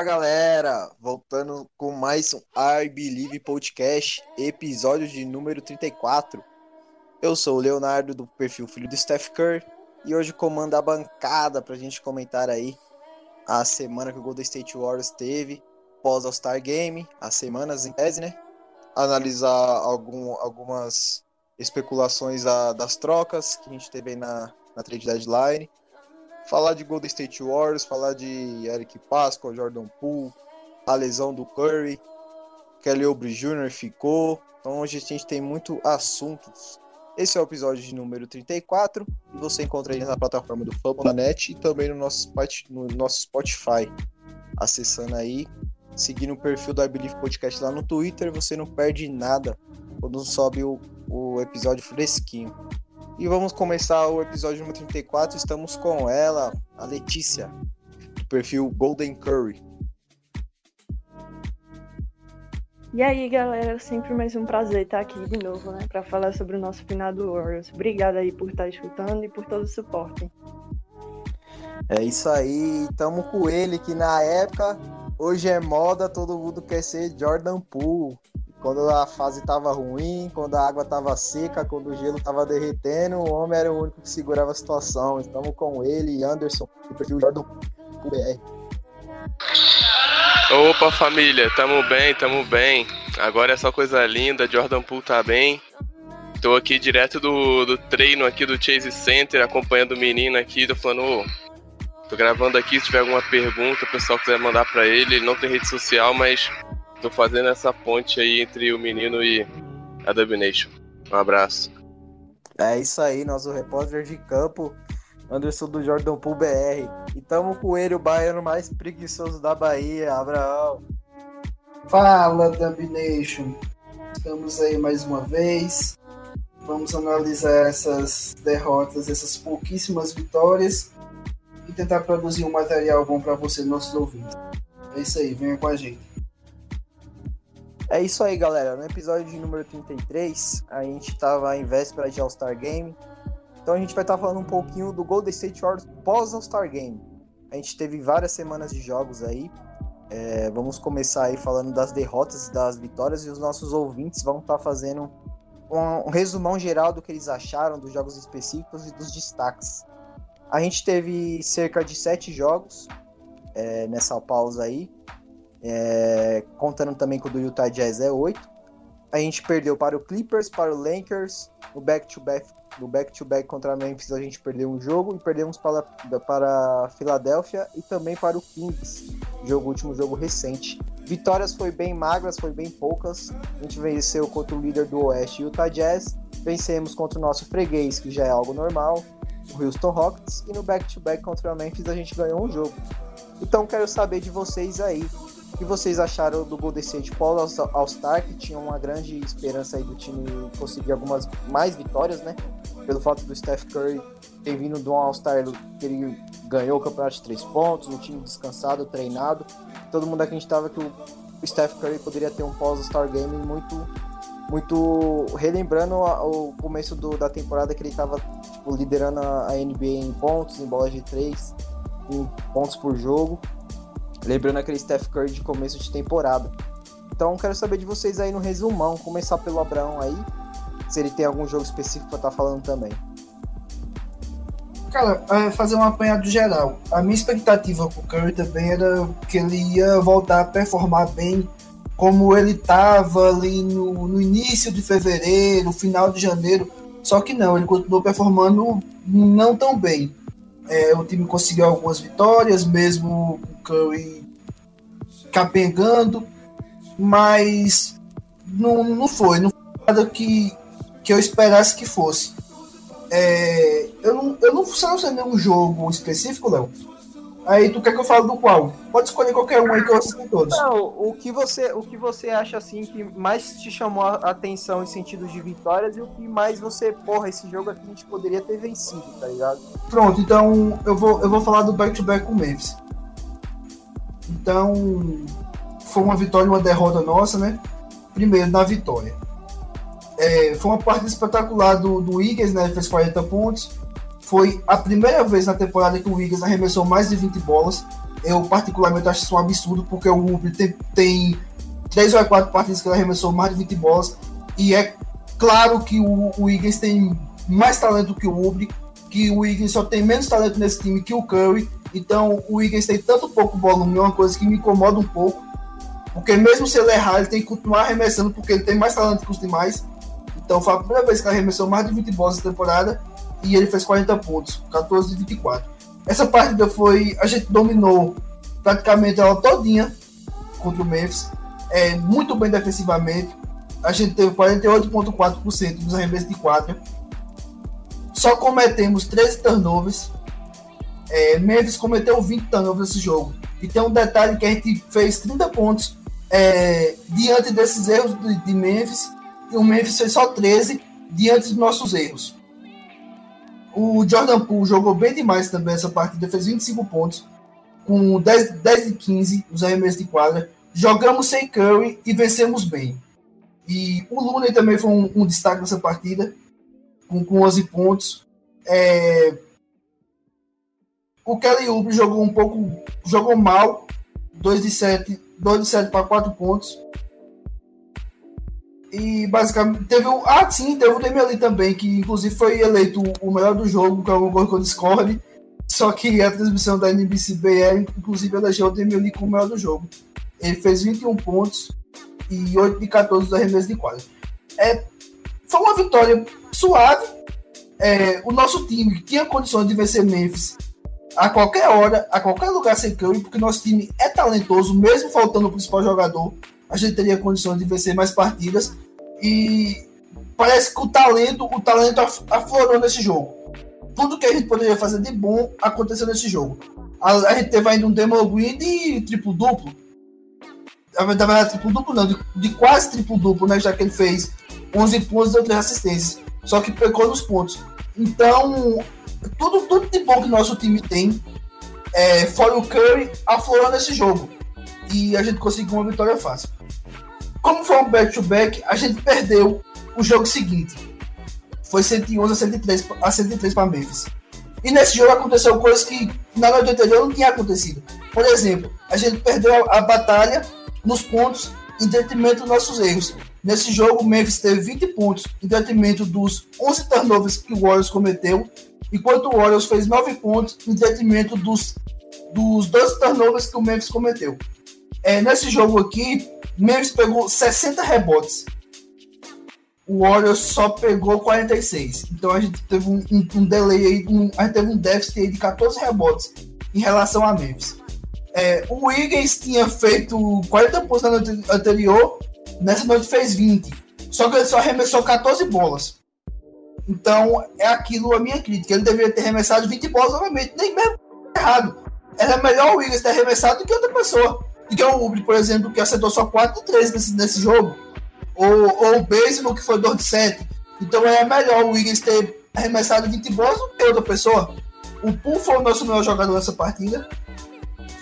Fala galera, voltando com mais um I Believe Podcast, episódio de número 34. Eu sou o Leonardo do perfil Filho do Steph Curry e hoje comando a bancada pra gente comentar aí a semana que o Golden State Warriors teve pós All-Star Game, as semanas em tese, né? Analisar algum, algumas especulações da- das trocas que a gente teve aí na, na trade deadline falar de Golden State Warriors, falar de Eric Pascal, Jordan Poole, a lesão do Curry, Kelly Oubre Jr. ficou. Então hoje a gente tem muito assuntos. Esse é o episódio de número 34 e você encontra ele na plataforma do Fambonanet e também no nosso, no nosso Spotify. Acessando aí, seguindo o perfil do I Believe Podcast lá no Twitter, você não perde nada quando sobe o, o episódio fresquinho. E vamos começar o episódio número 34. Estamos com ela, a Letícia, do perfil Golden Curry. E aí, galera, sempre mais um prazer estar aqui de novo, né, para falar sobre o nosso finado Warriors. Obrigada aí por estar escutando e por todo o suporte. É isso aí, tamo com ele que na época, hoje é moda, todo mundo quer ser Jordan Poole. Quando a fase tava ruim, quando a água tava seca, quando o gelo tava derretendo, o homem era o único que segurava a situação. Estamos com ele, Anderson, do perfil BR. Opa família, tamo bem, tamo bem. Agora é só coisa linda, Jordan Poole tá bem. Tô aqui direto do, do treino aqui do Chase Center, acompanhando o menino aqui, tô falando, ô, tô gravando aqui, se tiver alguma pergunta, o pessoal quiser mandar pra ele, ele não tem rede social, mas tô fazendo essa ponte aí entre o menino e a Dub Nation. Um abraço. É isso aí, nosso repórter de campo, Anderson do Jordan Pool BR. E tamo com ele, o baiano mais preguiçoso da Bahia, Abraão. Fala, Dub Nation. Estamos aí mais uma vez. Vamos analisar essas derrotas, essas pouquíssimas vitórias e tentar produzir um material bom para você, nossos ouvintes. É isso aí, venha com a gente. É isso aí, galera. No episódio de número 33, a gente tava em véspera de All-Star Game. Então a gente vai estar falando um pouquinho do Golden State Warriors pós All-Star Game. A gente teve várias semanas de jogos aí. É, vamos começar aí falando das derrotas e das vitórias e os nossos ouvintes vão estar fazendo um, um resumão geral do que eles acharam dos jogos específicos e dos destaques. A gente teve cerca de sete jogos é, nessa pausa aí. É, contando também com o do Utah Jazz é 8. A gente perdeu para o Clippers, para o Lakers, no back-to-back no back-to-back contra a Memphis a gente perdeu um jogo e perdemos para, para a Filadélfia e também para o Kings, jogo último jogo recente. Vitórias foi bem magras, foi bem poucas. A gente venceu contra o líder do Oeste, Utah Jazz. Vencemos contra o nosso freguês, que já é algo normal, o Houston Rockets. E no back-to-back contra a Memphis a gente ganhou um jogo. Então quero saber de vocês aí o que vocês acharam do Golden State pós All-Star, que tinha uma grande esperança aí do time conseguir algumas mais vitórias, né? Pelo fato do Steph Curry ter vindo do All-Star, que ele ganhou o campeonato de três pontos, um time descansado, treinado. Todo mundo acreditava que o Steph Curry poderia ter um pós-All-Star Game muito, muito relembrando o começo do- da temporada que ele estava tipo, liderando a NBA em pontos, em bolas de três, em pontos por jogo. Lembrando aquele Steph Curry de começo de temporada. Então quero saber de vocês aí no resumão. Começar pelo Abraão aí. Se ele tem algum jogo específico pra estar falando também. Cara, é fazer um apanhado geral. A minha expectativa com o Curry também era que ele ia voltar a performar bem como ele estava ali no, no início de fevereiro, final de janeiro. Só que não, ele continuou performando não tão bem. É, o time conseguiu algumas vitórias, mesmo Curry capengando, mas não, não foi, não foi nada que, que eu esperasse que fosse. É, eu não, eu não sei nenhum jogo específico, Léo. Aí tu quer que eu fale do qual? Pode escolher qualquer um aí que eu assisto todos. Não, o que você, o que você acha assim que mais te chamou a atenção em sentido de vitórias e o que mais você, porra, esse jogo aqui a gente poderia ter vencido, tá ligado? Pronto, então eu vou, eu vou falar do back-to-back com o Memphis. Então, foi uma vitória e uma derrota nossa, né? Primeiro, na vitória. É, foi uma partida espetacular do, do Eagles, né? Fez 40 pontos. Foi a primeira vez na temporada que o Eagles arremessou mais de 20 bolas. Eu, particularmente, acho isso um absurdo, porque o Uber tem, tem 3 ou 4 partidas que ele arremessou mais de 20 bolas. E é claro que o, o Eagles tem mais talento que o Uber, que o Eagles só tem menos talento nesse time que o Curry. Então, o Eagles tem tanto pouco volume, é uma coisa que me incomoda um pouco. Porque mesmo se ele errar, ele tem que continuar arremessando, porque ele tem mais talento que os demais. Então foi a primeira vez que ele arremessou mais de 20 bolas na temporada e ele fez 40 pontos, 14 de 24. Essa partida foi. A gente dominou praticamente ela todinha contra o Memphis. É, muito bem defensivamente. A gente teve 48,4% dos arremessos de quadra. Só cometemos 13 turnovers. É, Memphis cometeu 20 turnovers nesse jogo. E tem um detalhe que a gente fez 30 pontos é, diante desses erros de, de Memphis, e o Memphis fez só 13 diante dos nossos erros. O Jordan Poole jogou bem demais também essa partida, fez 25 pontos, com 10, 10 de 15 os arremessos de quadra. Jogamos sem Curry e vencemos bem. E o Looney também foi um, um destaque nessa partida, com, com 11 pontos. É... O Kelly Oubre jogou um pouco, jogou mal, 2 de 7 2 de 7 para 4 pontos. E basicamente teve o. Ah, sim, teve o Demi ali também, que inclusive foi eleito o melhor do jogo, que é o Gorgon Discord. Só que a transmissão da NBCBR, inclusive, elegeu o Demi ali como o melhor do jogo. Ele fez 21 pontos e 8 de 14 dos arremessos de quadra. É, foi uma vitória suave. É, o nosso time tinha condições de vencer Memphis a qualquer hora, a qualquer lugar sem Curry, porque nosso time é talentoso, mesmo faltando o principal jogador, a gente teria condições de vencer mais partidas. E parece que o talento, o talento aflorou nesse jogo. Tudo que a gente poderia fazer de bom aconteceu nesse jogo. A, a gente teve ainda um Demo Green de triplo duplo. Na verdade, triplo duplo não, de, de quase triplo duplo, né? Já que ele fez 11 pontos deu 3 assistências. Só que pecou nos pontos. Então, tudo, tudo de bom que nosso time tem, é, fora o Curry, aflorou nesse jogo. E a gente conseguiu uma vitória fácil. Como foi um back-to-back, a gente perdeu o jogo seguinte. Foi 111 a 103, a 103 para Memphis. E nesse jogo aconteceu coisas que na noite anterior não tinha acontecido. Por exemplo, a gente perdeu a, a batalha nos pontos em detrimento dos nossos erros. Nesse jogo, o Memphis teve 20 pontos em detrimento dos 11 turnovers que o Warriors cometeu enquanto o Warriors fez 9 pontos em detrimento dos, dos 12 turnovers que o Memphis cometeu. É, nesse jogo aqui, o Memphis pegou 60 rebotes. O Warriors só pegou 46. Então a gente teve um, um, um delay aí, um, a gente teve um déficit de 14 rebotes em relação a Memphis. É, o Wiggins tinha feito 40 pontos na noite anterior, nessa noite fez 20. Só que ele só arremessou 14 bolas. Então, é aquilo a minha crítica. Ele deveria ter arremessado 20 bolas novamente. Nem mesmo errado. Era melhor o Williams ter arremessado do que outra pessoa. Do que o Ubre, por exemplo, que acertou só 4 de 3 nesse, nesse jogo. Ou, ou o Baseball, que foi 2 de 7. Então, é melhor o Wiggins ter arremessado 20 bolas do que outra pessoa. O Poole foi o nosso melhor jogador nessa partida.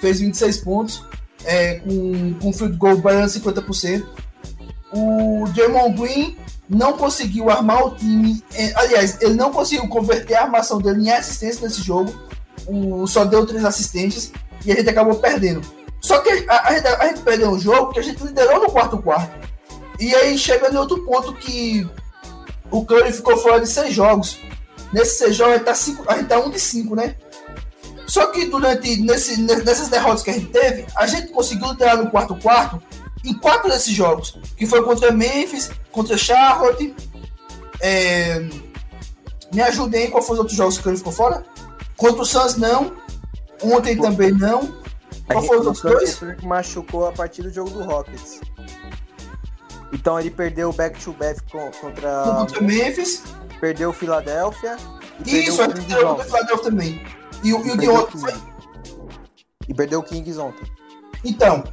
Fez 26 pontos. É, com, com field goal balançando 50%. O Jamon Green não conseguiu armar o time. É, aliás, ele não conseguiu converter a armação dele em assistência nesse jogo. O, só deu três assistências e a gente acabou perdendo. Só que a, a, gente, a gente perdeu um jogo que a gente liderou no quarto quarto. E aí chega em outro ponto que o Curry ficou fora de seis jogos. Nesse seis jogos a gente tá, cinco, a gente tá um de cinco, né? Só que durante nesse, nessas derrotas que a gente teve, a gente conseguiu liderar no quarto quarto em quatro desses jogos, que foi contra Memphis, contra Charlotte. É... Me ajudem qual foram os outros jogos que ele ficou fora? Contra o Suns, não. Ontem também não. Qual foram os outros dois? Machucou a partir do jogo do Rockets. Então ele perdeu o back-to-back contra, contra Memphis. Perdeu o Philadelphia perdeu Isso, o ontem. contra o Philadelphia também. E, o- e o de Perdeu o ontem foi. E perdeu o Kings ontem. Então,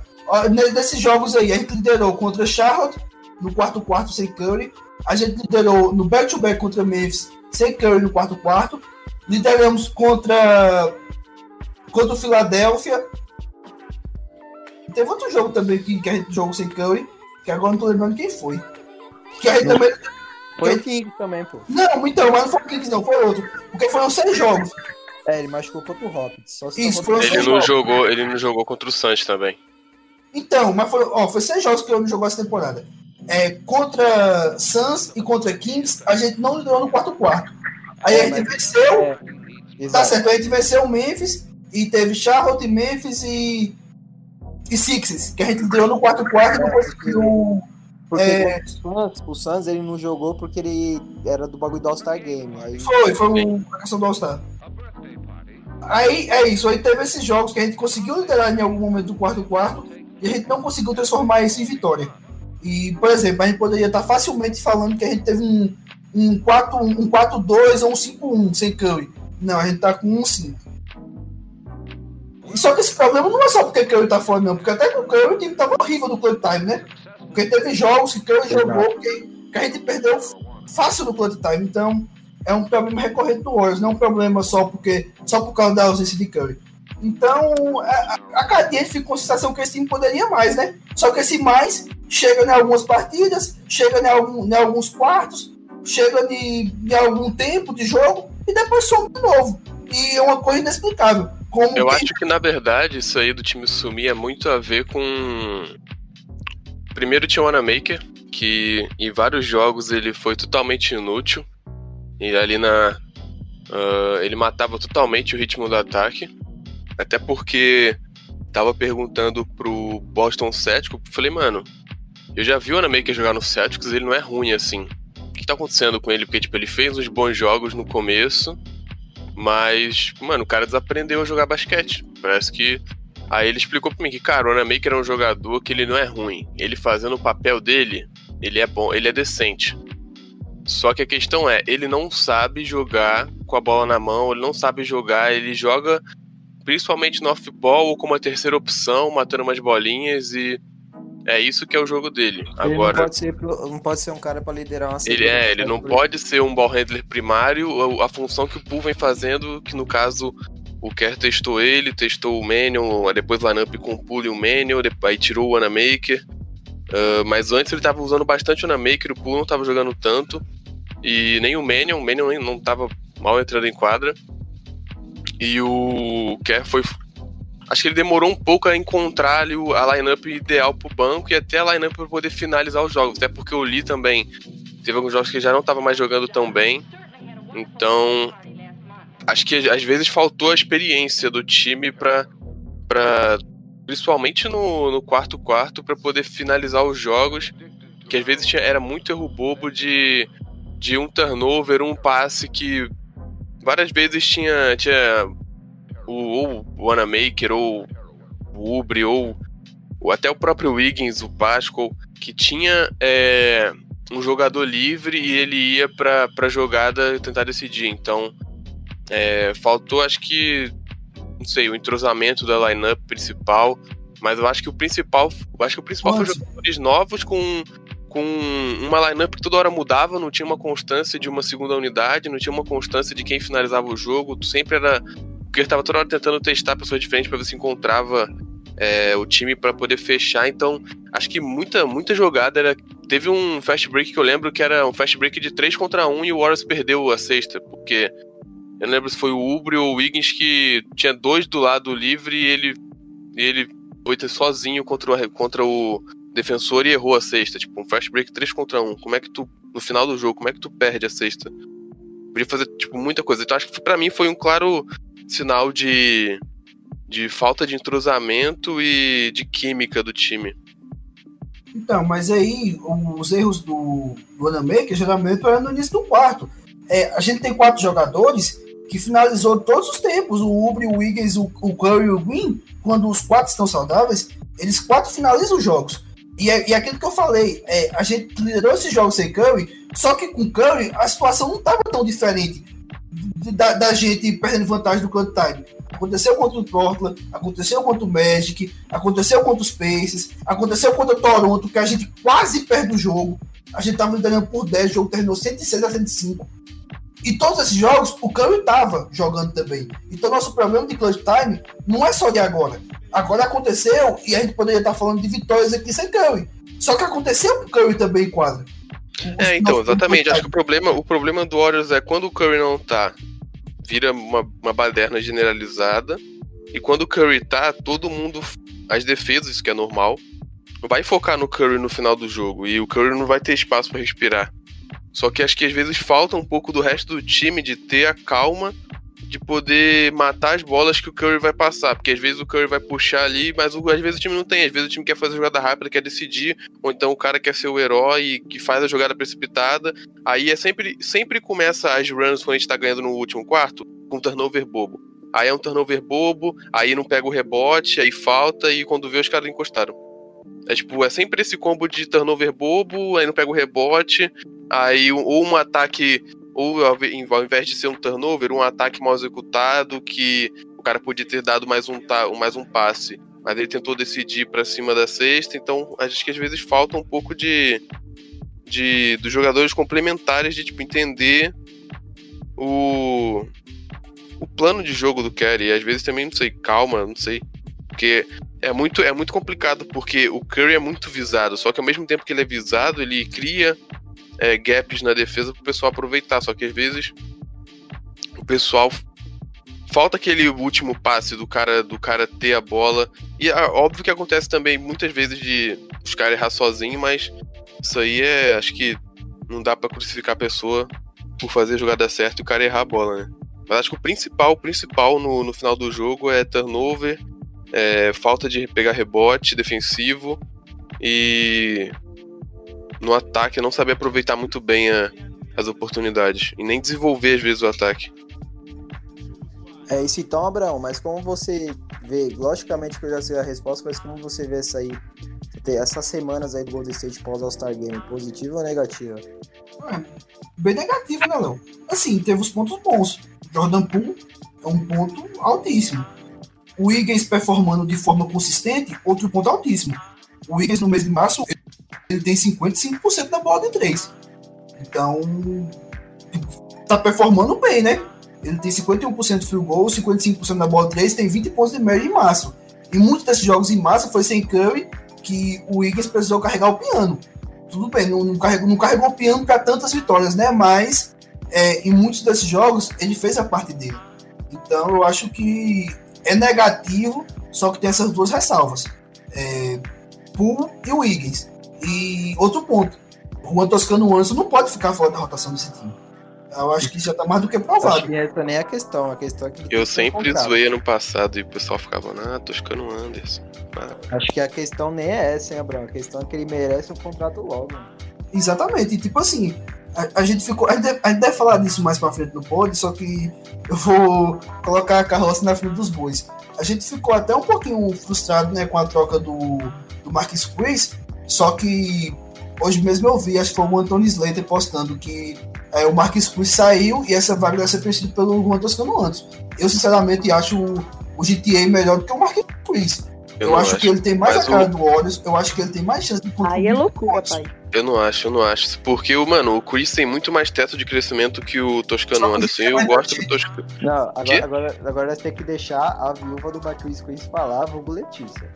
nesses jogos aí, a gente liderou contra Charlotte, no quarto quarto sem Curry. A gente liderou no back-to-back contra Memphis, sem Curry no quarto quarto. Lideramos contra contra o Philadelphia. Teve outro jogo também que, que a gente jogou sem Curry, que agora não tô lembrando quem foi. Que a gente Não. também. Foi o Kings também, pô. Não, então, mas não foi o Kings, não, foi outro. Porque foram seis jogos. É, ele machucou contra o Rockets. Só se Isso, foi contra- Ele não jogou, ele não jogou contra o Santos também. Então, mas foi, ó, foi seis jogos que eu não jogou essa temporada. É, contra Suns e contra Kings, a gente não liderou no quarto quarto. Aí a gente mas- venceu, É, tá certo, a gente venceu o Memphis e teve Charlotte, Memphis e, e Sixers, que a gente liderou no quarto quarto e depois que o. Porque É. o Suns, o Suns ele não jogou porque ele era do bagulho do All-Star Game. Aí Foi, foi o- a questão do All-Star. Aí é isso, aí teve esses jogos que a gente conseguiu liderar em algum momento do quarto quarto e a gente não conseguiu transformar isso em vitória. E, por exemplo, a gente poderia estar facilmente falando que a gente teve um, um 4 um 4-2 ou um 5-1 sem Curry. Não, a gente tá com um 5. E Só que esse problema não é só porque Curry tá fora, não. Porque até com o Curry o time tava horrível no clutch time, né? Porque teve jogos que Curry Exato. jogou que, que a gente perdeu fácil no clutch time. Então, é um problema recorrente do Warriors, não é um problema só porque só por causa da ausência de Curry. Então, a, a, a cada dia fica com a sensação que esse time poderia mais, né? Só que esse mais chega em algumas partidas, chega em, algum, em alguns quartos, chega de, de algum tempo de jogo e depois some de novo. E é uma coisa inexplicável. Como Eu que- acho que na verdade isso aí do time sumir é muito a ver com. Primeiro tinha o Wanamaker, que em vários jogos ele foi totalmente inútil. E ali na. ah, ele matava totalmente o ritmo do ataque. Até porque tava perguntando pro Boston Celtics, falei, mano, eu já vi o Wanamaker jogar no Celtics, ele não é ruim assim. O que tá acontecendo com ele? Porque, tipo, ele fez uns bons jogos no começo, mas, mano, o cara desaprendeu a jogar basquete. Parece que. Aí ele explicou pra mim que, cara, o Wanamaker é um jogador que ele não é ruim. Ele fazendo o papel dele, ele é bom, ele é decente. Só que a questão é, ele não sabe jogar com a bola na mão, ele não sabe jogar, ele joga principalmente no off-ball ou como a terceira opção, matando umas bolinhas e é isso que é o jogo dele. ele Agora, não pode, ser, não pode ser um cara pra liderar uma ele é, ele não pode ser um ball handler primário, a, a função que o Poole vem fazendo, que no caso o Kerr testou ele, testou o Manion, depois o lineup com o Poole e o Manion, aí tirou o Wanamaker. Ah, mas antes ele tava usando bastante o Wanamaker, o Poole não tava jogando tanto. E nem o Manion, o Manion não tava mal entrando em quadra. E o Kerr foi. Acho que ele demorou um pouco a encontrar ali a lineup ideal pro banco e até a lineup para poder finalizar os jogos. Até porque o Lee também teve alguns jogos que já não tava mais jogando tão bem. Então, acho que às vezes faltou a experiência do time para principalmente no, no quarto quarto para poder finalizar os jogos, que às vezes tinha- era muito erro bobo de de um turnover, um passe que várias vezes tinha tinha o, o Wanamaker ou o Ubre ou, ou até o próprio Wiggins, o Pascal, que tinha é, um jogador livre e ele ia pra, pra jogada tentar decidir. Então, é, faltou, acho que, não sei, o entrosamento da lineup principal, mas eu acho que o principal, eu acho que o principal foi Nossa. jogadores novos com com uma lineup que toda hora mudava, não tinha uma constância de uma segunda unidade, não tinha uma constância de quem finalizava o jogo, sempre era porque ele tava toda hora tentando testar pessoas diferentes para ver se encontrava é, o time para poder fechar. Então, acho que muita, muita jogada era. Teve um fast break que eu lembro que era um fast break de 3 contra 1 e o Warriors perdeu a sexta, porque eu não lembro se foi o Ubre ou o Wiggins que tinha dois do lado livre e ele, ele foi sozinho contra o, contra o defensor e errou a sexta. Tipo, um fast break 3 contra 1. Como é que tu, no final do jogo, como é que tu perde a sexta? Podia fazer, tipo, muita coisa. Então, acho que pra mim foi um claro sinal de, de falta de entrosamento e de química do time. Então, mas aí os erros do, do Wanamaker geralmente eram no início do quarto. É, a gente tem quatro jogadores que finalizou todos os tempos. O Ubre, o Wiggins, o, o Curry e o Green, quando os quatro estão saudáveis, eles quatro finalizam os jogos. E, é, e é aquilo que eu falei, é, a gente liderou esses jogos sem Curry, só que com Curry a situação não estava tão diferente da, da gente perdendo vantagem do clutch time. Aconteceu contra o Portland, aconteceu contra o Magic, aconteceu contra os Pacers, aconteceu contra o Toronto, que a gente quase perde o jogo. A gente tava liderando por 10, o jogo terminou 106 a 105. E todos esses jogos, o Curry tava jogando também. Então, nosso problema de clutch time não é só de agora. Agora aconteceu e a gente poderia estar falando de vitórias aqui sem Curry. Só que aconteceu com o Curry também quadra. É, então, exatamente. Acho que o problema, o problema do Warriors é quando o Curry não tá, vira uma, uma baderna generalizada. E quando o Curry tá, todo mundo. As defesas, que é normal, vai focar no Curry no final do jogo. E o Curry não vai ter espaço para respirar. Só que acho que às vezes falta um pouco do resto do time de ter a calma de poder matar as bolas que o Curry vai passar. Porque às vezes o Curry vai puxar ali, mas às vezes o time não tem. Às vezes o time quer fazer jogada rápida, quer decidir, ou então o cara quer ser o herói que faz a jogada precipitada. Aí é sempre, sempre começa as runs quando a gente tá ganhando no último quarto, com turnover bobo. Aí é um turnover bobo, aí não pega o rebote, aí falta, e quando vê os caras encostaram. É tipo, é sempre esse combo de turnover bobo, aí não pega o rebote, aí ou um ataque ou ao invés de ser um turnover, um ataque mal executado que o cara podia ter dado mais um, mais um passe, mas ele tentou decidir para cima da cesta, então acho que às vezes falta um pouco de, de dos jogadores complementares de tipo entender o o plano de jogo do Curry, às vezes também não sei, calma, não sei, porque é muito é muito complicado porque o Curry é muito visado, só que ao mesmo tempo que ele é visado, ele cria é, gaps na defesa pro pessoal aproveitar. Só que às vezes o pessoal falta aquele último passe do cara do cara ter a bola. E é óbvio que acontece também muitas vezes de os caras errar sozinho, mas isso aí é. Acho que não dá para crucificar a pessoa por fazer a jogada certa e o cara errar a bola, né? Mas acho que o principal, o principal no, no final do jogo é turnover, é, falta de pegar rebote defensivo e no ataque, não saber aproveitar muito bem a, as oportunidades e nem desenvolver às vezes o ataque. É isso então, Abraão, mas como você vê, logicamente que eu já sei a resposta, mas como você vê essa aí, ter essas semanas aí do Golden State pós All-Star Game, positiva ou negativa? É, bem negativo, né, Léo? Assim, teve os pontos bons. Jordan Poole é um ponto altíssimo. O Wiggins performando de forma consistente, outro ponto altíssimo. O Wiggins no mês de março, ele tem 55% da bola de 3. Então, tá performando bem, né? Ele tem 51% de field goal, 55% da bola de 3, tem 20 pontos de média em março. E muitos desses jogos em massa foi sem Curry que o Wiggins precisou carregar o piano. Tudo bem, não, não, carregou, não carregou o piano para tantas vitórias, né? Mas é, em muitos desses jogos ele fez a parte dele. Então eu acho que é negativo, só que tem essas duas ressalvas. É, Poole e o Wiggins. E outro ponto, o Juan Toscano Anderson não pode ficar fora da rotação desse time. Eu acho que já tá mais do que provado. Acho que essa nem é a questão, a questão é que. Eu sempre zoei ano passado e o pessoal ficava, ah, Toscano Anderson. Ah. Acho que a questão nem é essa, hein, Abraão? A questão é que ele merece um contrato logo. Exatamente, e tipo assim, a, a, gente ficou. A gente, deve, a gente, deve, falar disso mais pra frente no pod, só que eu vou colocar a carroça na frente dos bois. A gente ficou até um pouquinho frustrado né, com a troca do, do Marquis Chris, só que hoje mesmo eu vi, acho que foi o Anthony Slater postando que é, o Marquis Cruz saiu e essa vaga vai ser preenchida pelo Juan Toscano antes. Eu, sinceramente, acho o, o GTA melhor do que o Marquis Cruz. Eu, eu acho, acho, que ele tem mais a cara o... do Warriors, eu acho que ele tem mais chance de Aí é loucura, pai. Eu não acho, eu não acho. Porque, mano, o Chris tem muito mais teto de crescimento que o Toscano Anderson. E eu gosto do Toscano. Não, agora, agora, agora nós temos que deixar a viúva do Marquis Cruz falar, vulgo Letícia.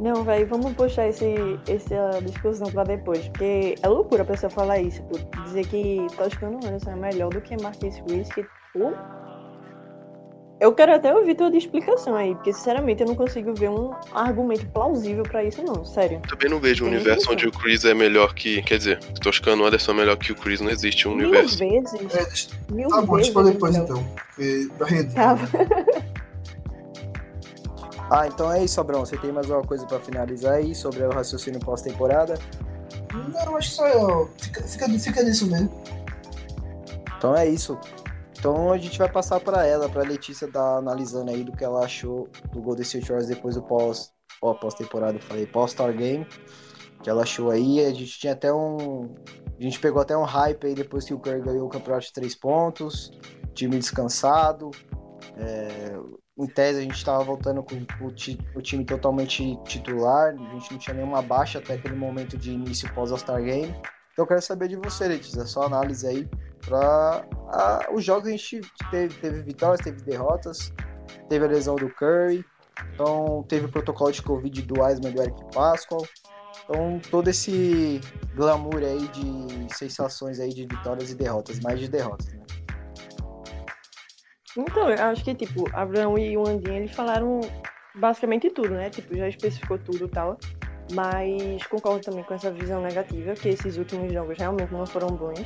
Não, velho, vamos puxar esse, essa discussão pra depois, porque é loucura a pessoa falar isso, dizer que Toscano Anderson é melhor do que Marquis Ruiz, que, eu quero até ouvir toda a explicação aí, porque sinceramente eu não consigo ver um argumento plausível pra isso não, sério. Também não vejo um universo onde o Chris é melhor que, quer dizer, Toscano Anderson é melhor que o Chris, não existe um Mil universo. Vezes. É, Mil tá bom, vezes. Tá bom, depois então, porque tá rendendo. Tá. Ah, então é isso, Abrão. Você tem mais alguma coisa para finalizar aí sobre o raciocínio pós-temporada? Não, acho que só eu. Fica, fica, fica nisso mesmo. Então é isso. Então a gente vai passar para ela, para Letícia dar analisando aí do que ela achou do Golden State Warriors depois do pós, ó, pós-temporada, falei, pós-Star Game, que ela achou aí. A gente tinha até um, a gente pegou até um hype aí depois que o Curry ganhou o campeonato de três pontos. time descansado. É, em tese, a gente estava voltando com o, o, time totalmente titular, a gente não tinha nenhuma baixa até aquele momento de início pós-All-Star Game. Então, eu quero saber de você, Letícia, sua análise aí para os jogos a gente teve, teve vitórias, teve derrotas, teve a lesão do Curry, então teve o protocolo de Covid do Wiseman do Eric Pascal. Então, todo esse glamour aí de sensações aí de vitórias e derrotas, mais de derrotas, né? Então, eu acho que, tipo, Abraão e o Andinho, eles falaram basicamente tudo, né? Tipo, já especificou tudo e tal. Mas concordo também com essa visão negativa, que esses últimos jogos realmente não foram bons.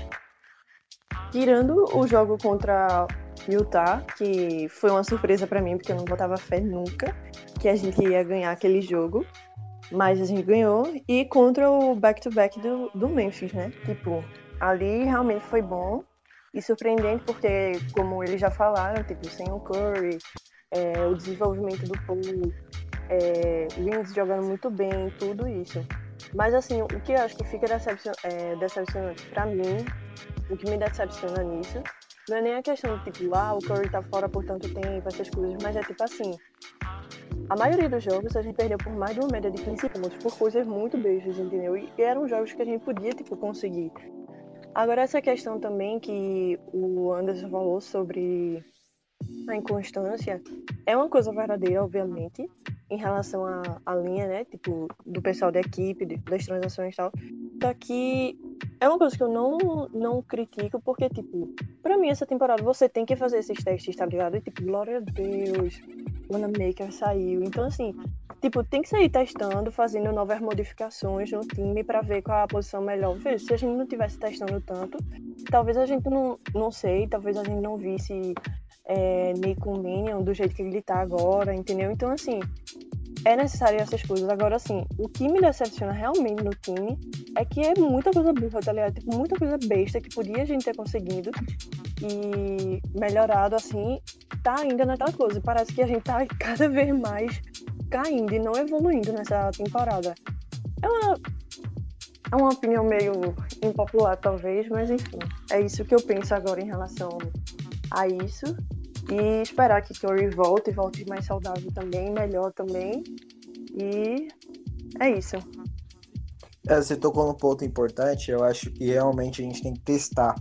Tirando o jogo contra Utah, que foi uma surpresa para mim, porque eu não botava fé nunca que a gente ia ganhar aquele jogo. Mas a gente ganhou. E contra o back-to-back -back do, do Memphis, né? Tipo, ali realmente foi bom e surpreendente porque, como eles já falaram, tipo, sem o Curry, é, o desenvolvimento do Paul, é, jogando muito bem, tudo isso. Mas assim, o que eu acho que fica decepcion, é, decepcionante pra mim, o que me decepciona nisso, não é nem a questão de tipo, ah, o Curry tá fora por tanto tempo, essas coisas, mas é tipo assim. A maioria dos jogos a gente perdeu por mais de uma média de 15 pontos, por coisas muito bestas, entendeu? E eram jogos que a gente podia, tipo, conseguir. Agora, essa questão também que o Anderson falou sobre a inconstância é uma coisa verdadeira, obviamente, em relação à, linha, né? Tipo, do pessoal da equipe, das transações e tal. Só que é uma coisa que eu não, não critico, porque, tipo, pra mim, essa temporada você tem que fazer esses testes, tá ligado? E, tipo, glória a Deus, Maker saiu. Então, assim, tipo, tem que sair testando, fazendo novas modificações no time para ver qual é a posição melhor. Veja, se a gente não tivesse testando tanto, talvez a gente não, não sei, talvez a gente não visse é, Nico Minion do jeito que ele tá agora, entendeu? Então, assim, é necessário essas coisas. Agora, assim, o que me decepciona realmente no time é que é muita coisa burra, tá ligado? Tipo, muita coisa besta que podia a gente ter conseguido e melhorado, assim, tá ainda naquela coisa. Parece que a gente tá cada vez mais caindo e não evoluindo nessa temporada. É uma, é uma opinião meio impopular, talvez, mas enfim, é isso que eu penso agora em relação a isso. E esperar que Curry volte, volte mais saudável também, melhor também. E é isso. É, você tocou num ponto importante, eu acho que realmente a gente tem que testar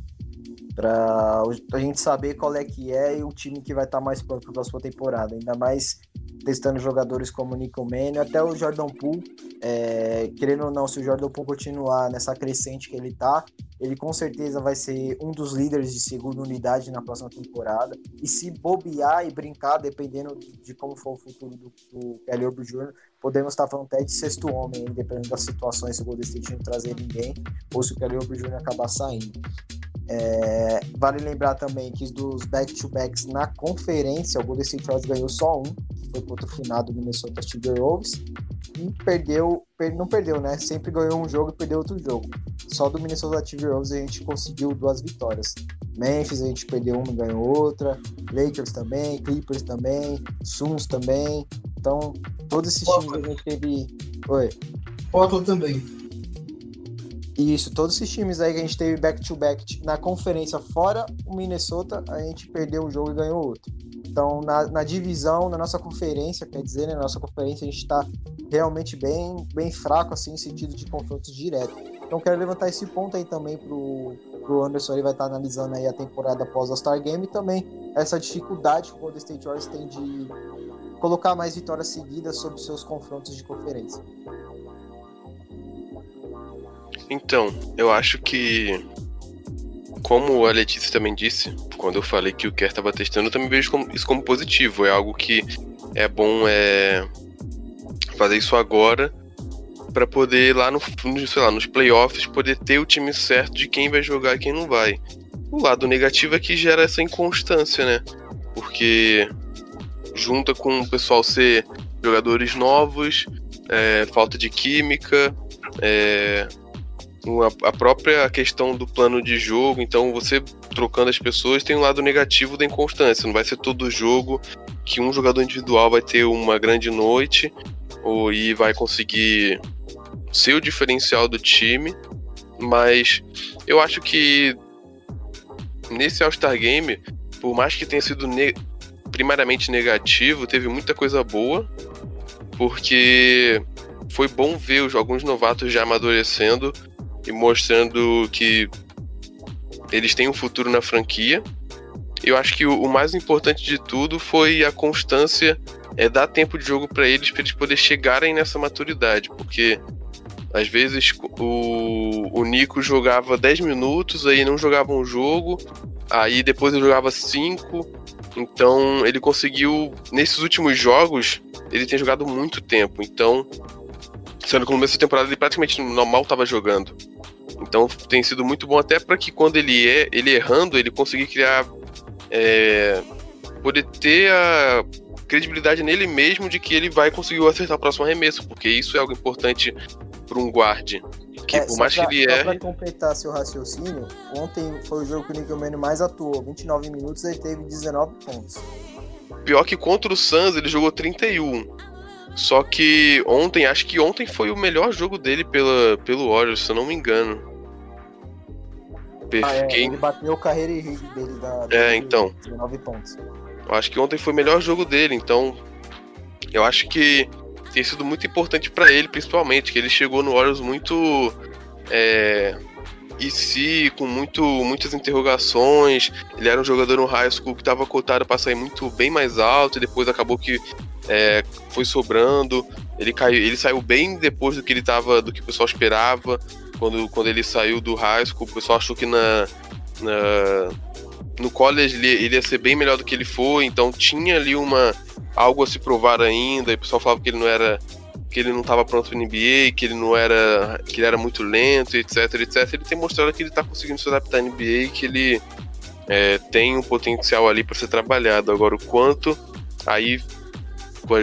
para a gente saber qual é que é e o time que vai estar tá mais pronto para a próxima temporada. Ainda mais testando jogadores como Nico Mann, até o Jordan Poole, é, querendo ou não, se o Jordan Poole continuar nessa crescente que ele está, ele com certeza vai ser um dos líderes de segunda unidade na próxima temporada. E se bobear e brincar, dependendo de como for o futuro do, do Kelly Oubre Jr., podemos estar falando até de sexto homem, dependendo das situações, se o Golden State não trazer ninguém, ou se o Kelly Oubre Jr. acabar saindo. É, vale lembrar também que dos back-to-backs na conferência, o Golden State Warriors ganhou só um, que foi contra o final do Minnesota Timberwolves, e perdeu, per, não perdeu, né? Sempre ganhou um jogo e perdeu outro jogo. Só do Minnesota Timberwolves a gente conseguiu duas vitórias. Memphis a gente perdeu uma e ganhou outra, Lakers também, Clippers também, Suns também. Então, todos esses times a gente teve. Oi. Portland também. Isso, todos esses times aí que a gente teve back-to-back -back na conferência fora o Minnesota, a gente perdeu um jogo e ganhou outro. Então, na, na divisão, na nossa conferência, quer dizer, né, na nossa conferência, a gente está realmente bem, bem fraco, assim, no sentido de confrontos diretos. Então, quero levantar esse ponto aí também pro, pro Anderson, ele vai estar tá analisando aí a temporada após o Star Game e também essa dificuldade que o Golden State Warriors tem de colocar mais vitórias seguidas sobre seus confrontos de conferência. Então, eu acho que. Como a Letícia também disse, quando eu falei que o Kerr estava testando, eu também vejo isso como positivo. É algo que é bom é, fazer isso agora para poder lá no, sei lá, nos playoffs poder ter o time certo de quem vai jogar e quem não vai. O lado negativo é que gera essa inconstância, né? Porque junta com o pessoal ser jogadores novos, é, falta de química, é, a própria questão do plano de jogo, então você trocando as pessoas tem um lado negativo da inconstância. Não vai ser todo jogo que um jogador individual vai ter uma grande noite ou e vai conseguir ser o diferencial do time, mas eu acho que nesse All-Star Game por mais que tenha sido ne primariamente negativo, teve muita coisa boa, porque foi bom ver os, alguns novatos já amadurecendo e mostrando que eles têm um futuro na franquia. Eu acho que o, o mais importante de tudo foi a constância, é dar tempo de jogo para eles, para eles poderem chegarem nessa maturidade, porque às vezes o, o Nico jogava 10 minutos, aí não jogava um jogo, aí depois ele jogava 5. Então ele conseguiu, nesses últimos jogos, ele tem jogado muito tempo. Então, sendo que no começo da temporada ele praticamente normal estava jogando. Então tem sido muito bom até para que quando ele é ele errando, ele conseguir criar. É, poder ter a credibilidade nele mesmo de que ele vai conseguir acertar o próximo arremesso, porque isso é algo importante para um guarde. Que É, por só mais pra, que ele só erre. pra completar seu raciocínio, ontem foi o jogo que o Nickel Mann mais atuou. 29 minutos ele teve 19 pontos. Pior que contra o Suns ele jogou 31. Só que ontem, acho que ontem foi o melhor jogo dele pela, pelo Warriors, se eu não me engano. Ah, é, ele bateu o carreira e dele da. É, da- então. 19 pontos. Eu acho que ontem foi o melhor jogo dele, então eu acho que tem sido muito importante pra ele, principalmente, que ele chegou no Warriors muito é, e se com muito, muitas interrogações. Ele era um jogador no high school que estava cotado para sair muito bem mais alto e depois acabou que é, foi sobrando. Ele caiu, ele saiu bem depois do que ele tava, do que o pessoal esperava. Quando, quando ele saiu do high school, o pessoal achou que na, na no college ele, ele ia ser bem melhor do que ele foi, então tinha ali uma algo a se provar ainda, e o pessoal falava que ele não era que ele não estava pronto para NBA, que ele não era que ele era muito lento, etc, etc. Ele tem mostrado que ele está conseguindo se adaptar à NBA, que ele é, tem um potencial ali para ser trabalhado. Agora o quanto aí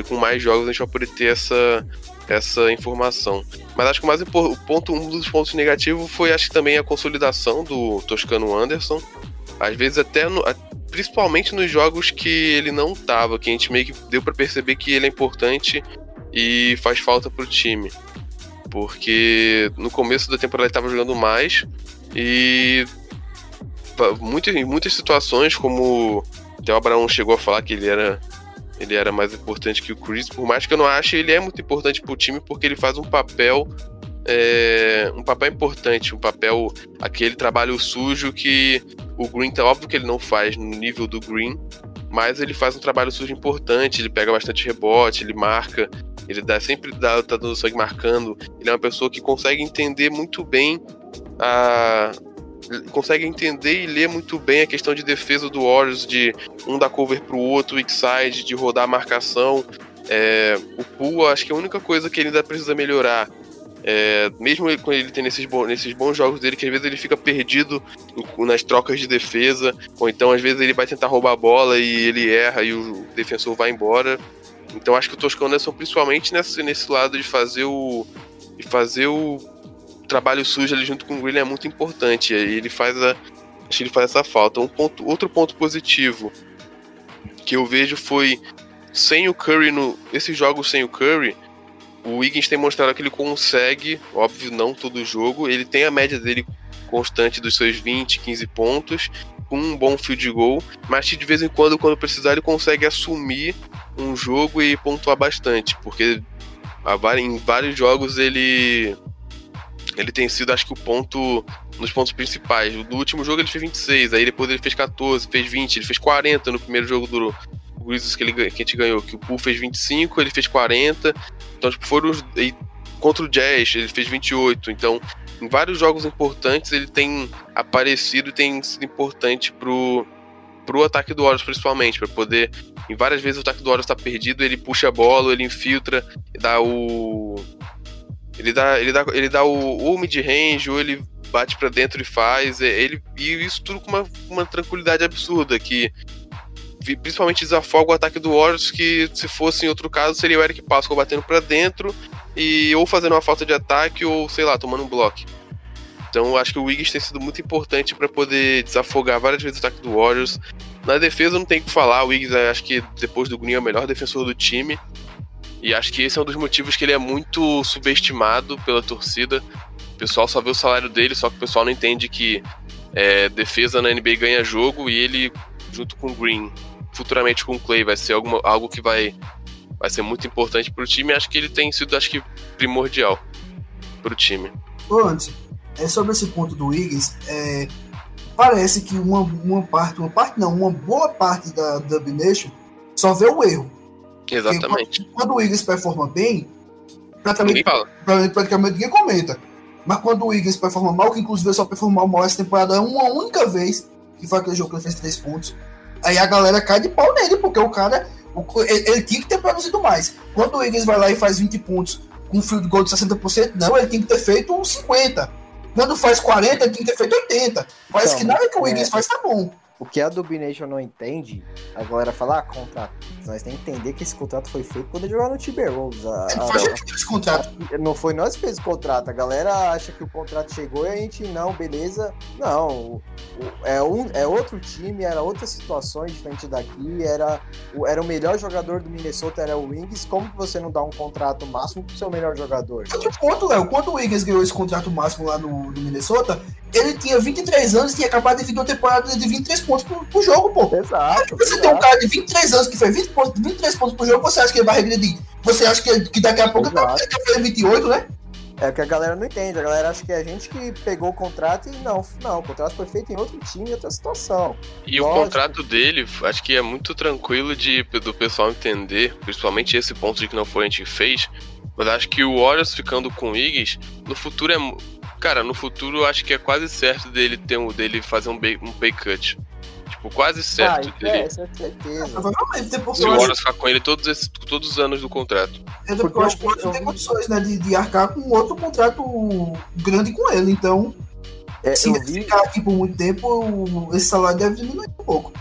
com- mais jogos a gente vai poder ter essa essa informação. Mas acho que o mais o ponto um dos pontos negativos foi acho que também a consolidação do Toscano Anderson às vezes até no- principalmente nos jogos que ele não tava, que a gente meio que deu pra perceber que ele é importante e faz falta pro time. Porque no começo da temporada ele tava jogando mais e muitas, em muitas situações, como até o Abraão chegou a falar que ele era ele era mais importante que o Chris, por mais que eu não ache, ele é muito importante pro time porque ele faz um papel é, um papel importante, um papel aquele trabalho sujo que o Green tá óbvio que ele não faz no nível do Green, mas ele faz um trabalho sujo importante, ele pega bastante rebote, ele marca, ele dá sempre dá, tá dando sangue marcando. Ele é uma pessoa que consegue entender muito bem a consegue entender e ler muito bem a questão de defesa do Warriors, de um dar cover pro outro, weak side, de rodar a marcação. É, o Poole, acho que a única coisa que ele ainda precisa melhorar é, mesmo ele- com ele tendo esses, bons, nesses bons jogos dele, que às vezes ele fica perdido nas trocas de defesa, ou então às vezes ele vai tentar roubar a bola e ele erra e o defensor vai embora. Então acho que o Toscano Anderson, principalmente nesse, nesse lado de fazer o. de fazer o trabalho sujo ali junto com o Green é muito importante. E ele faz a. Acho que ele faz essa falta. Um ponto, outro ponto positivo que eu vejo foi sem o Curry no. Esses jogos sem o Curry, o Wiggins tem mostrado que ele consegue, óbvio, não todo jogo, ele tem a média dele constante dos seus 20, 15 pontos, com um bom field goal, mas de vez em quando, quando precisar, ele consegue assumir um jogo e pontuar bastante, porque em vários jogos ele ele tem sido, acho que, o ponto dos pontos principais. No último jogo ele fez 26, aí depois ele fez 14, fez 20, ele fez 40 no primeiro jogo do Grizzlies que, ele, que a gente ganhou, que o Poole fez 25, ele fez 40, então, tipo, foram. E contra o Jazz, ele fez 28. Então, em vários jogos importantes, ele tem aparecido e tem sido importante pro, pro ataque do Warriors, principalmente, para poder. Em várias vezes o ataque do Warriors tá perdido, ele puxa a bola, ele infiltra, dá o. Ele dá, ele dá, ele dá o, ou mid-range, ou ele bate pra dentro e faz. é, Ele, e isso tudo com uma, uma tranquilidade absurda, que principalmente desafoga o ataque do Warriors, que se fosse em outro caso seria o Eric Pascal batendo pra dentro e ou fazendo uma falta de ataque ou, sei lá, tomando um bloco. Então acho que o Wiggins tem sido muito importante pra poder desafogar várias vezes o ataque do Warriors. Na defesa não tem o que falar, o Wiggins acho que depois do Green é o melhor defensor do time. E acho que esse é um dos motivos que ele é muito subestimado pela torcida. O pessoal só vê o salário dele, só que o pessoal não entende que é, defesa na NBA ganha jogo e ele junto com o Green, futuramente com o Clay, vai ser alguma, algo que vai, vai ser muito importante pro time. Acho que ele tem sido, acho que, primordial pro time. Ô, antes, é sobre esse ponto do Wiggins, é, parece que uma, uma parte, uma parte não, uma boa parte da Dub Nation só vê o erro. Exatamente. Quando, quando o Wiggins performa bem, praticamente, praticamente, praticamente ninguém comenta. Mas quando o Wiggins performa mal, que inclusive ele só performou mal essa temporada uma única vez, que foi aquele jogo que ele fez três pontos, aí a galera cai de pau nele, porque o cara, o- ele, ele tinha que ter produzido mais. Quando o Wiggins vai lá e faz 20 pontos com um field goal de 60%, não, ele tem que ter feito uns 50. Quando faz 40, ele tem que ter feito 80. Parece Então, que nada que o Wiggins é- faz tá bom. O que a Dubination não entende, a galera fala, ah, contrato. Nós temos que entender que esse contrato foi feito quando ele jogava no Timberwolves. A- a- esse contrato. Não foi nós que fez o contrato. A galera acha que o contrato chegou e a gente, não, beleza. Não, o- o- é, um, é outro time, era outras situações diferente daqui. Era o, era o melhor jogador do Minnesota, era o Wings. Como que você não dá um contrato máximo pro seu melhor jogador? Outro ponto, Léo, quando o Wiggins ganhou esse contrato máximo lá no, no Minnesota, ele tinha 23 anos e tinha acabado de vir uma temporada de 23 pontos por, por jogo, pô. Exato. Você tem um cara de 23 anos que fez 20 pontos, 23 pontos por jogo, você acha que ele vai regredir? Você acha que, que daqui a pouco ele vai Exato. fazer 28, né? É o que a galera não entende. A galera acha que é a gente que pegou o contrato e não, não. O contrato foi feito em outro time, em outra situação. E Lógico. o contrato dele, acho que é muito tranquilo de, do pessoal entender, principalmente esse ponto de que não foi a gente que fez. Mas acho que o Warriors ficando com o Iggs, no futuro é. Cara, no futuro eu acho que é quase certo dele ter um, dele fazer um, pay- um pay cut. Tipo, quase certo Ah, dele. é, é certeza. Provavelmente, até porque Se o Warriors ficar com ele todos, esses, todos os anos do contrato. até porque eu acho que o Warriors tem condições, né, de, de arcar com outro contrato grande com ele. Então, É, se ele vi, ficar aqui por muito tempo, esse salário deve diminuir um pouco.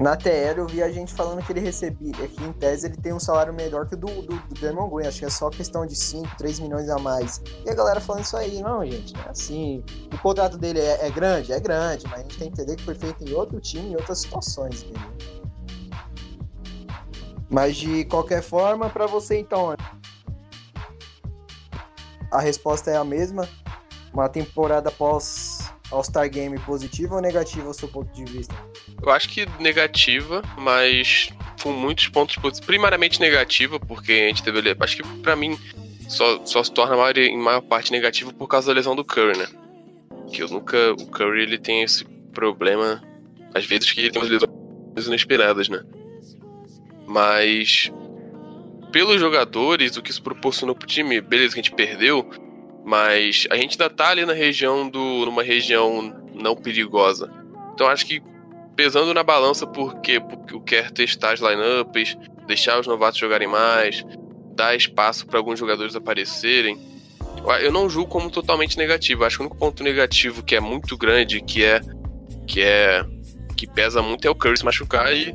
Na TL eu vi a gente falando que ele recebia, é que em tese ele tem um salário melhor que o do, do, do Draymond Green, acho que é só questão de 5, 3 milhões a mais. E a galera falando isso aí, não, gente, não é assim. O contrato dele é, é grande? É grande, mas a gente tem que entender que foi feito em outro time, em outras situações, entendeu? Mas de qualquer forma, pra você então, a resposta é a mesma. Uma temporada pós All-Star Game positiva ou negativa ao seu ponto de vista? Eu acho que negativa, mas com muitos pontos positivos. Primariamente negativa, porque a gente teve. Acho que pra mim só, só se torna maior, em maior parte negativa por causa da lesão do Curry, né? Que eu nunca. O Curry ele tem esse problema, às vezes, que ele tem umas lesões inesperadas, né? Mas. Pelos jogadores, o que isso proporcionou pro time, beleza que a gente perdeu, mas a gente ainda tá ali na região do. numa região não perigosa. Então acho que pesando na balança porque, porque eu quero testar as lineups, deixar os novatos jogarem mais, dar espaço para alguns jogadores aparecerem. Eu não julgo como totalmente negativo. Acho que o único ponto negativo que é muito grande, que é que é que pesa muito é o Curry se machucar e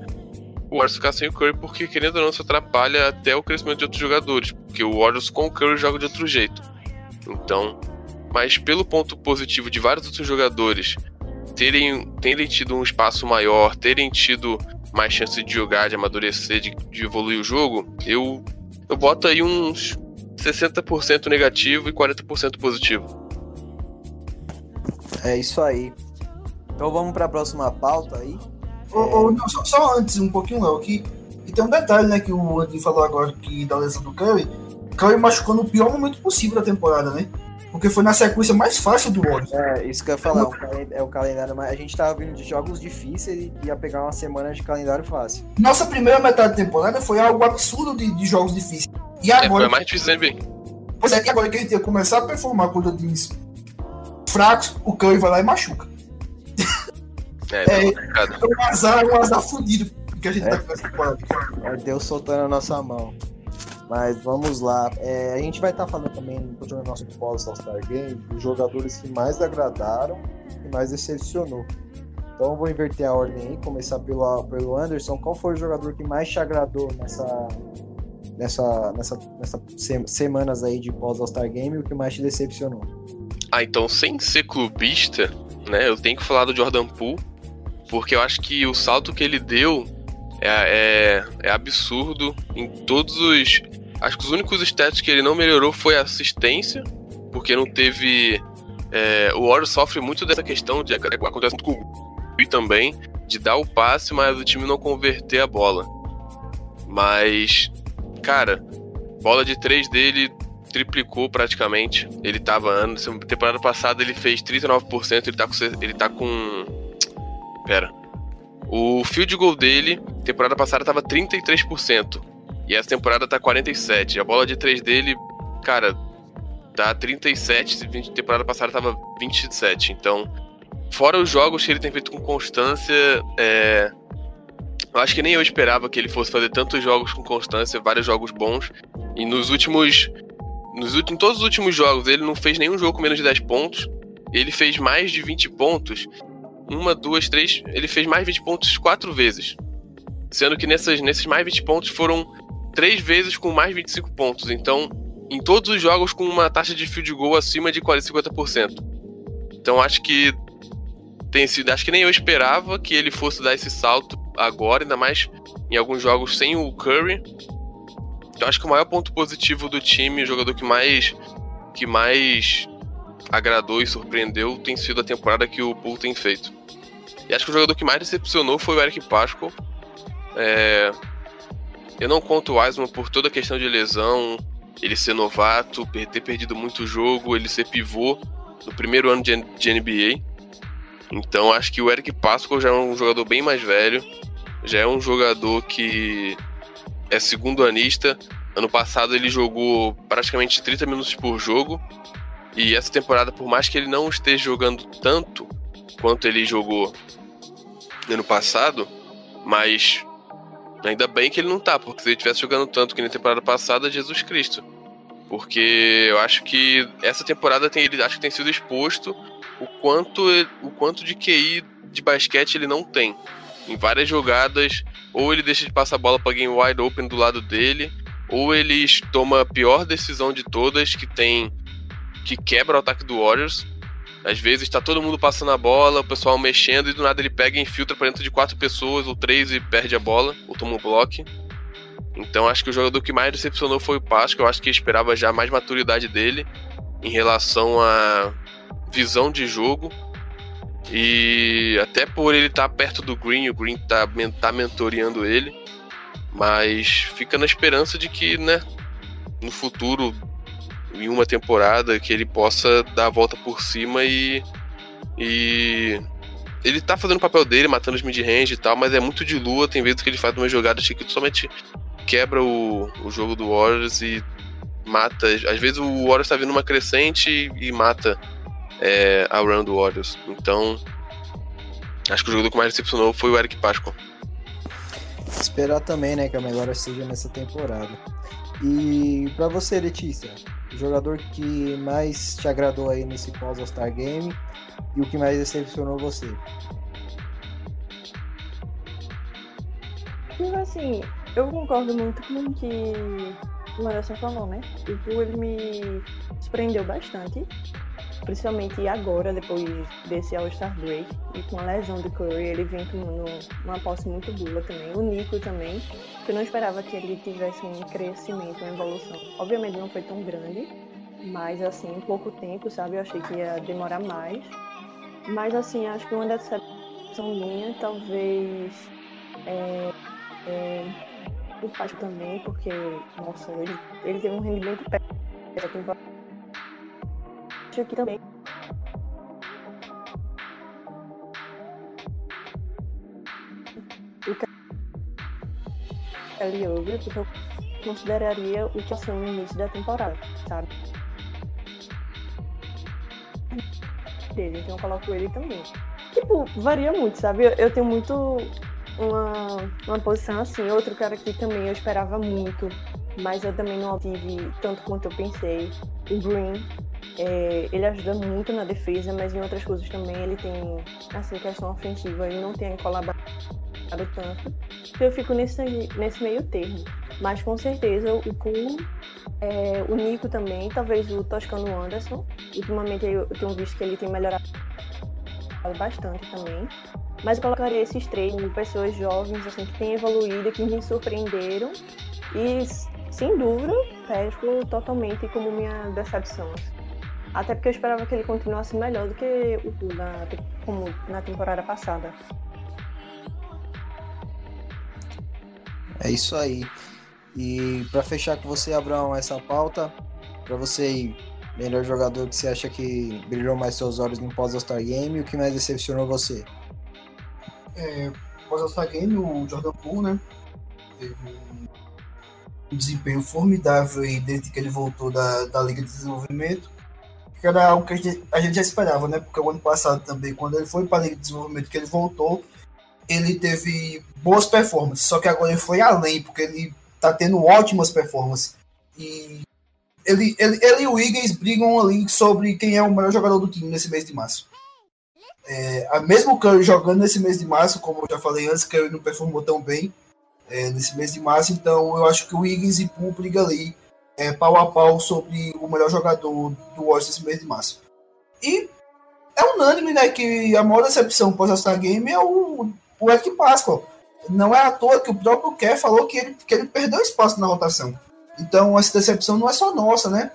o Warriors ficar sem o Curry, porque querendo ou não, isso atrapalha até o crescimento de outros jogadores, porque o Warriors com o Curry joga de outro jeito. Então, mas pelo ponto positivo de vários outros jogadores terem, terem tido um espaço maior, terem tido mais chance de jogar, de amadurecer, de, de evoluir o jogo, eu, eu boto aí uns 60% negativo e 40% positivo. É isso aí. Então vamos para a próxima pauta aí. Ou, ou não, só, só antes, um pouquinho, Léo, que, que tem um detalhe, né, que o Andy falou agora que da lesão do Curry. Curry machucou no pior momento possível da temporada, né? Porque foi na sequência mais fácil do Warriors. É, isso que eu ia falar, é o calen- é o calendário, mas a gente tava vindo de jogos difíceis e ia pegar uma semana de calendário fácil. Nossa primeira metade da temporada foi algo absurdo de, de jogos difíceis. E É, foi agora, a mais difícil da NBA. pois é, e agora que a gente ia começar a performar contra times fracos, o Curry vai lá e machuca. É, É. É um azar, é um azar fudido que a gente tá com essa temporada. É Deus soltando a nossa mão. Mas vamos lá. É, a gente vai estar falando também, continuando nosso pós All-Star Game, dos jogadores que mais agradaram e mais decepcionou. Então eu vou inverter a ordem aí, começar pelo, pelo Anderson. Qual foi o jogador que mais te agradou nessa, nessa, nessa, nessa se- semanas aí de pós All-Star Game e o que mais te decepcionou? Ah, então, sem ser clubista, né, eu tenho que falar do Jordan Poole, porque eu acho que o salto que ele deu é, é, é absurdo em todos os. Acho que os únicos stats que ele não melhorou foi a assistência, porque não teve. é, o Warriors sofre muito dessa questão de acontece muito com o Gui também, de dar o passe, mas o time não converter a bola. Mas, cara, bola de três dele triplicou praticamente. Ele tava anos. Temporada passada ele fez 39%, ele tá com. Ele tá com. Pera. O field goal dele, temporada passada, tava 33%. E essa temporada tá 47%. A bola de três dele, cara, tá 37. Temporada passada tava 27. Então, fora os jogos que ele tem feito com constância, é, eu acho que nem eu esperava que ele fosse fazer tantos jogos com constância, vários jogos bons. E nos últimos. Nos últimos, em todos os últimos jogos, ele não fez nenhum jogo com menos de 10 pontos. Ele fez mais de 20 pontos. Uma, duas, três. Ele fez mais de 20 pontos quatro vezes. Sendo que nessas, nesses mais 20 pontos foram três vezes com mais 25 pontos. Então, em todos os jogos com uma taxa de field goal acima de 40, 50%. Então acho que tem sido. Acho que nem eu esperava que ele fosse dar esse salto agora, ainda mais em alguns jogos sem o Curry. Eu acho que o maior ponto positivo do time, o jogador que mais que mais agradou e surpreendeu tem sido a temporada que o Bull tem feito. E acho que o jogador que mais decepcionou foi o Eric Pascal. É... Eu não conto o Wiseman por toda a questão de lesão, ele ser novato, ter perdido muito jogo, ele ser pivô no primeiro ano de, NBA. Então acho que o Eric Pascal já é um jogador bem mais velho, já é um jogador que é segundo anista. Ano passado ele jogou praticamente 30 minutos por jogo. E essa temporada, por mais que ele não esteja jogando tanto quanto ele jogou ano passado, mas Ainda bem que ele não tá, porque se ele estivesse jogando tanto que na temporada passada, Jesus Cristo. Porque eu acho que essa temporada tem ele acho que tem sido exposto o quanto o quanto de QI de basquete ele não tem. Em várias jogadas, ou ele deixa de passar a bola para alguém wide open do lado dele, ou ele toma a pior decisão de todas que tem que quebra o ataque do Warriors, às vezes tá todo mundo passando a bola, o pessoal mexendo e do nada ele pega e infiltra para dentro de quatro pessoas ou três e perde a bola, ou toma um bloco. Então acho que o jogador que mais decepcionou foi o Pasco. Eu acho que esperava já mais maturidade dele em relação à visão de jogo. E até por ele estar tá perto do Green, o Green tá, tá mentoreando ele. Mas fica na esperança de que, né, no futuro em uma temporada que ele possa dar a volta por cima e. E. Ele tá fazendo o papel dele, matando os mid-range e tal, mas é muito de lua. Tem vezes que ele faz uma jogada que somente quebra o, o jogo do Warriors e mata. Às vezes o Warriors tá vindo uma crescente e, e mata é, a run do Warriors. Então. Acho que o jogador que mais decepcionou foi o Eric Pascal. Esperar também, né, que a melhora seja nessa temporada. E para você, Letícia, o jogador que mais te agradou aí nesse pós All-Star Game e o que mais decepcionou você? Tipo assim, eu concordo muito com o que o Anderson falou, né? Tipo, ele me surpreendeu bastante. Principalmente agora, depois desse All-Star Break. E com a lesão do Curry, ele vem com uma posse muito boa também. O Nico também, que eu não esperava que ele tivesse um crescimento, uma evolução. Obviamente não foi tão grande, mas assim, em pouco tempo, sabe? Eu achei que ia demorar mais. Mas assim, acho que uma decepção minha, talvez. É, é, o Pacho também, porque, nossa, ele, ele teve um rendimento péssimo Acho que também. O Kelly Oubre, porque eu consideraria o que passou no início da temporada, sabe? Dele, então eu coloco ele também. Tipo, varia muito, sabe? Eu, eu tenho muito uma, uma posição assim. Outro cara que também eu esperava muito, mas eu também não tive tanto quanto eu pensei. O Green, é, ele ajuda muito na defesa, mas em outras coisas também ele tem, assim, questão ofensiva, ele não tem colaborado tanto. Então eu fico nesse, nesse meio termo. Mas com certeza o Kuhn, é, o Nico também, talvez o Toscano Anderson. Ultimamente eu, tenho visto que ele tem melhorado bastante também. Mas eu colocaria esses três pessoas jovens assim, que têm evoluído, que me surpreenderam. E, sem dúvida, pesco totalmente como minha decepção. Até porque eu esperava que ele continuasse melhor do que o na, como na temporada passada. É isso aí. E para fechar com você, Abraão, essa pauta, para você aí, melhor jogador que você acha que brilhou mais seus olhos no pós-All-Star Game o que mais decepcionou você? É, pós-All-Star Game, o Jordan Poole, né? Teve um desempenho formidável aí desde que ele voltou da, da Liga de Desenvolvimento. Que era algo que a gente, a gente já esperava, né? Porque o ano passado também, quando ele foi para a de Desenvolvimento, que ele voltou, ele teve boas performances. Só que agora ele foi além, porque ele tá tendo ótimas performances. E ele, ele, ele e o Higgins brigam ali sobre quem é o melhor jogador do time nesse mês de março. É, a mesmo Curry jogando nesse mês de março, como eu já falei antes, Curry não performou tão bem é, nesse mês de março, então eu acho que o Higgins e Poole brigam ali é, pau a pau sobre o melhor jogador do Warriors nesse mês de março. E é unânime, né, que a maior decepção pós-Star Game é o, o Eric Pascal. Não é à toa que o próprio Kerr falou que ele, que ele perdeu espaço na rotação. Então, essa decepção não é só nossa, né?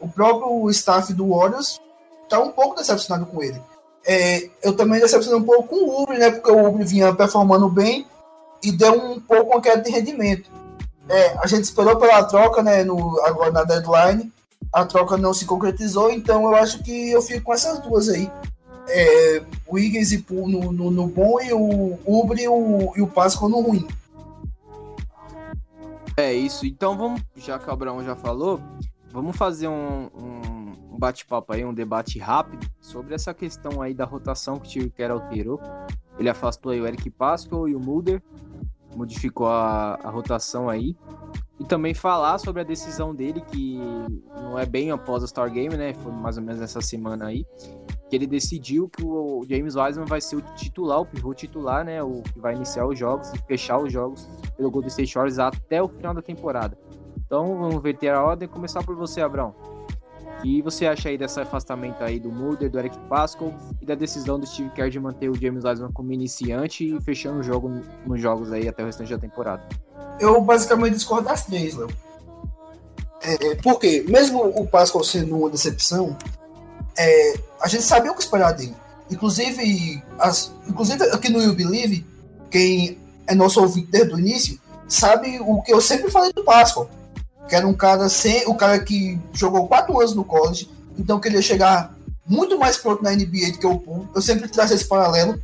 O próprio staff do Warriors tá um pouco decepcionado com ele. É, eu também decepcionei um pouco com o Uber, né? Porque o Uber vinha performando bem e deu um pouco uma queda de rendimento. É, a gente esperou pela troca, né? No, agora na deadline. A troca não se concretizou, então eu acho que eu fico com essas duas aí. É, o Higgins e no, no, no, bom e o Uber e o, e o Pasco no ruim. É isso. Então vamos, já que o Abraão já falou, vamos fazer um, um bate-papo aí, um debate rápido sobre essa questão aí da rotação que o Steve Kerr alterou. Ele afastou aí o Eric Pascal e o Mulder, modificou a, a rotação aí. E também falar sobre a decisão dele, que não é bem após a Star Game, né? Foi mais ou menos essa semana aí. Que ele decidiu que o James Wiseman vai ser o titular, o pivô titular, né? O que vai iniciar os jogos e fechar os jogos pelo Golden State Warriors até o final da temporada. Então vamos ver ter a ordem. Começar por você, Abrão. Que você acha aí desse afastamento aí do Mulder, do Eric Pascal e da decisão do Steve Kerr de manter o James Wiseman como iniciante e fechando o jogo nos jogos aí até o restante da temporada? Eu basicamente discordo das três, Léo. É, é, porque, mesmo o Pascal sendo uma decepção, é, a gente sabia o que esperar dele. Inclusive, as, inclusive aqui no You Believe, quem é nosso ouvinte desde o início, sabe o que eu sempre falei do Pascal. Que era um cara sem. O cara que jogou quatro anos no college, então queria chegar muito mais pronto na NBA do que o Poole. Eu sempre trago esse paralelo.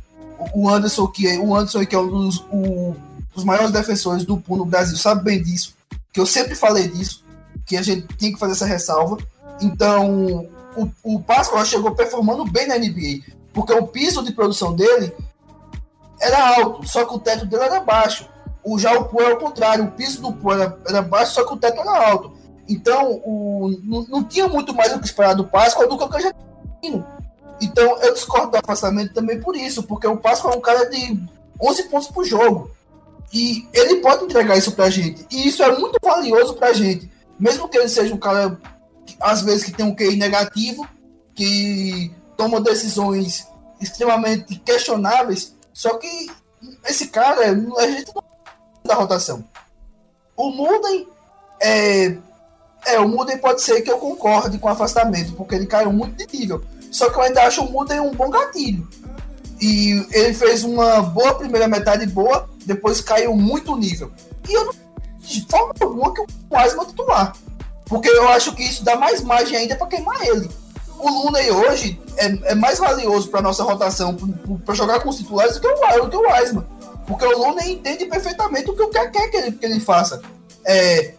O Anderson, que é, o Anderson, que é um dos, o, dos maiores defensores do Poole no Brasil, sabe bem disso. Que eu sempre falei disso. Que a gente tem que fazer essa ressalva. Então, o, o Pascal chegou performando bem na NBA. Porque o piso de produção dele era alto, só que o teto dele era baixo. O, já o Poe é o contrário, o piso do Poe era, era, baixo, só que o teto era alto. Então, o, não, não tinha muito mais o que esperar do Páscoa do que o Canjatino. Então, eu discordo do afastamento também por isso, porque o Páscoa é um cara de 11 pontos por jogo. E ele pode entregar isso pra gente. E isso é muito valioso pra gente. Mesmo que ele seja um cara, às vezes, que tem um QI negativo, que toma decisões extremamente questionáveis, só que esse cara, a gente não da rotação. O Muden é, é, o Muden pode ser que eu concorde com o afastamento, porque ele caiu muito de nível. Só que eu ainda acho o Muden um bom gatilho. E ele fez uma boa primeira metade boa, depois caiu muito nível. E eu não de forma alguma que o Wiseman titular. Porque eu acho que isso dá mais margem ainda para queimar ele. O Looney hoje é, é mais valioso para nossa rotação, para jogar com os titulares, do que o, do que o Wiseman. Porque o Luna entende perfeitamente o que o que quer que ele, que ele faça. É,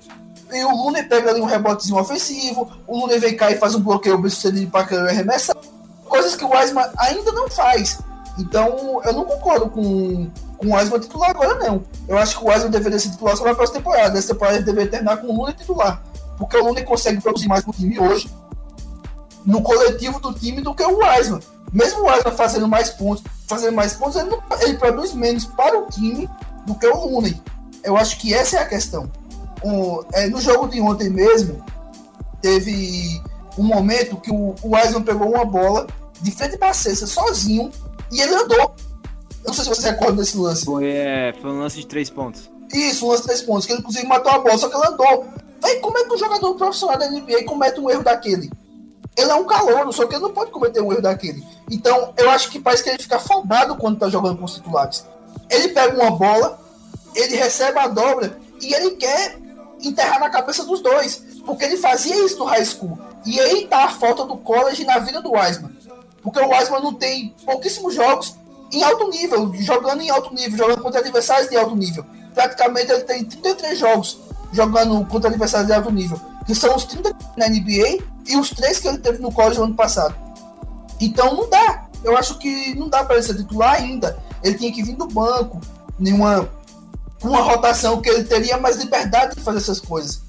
e o Luna pega ali um rebotezinho ofensivo, o Luna vem cá e faz um bloqueio bem sucedido para que arremessa. Coisas que o Wiseman ainda não faz. Então, eu não concordo com, com o Wiseman titular agora, não. Eu acho que o Wiseman deveria ser titular só na próxima temporada. Essa temporada ele deveria terminar com o Luna titular. Porque o Luna consegue produzir mais pro time hoje, no coletivo do time, do que o Wiseman. Mesmo o Wiseman fazendo mais pontos, fazendo mais pontos, ele, não, ele produz menos para o time do que o Looney. Eu acho que essa é a questão. Um, é, no jogo de ontem mesmo, teve um momento que o, o Wiseman pegou uma bola de frente para a cesta sozinho e ele andou. Eu não sei se você recorda desse lance. Foi, é, foi um lance de três pontos. Isso, um lance de três pontos, que ele inclusive matou a bola, só que ele andou. Véi, como é que um jogador profissional da NBA comete um erro daquele? Ele é um calor, só que ele não pode cometer um erro daquele. Então, eu acho que parece que ele fica afobado quando tá jogando com os titulares. Ele pega uma bola, ele recebe a dobra e ele quer enterrar na cabeça dos dois, porque ele fazia isso no high school. E aí tá a falta do college na vida do Wiseman. Porque o Wiseman não tem pouquíssimos jogos em alto nível, jogando em alto nível, jogando contra adversários de alto nível. Praticamente ele tem 33 jogos jogando contra adversários de alto nível, que são os 30 na NBA e os três que ele teve no college no ano passado. Então não dá. Eu acho que não dá para ele ser titular ainda. Ele tinha que vir do banco, nenhuma uma rotação que ele teria mais liberdade de fazer essas coisas.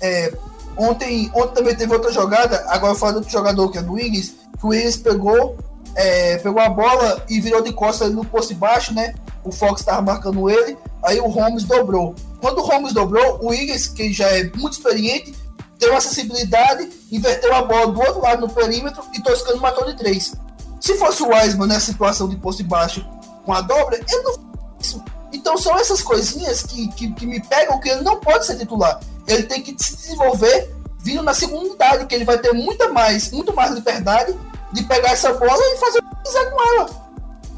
É, ontem, ontem também teve outra jogada, agora falando outro jogador que é do Wiggins, que o Wiggins pegou, é, pegou a bola e virou de costas no posto baixo, né? O Fox estava marcando ele, aí o Holmes dobrou. Quando o Holmes dobrou, o Wiggins, que já é muito experiente, teve uma sensibilidade, inverteu a bola do outro lado no perímetro e Toscano matou de três. Se fosse o Wiseman nessa situação de posto baixo com a dobra, ele não faz isso. Então são essas coisinhas que, que, que, me pegam que ele não pode ser titular. Ele tem que se desenvolver vindo na segunda unidade, que ele vai ter muita mais, muito mais liberdade de pegar essa bola e fazer o que quiser com ela.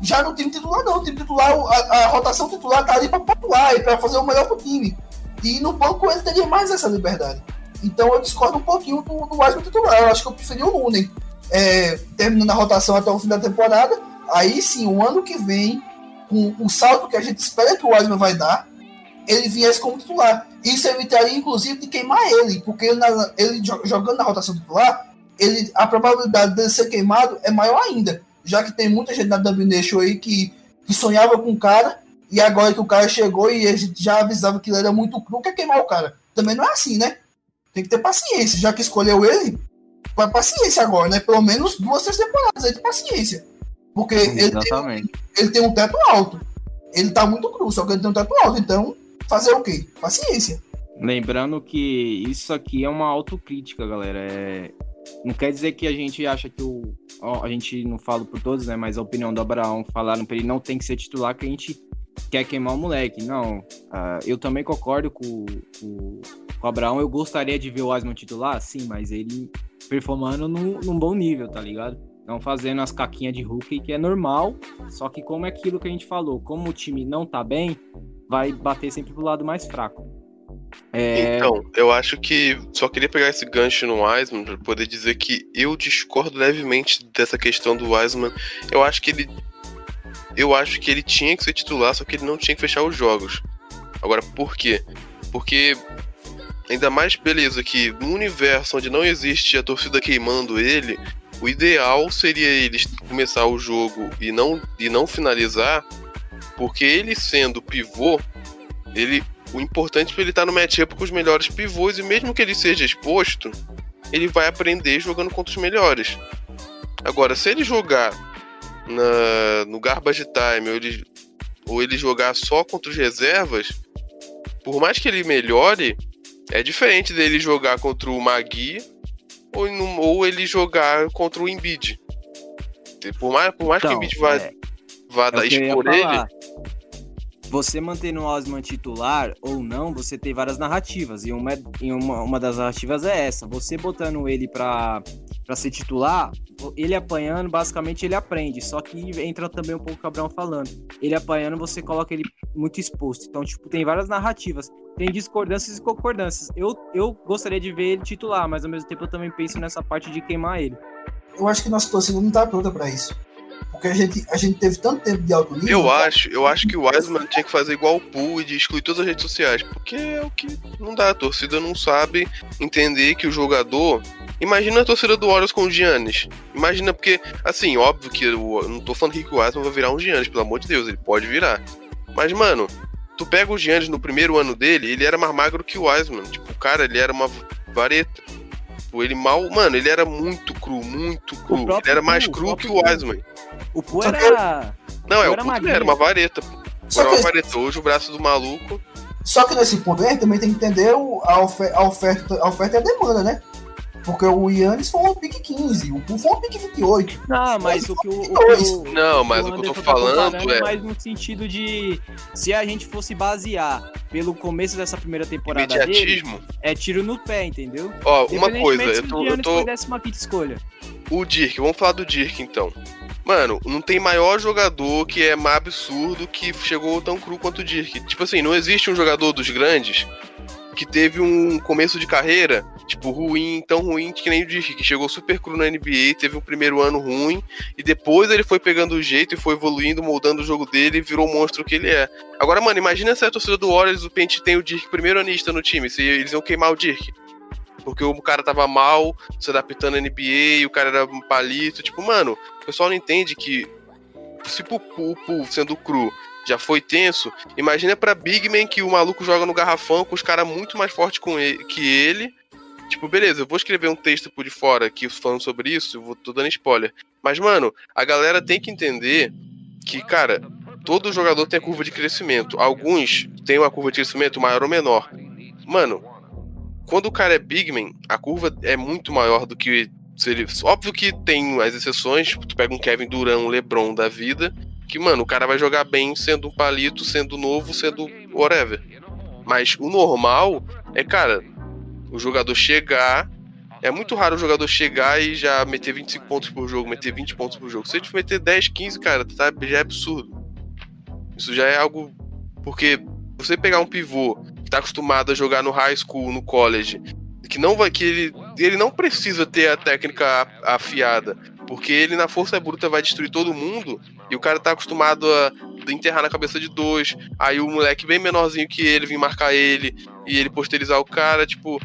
Já no time titular, não. O time titular, a, a rotação titular tá ali para pontuar e para fazer o melhor pro time. E no banco ele teria mais essa liberdade. Então eu discordo um pouquinho do, do Wiseman titular. Eu acho que eu preferi o Lunen. É, terminando a rotação até o fim da temporada. Aí sim, o ano que vem, com o salto que a gente espera que o Wiseman vai dar, ele viesse como titular. Isso evitaria, inclusive, de queimar ele, porque ele, ele jogando na rotação titular, ele, a probabilidade de ser queimado é maior ainda, já que tem muita gente na Domination aí que, que sonhava com o cara, e agora que o cara chegou e a gente já avisava que ele era muito cru, quer queimar o cara. Também não é assim, né? Tem que ter paciência, já que escolheu ele, paciência agora, né? Pelo menos duas, três temporadas aí de paciência. Porque ele tem, ele tem um teto alto. Ele tá muito cru, só que ele tem um teto alto. Então, fazer o quê? Paciência. Lembrando que isso aqui é uma autocrítica, galera. É... Não quer dizer que a gente acha que o. A gente não fala por todos, né? Mas a opinião do Abraão falaram pra ele não tem que ser titular, que a gente quer queimar o moleque. Não. Uh, eu também concordo com, com, com, o Abraão. Eu gostaria de ver o Asman titular, sim, mas ele performando num, num bom nível, tá ligado? Não fazendo as caquinhas de Hulk, que é normal. Só que como é aquilo que a gente falou, como o time não tá bem, vai bater sempre pro lado mais fraco. É... Então, eu acho que só queria pegar esse gancho no Wiseman para poder dizer que eu discordo levemente dessa questão do Wiseman. Eu acho que ele eu acho que ele tinha que ser titular, só que ele não tinha que fechar os jogos. Agora, por quê? Porque ainda mais beleza que no universo onde não existe a torcida queimando ele, o ideal seria eles começar o jogo e não, e não finalizar, porque ele sendo pivô, ele o importante é ele estar tá no matchup com os melhores pivôs e mesmo que ele seja exposto, ele vai aprender jogando contra os melhores. Agora, se ele jogar na, no garbage time ou ele, ou ele jogar só contra os reservas, por mais que ele melhore, é diferente dele jogar contra o Magui ou, ou ele jogar contra o Embiid. Por mais, por mais então, que o então, Embiid vá, é, vá é expor ele. Você manter no Osman titular ou não, você tem várias narrativas. E uma, e uma, uma das narrativas é essa. Você botando ele pra, pra ser titular, ele apanhando, basicamente ele aprende. Só que entra também um pouco o Cabrão falando. Ele apanhando, você coloca ele muito exposto. Então, tipo, tem várias narrativas tem discordâncias e concordâncias. Eu, eu gostaria de ver ele titular, mas ao mesmo tempo eu também penso nessa parte de queimar ele. Eu acho que nossa torcida não tá pronta para isso. Porque a gente, a gente teve tanto tempo de alto nível. Eu acho, eu acho que o Wiseman tinha que fazer igual o Pool e de excluir todas as redes sociais. Porque é o que não dá. A torcida não sabe entender que o jogador. Imagina a torcida do Warriors com o Giannis. Imagina, porque, assim, óbvio que eu não tô falando que o Wiseman vai virar um Giannis, pelo amor de Deus, ele pode virar. Mas, mano, tu pega o Giannis no primeiro ano dele, ele era mais magro que o Wiseman. Tipo, o cara, ele era uma vareta. Tipo, ele mal. Mano, ele era muito cru, muito cru. Ele era mais cru que o Wiseman. O Poo era. Não, é, o Poo era uma vareta. Só era uma vareta. Hoje o braço do maluco. Só que nesse ponto aí também tem que entender a, oferta, a, oferta, a oferta e a demanda, né? Porque o Yannis foi um pique 15, o Poole foi um pique 28. Não, mas o que o, o, o, Não, mas o, que eu tô tá falando é. Mais no sentido de. Se a gente fosse basear pelo começo dessa primeira temporada Imediatismo. dele, é tiro no pé, entendeu? Ó, uma coisa, eu tô. Se eu tô... décima quinta escolha. O Dirk, vamos falar do Dirk então. Mano, não tem maior jogador que é mais absurdo que chegou tão cru quanto o Dirk. Tipo assim, não existe um jogador dos grandes que teve um começo de carreira, tipo, ruim, tão ruim que nem o Dirk, que chegou super cru na NBA, teve um primeiro ano ruim, e depois ele foi pegando o jeito e foi evoluindo, moldando o jogo dele e virou o monstro que ele é. Agora, mano, imagina se a torcida do Warriors, o Pente tem o Dirk primeiro anista no time, se eles iam queimar o Dirk. Porque o cara tava mal, se adaptando à NBA, o cara era um palito. Tipo, mano, o pessoal não entende que se o Pupu sendo cru já foi tenso, imagina pra Big Man que o maluco joga no garrafão com os caras muito mais fortes com ele, que ele. Tipo, beleza, eu vou escrever um texto por de fora aqui falando sobre isso, eu vou tô dando spoiler. Mas, mano, a galera tem que entender que, cara, todo jogador tem a curva de crescimento. Alguns têm uma curva de crescimento maior ou menor. Mano, quando o cara é big man, a curva é muito maior do que. Óbvio que tem as exceções, tipo, tu pega um Kevin Durant, um LeBron da vida, que, mano, o cara vai jogar bem sendo um palito, sendo novo, sendo whatever. Mas o normal é, cara, o jogador chegar. É muito raro o jogador chegar e já meter 25 pontos por jogo, meter 20 pontos por jogo. Se ele meter 10, 15, cara, tá, já é absurdo. Isso já é algo. Porque você pegar um pivô que tá acostumado a jogar no high school, no college, que não vai. que ele, ele não precisa ter a técnica afiada. Porque ele na força bruta vai destruir todo mundo. E o cara tá acostumado a enterrar na cabeça de dois. Aí o moleque bem menorzinho que ele vir marcar ele e ele posterizar o cara, tipo.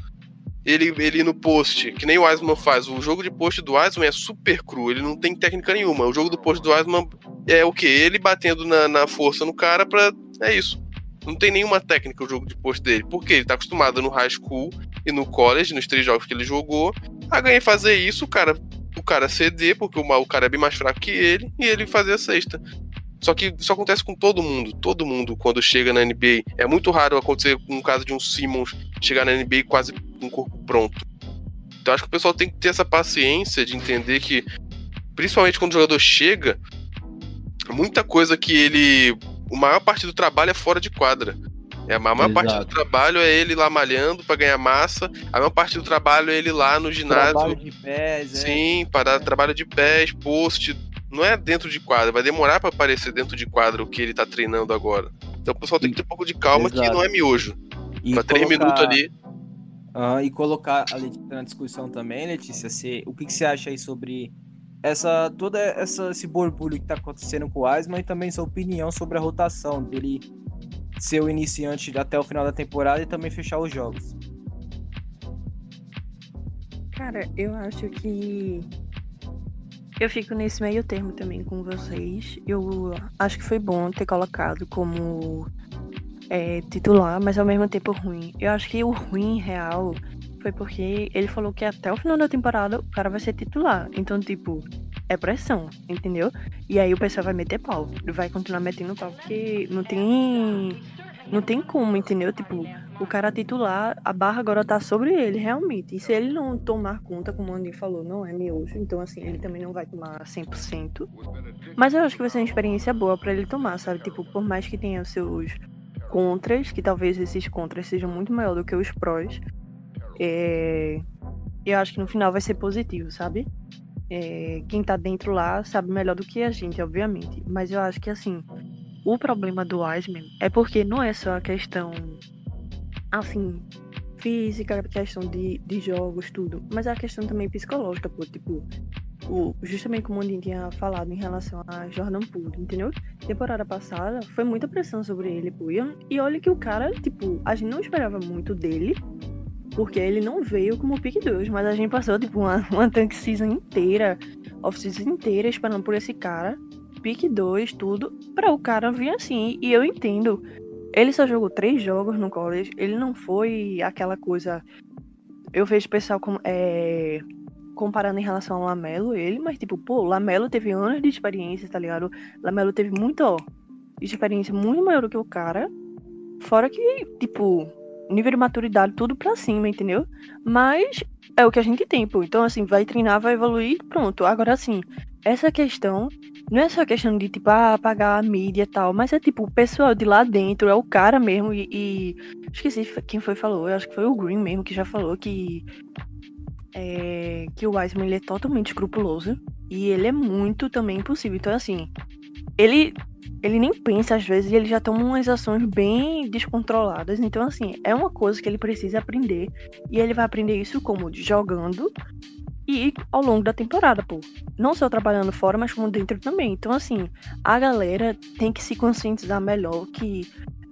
Ele, ele no post, que nem o Wiseman faz. O jogo de post do Wiseman é super cru, ele não tem técnica nenhuma. O jogo do post do Wiseman é o que? Ele batendo na, na força no cara pra. É isso. Não tem nenhuma técnica o jogo de post dele. Porque ele tá acostumado no high school e no college, nos três jogos que ele jogou, a ganhar fazer isso, o cara, cara ceder, porque o, cara é bem mais fraco que ele, e ele fazer a sexta. Só que isso acontece com todo mundo. Todo mundo, quando chega na NBA. É muito raro acontecer no caso de um Simmons chegar na NBA quase com o corpo pronto. Então acho que o pessoal tem que ter essa paciência de entender que, principalmente quando o jogador chega, muita coisa que ele. A maior parte do trabalho é fora de quadra. É, a maior Exato. parte do trabalho é ele lá malhando para ganhar massa. A maior parte do trabalho é ele lá no ginásio. Trabalho de pés, é. Sim, para dar trabalho de pés, post. Não é dentro de quadra, vai demorar para aparecer dentro de quadra o que ele tá treinando agora. Então o pessoal tem que ter um pouco de calma que Exato. não é miojo. E Pra três colocar- minutos ali. Ah, e colocar a Letícia na discussão também, Letícia, você- o que, que você acha aí sobre essa toda essa, esse borbulho que tá acontecendo com o Asman e também sua opinião sobre a rotação dele ser o iniciante até o final da temporada e também fechar os jogos. Cara, eu acho que. Eu fico nesse meio termo também com vocês. Eu acho que foi bom ter colocado como é, titular, mas ao mesmo tempo ruim. Eu acho que o ruim real foi porque ele falou que até o final da temporada o cara vai ser titular. Então, tipo, é pressão, entendeu? E aí o pessoal vai meter pau. Vai continuar metendo pau, porque não tem. Não tem como, entendeu? Tipo, o cara titular, a barra agora tá sobre ele, realmente. E se ele não tomar conta, como o Andy falou, não é miojo, então assim, ele também não vai tomar 100%. Mas eu acho que vai ser uma experiência boa pra ele tomar, sabe? Tipo, por mais que tenha os seus contras, que talvez esses contras sejam muito maior do que os prós, é... eu acho que no final vai ser positivo, sabe? É, Quem tá dentro lá sabe melhor do que a gente, obviamente. Mas eu acho que assim, o problema do Wiseman é porque não é só a questão assim, física, questão de, de jogos, tudo, mas é a questão também psicológica, pô, tipo, o, justamente como o Andin tinha falado em relação a Jordan Poole, entendeu? Temporada passada foi muita pressão sobre ele, pô, e, e olha que o cara, tipo, a gente não esperava muito dele, porque ele não veio como pick 2, mas a gente passou, tipo, uma, uma tank season inteira, off-season inteira, esperando por esse cara, pick 2, tudo, pra o cara vir assim, e eu entendo, ele só jogou três jogos no college. Ele não foi aquela coisa. Eu vejo pessoal com, é, comparando em relação ao Lamelo, ele, mas tipo, pô, Lamelo teve anos de experiência, tá ligado? Lamelo teve muito, ó, experiência muito maior do que o cara. Fora que, tipo, nível de maturidade, tudo pra cima, entendeu? Mas é o que a gente tem, pô. Então, assim, vai treinar, vai evoluir, pronto. Agora, assim, essa questão não é só questão de, tipo, ah, pagar a mídia e tal, mas é tipo, o pessoal de lá dentro, é o cara mesmo, e. e- Esqueci quem foi falou, eu acho que foi o Green mesmo que já falou que. é, que o Wiseman ele é totalmente escrupuloso. E ele é muito também impossível. Então, assim, ele ele nem pensa às vezes e ele já toma umas ações bem descontroladas. Então, assim, é uma coisa que ele precisa aprender. E ele vai aprender isso como? Jogando e ao longo da temporada, pô. Não só trabalhando fora, mas como dentro também. Então, assim, a galera tem que se conscientizar melhor que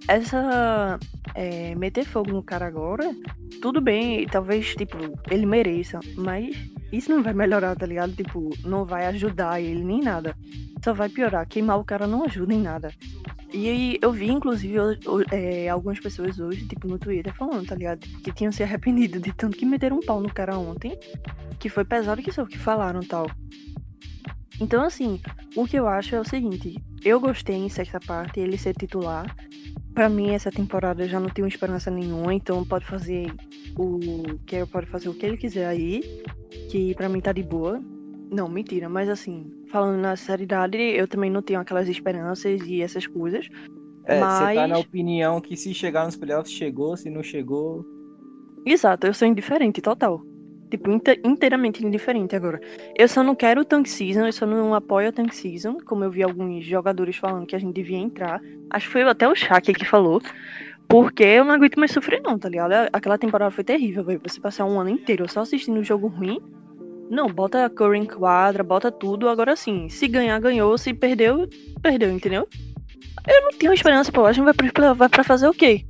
essa. É, meter fogo no cara agora, tudo bem, talvez, tipo, ele mereça, mas isso não vai melhorar, tá ligado? Tipo, não vai ajudar ele nem nada. Só vai piorar. Queimar o cara não ajuda em nada. E aí eu vi, inclusive, é, algumas pessoas hoje, tipo, no Twitter falando, tá ligado? Que tinham se arrependido de tanto que meteram um pau no cara ontem. Que foi pesado que só que falaram tal. Então, assim, o que eu acho é o seguinte: eu gostei em sexta parte ele ser titular. Pra mim, essa temporada eu já não tenho esperança nenhuma, então pode fazer o que pode fazer o que ele quiser aí, que pra mim tá de boa. Não, mentira, mas assim, falando na seriedade, eu também não tenho aquelas esperanças e essas coisas. É, mas... você tá na opinião que se chegar nos playoffs chegou, se não chegou. Exato, eu sou indiferente, total. Tipo, inteiramente indiferente agora. Eu só não quero o Tank Season, eu só não apoio o Tank Season, como eu vi alguns jogadores falando que a gente devia entrar. Acho que foi até o Shaq que falou. Porque eu não aguento mais sofrer, não, tá ligado? Aquela temporada foi terrível, velho. Você passar um ano inteiro só assistindo um jogo ruim não, bota Curry em quadra, bota tudo. Agora sim, se ganhar, ganhou. Se perdeu, perdeu, entendeu? Eu não tenho esperança, pô. A gente vai pra, vai pra fazer o quê?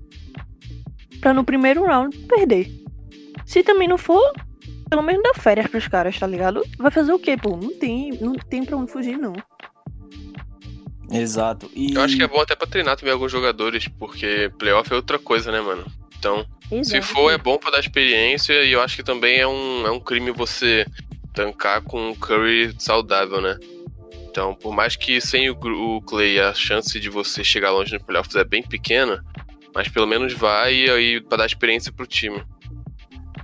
Pra no primeiro round perder. Se também não for, pelo menos dá férias pros caras, tá ligado? Vai fazer o quê, pô? Não tem, não tem pra onde fugir, não. Exato. E... Eu acho que é bom até pra treinar também alguns jogadores, porque playoff é outra coisa, né, mano? Então, Exato. se for, é bom pra dar experiência e eu acho que também é um, é um crime você tancar com o Curry saudável, né? Então, por mais que sem o, o Clay a chance de você chegar longe no playoffs é bem pequena, mas pelo menos vai aí para dar experiência pro time.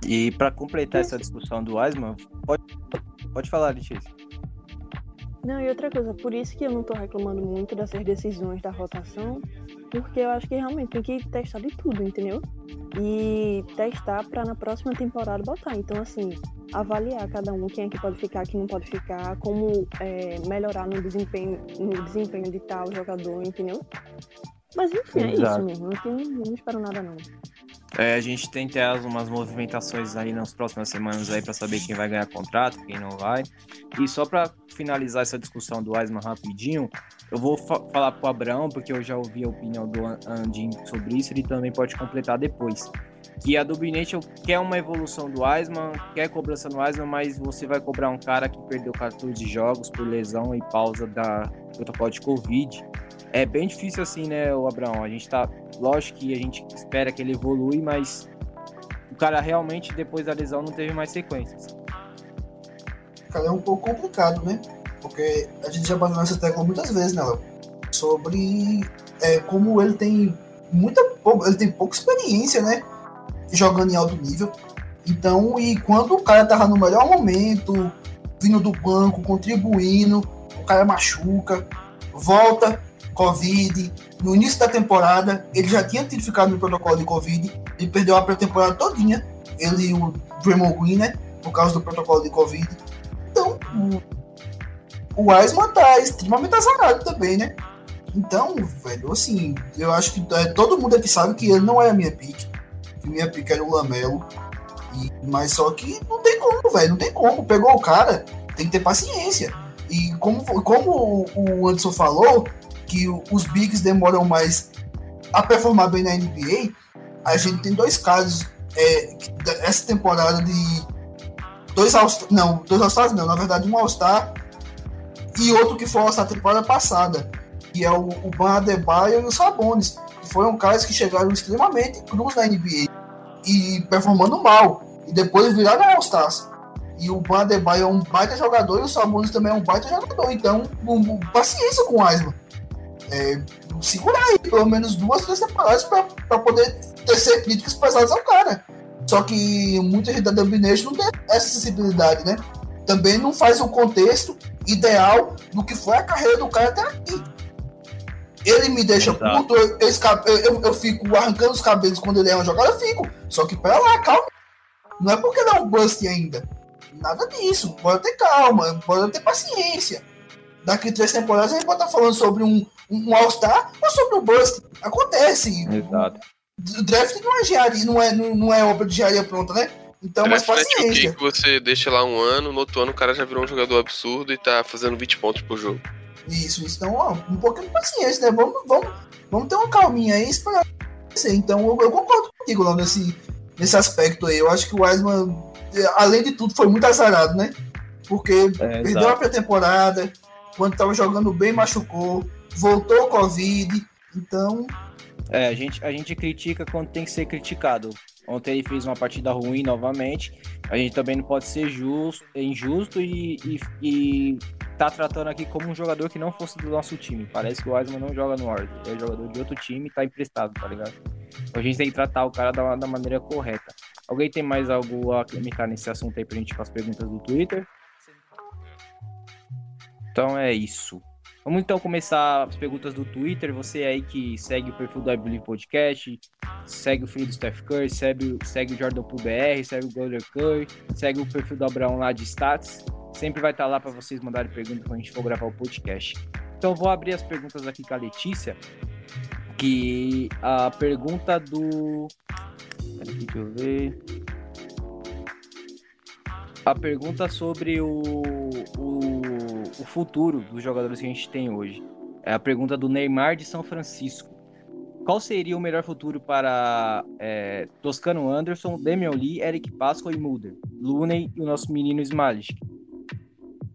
E para completar essa discussão do Wiseman, pode, pode falar, Letícia. Não, e outra coisa, por isso que eu não tô reclamando muito dessas decisões da rotação, porque eu acho que realmente tem que testar de tudo, entendeu? E testar para na próxima temporada botar. Então, assim, avaliar cada um, quem é que pode ficar, quem não pode ficar, como é, melhorar no desempenho, no desempenho de tal jogador, entendeu? Mas enfim, é Exato. isso mesmo. Não, tem, não espero nada não. É, a gente tem que ter umas movimentações aí nas próximas semanas aí para saber quem vai ganhar contrato, quem não vai. E só para finalizar essa discussão do Wiseman rapidinho, eu vou fa falar pro Abraão, porque eu já ouvi a opinião do Andin sobre isso, ele também pode completar depois. Que a Dubinete quer uma evolução do Wiseman, quer cobrança no Wiseman, mas você vai cobrar um cara que perdeu 14 jogos por lesão e pausa da protocolo de Covid é bem difícil assim, né, o Abraão? A gente tá. Lógico que a gente espera que ele evolui, mas o cara realmente, depois da lesão, não teve mais sequências. Cara, é um pouco complicado, né? Porque a gente já bateu nessa tecla muitas vezes, né, Léo? Sobre é, como ele tem muita. Ele tem pouca experiência, né? Jogando em alto nível. Então, e quando o cara tava no melhor momento, vindo do banco, contribuindo, o cara machuca, volta, Covid. No início da temporada, ele já tinha tido ficado no protocolo de Covid. Ele perdeu a pré-temporada todinha. Ele e o Draymond Green, né? Por causa do protocolo de Covid. Então, o Wiseman tá extremamente azarado também, né? Então, velho, assim, eu acho que é, todo mundo aqui sabe que ele não é a minha pick. Que minha pick era o Lamelo. E, mas só que não tem como, velho. Não tem como. Pegou o cara, tem que ter paciência. E como, como o Anderson falou, que os bigs demoram mais a performar bem na NBA, a gente tem dois casos é, essa temporada de dois all não, dois All-Stars não, na verdade um All-Star e outro que foi All-Star temporada passada, que é o, o Ban Adebayo e o Sabonis, que foram caras que chegaram extremamente cruz na NBA e performando mal, e depois viraram All-Stars. E o Ban Adebayo é um baita jogador e o Sabonis também é um baita jogador, então um, um, paciência com o Wiseman é, segurar aí pelo menos duas, três temporadas para poder tecer críticas pesadas ao cara. Só que muita gente da Domination não tem essa sensibilidade, né? Também não faz o contexto ideal do que foi a carreira do cara até aqui. Ele me deixa Exato. puto, eu, eu, eu, eu, fico arrancando os cabelos quando ele é uma jogada, eu fico. Só que pera lá, calma. Não é porque ele é um bust ainda. Nada disso. Bora ter calma, bora ter paciência. Daqui três temporadas a gente pode estar falando sobre um, um All-Star ou sobre um Bust. Acontece. Exato. O draft não é engenharia, não é, não, não é obra de engenharia pronta, né? Então, mas Draft não é tipo paciência. que você deixa lá um ano, no outro ano o cara já virou um jogador absurdo e tá fazendo 20 pontos por jogo. Isso, isso. Então, ó, um pouquinho de paciência, né? Vamos, vamos, vamos ter uma calminha aí e esperar acontecer. Então, eu, eu concordo contigo lá nesse, nesse aspecto aí. Eu acho que o Wiseman, além de tudo, foi muito azarado, né? Porque É, perdeu a pré-temporada, quando tava jogando bem, machucou, voltou Covid. Então, É, a gente, a gente critica quando tem que ser criticado. Ontem ele fez uma partida ruim novamente. A gente também não pode ser justo, injusto e, e, e tá tratando aqui como um jogador que não fosse do nosso time. Parece que o Wiseman não joga no Warriors. Ele é jogador de outro time e tá emprestado, tá ligado? Então a gente tem que tratar o cara da, da maneira correta. Alguém tem mais algo a comentar nesse assunto aí pra gente com as perguntas do Twitter? Então é isso. Vamos então começar as perguntas do Twitter. Você aí que segue o perfil do I Believe Podcast, segue o filho do Steph Curry, segue, segue o Jordan Poole BR, segue o Golden Curry, segue o perfil do Abraão lá de Stats. Sempre vai estar lá para vocês mandarem perguntas quando a gente for gravar o podcast. Então vou abrir as perguntas aqui com a Letícia. Que a pergunta do. Peraí, deixa eu ver. A pergunta sobre o, o, o futuro dos jogadores que a gente tem hoje. É a pergunta do Neymar de São Francisco. Qual seria o melhor futuro para é, Toscano Anderson, Damian Lee, Eric Pascoe e Mulder? Looney e o nosso menino Smalic.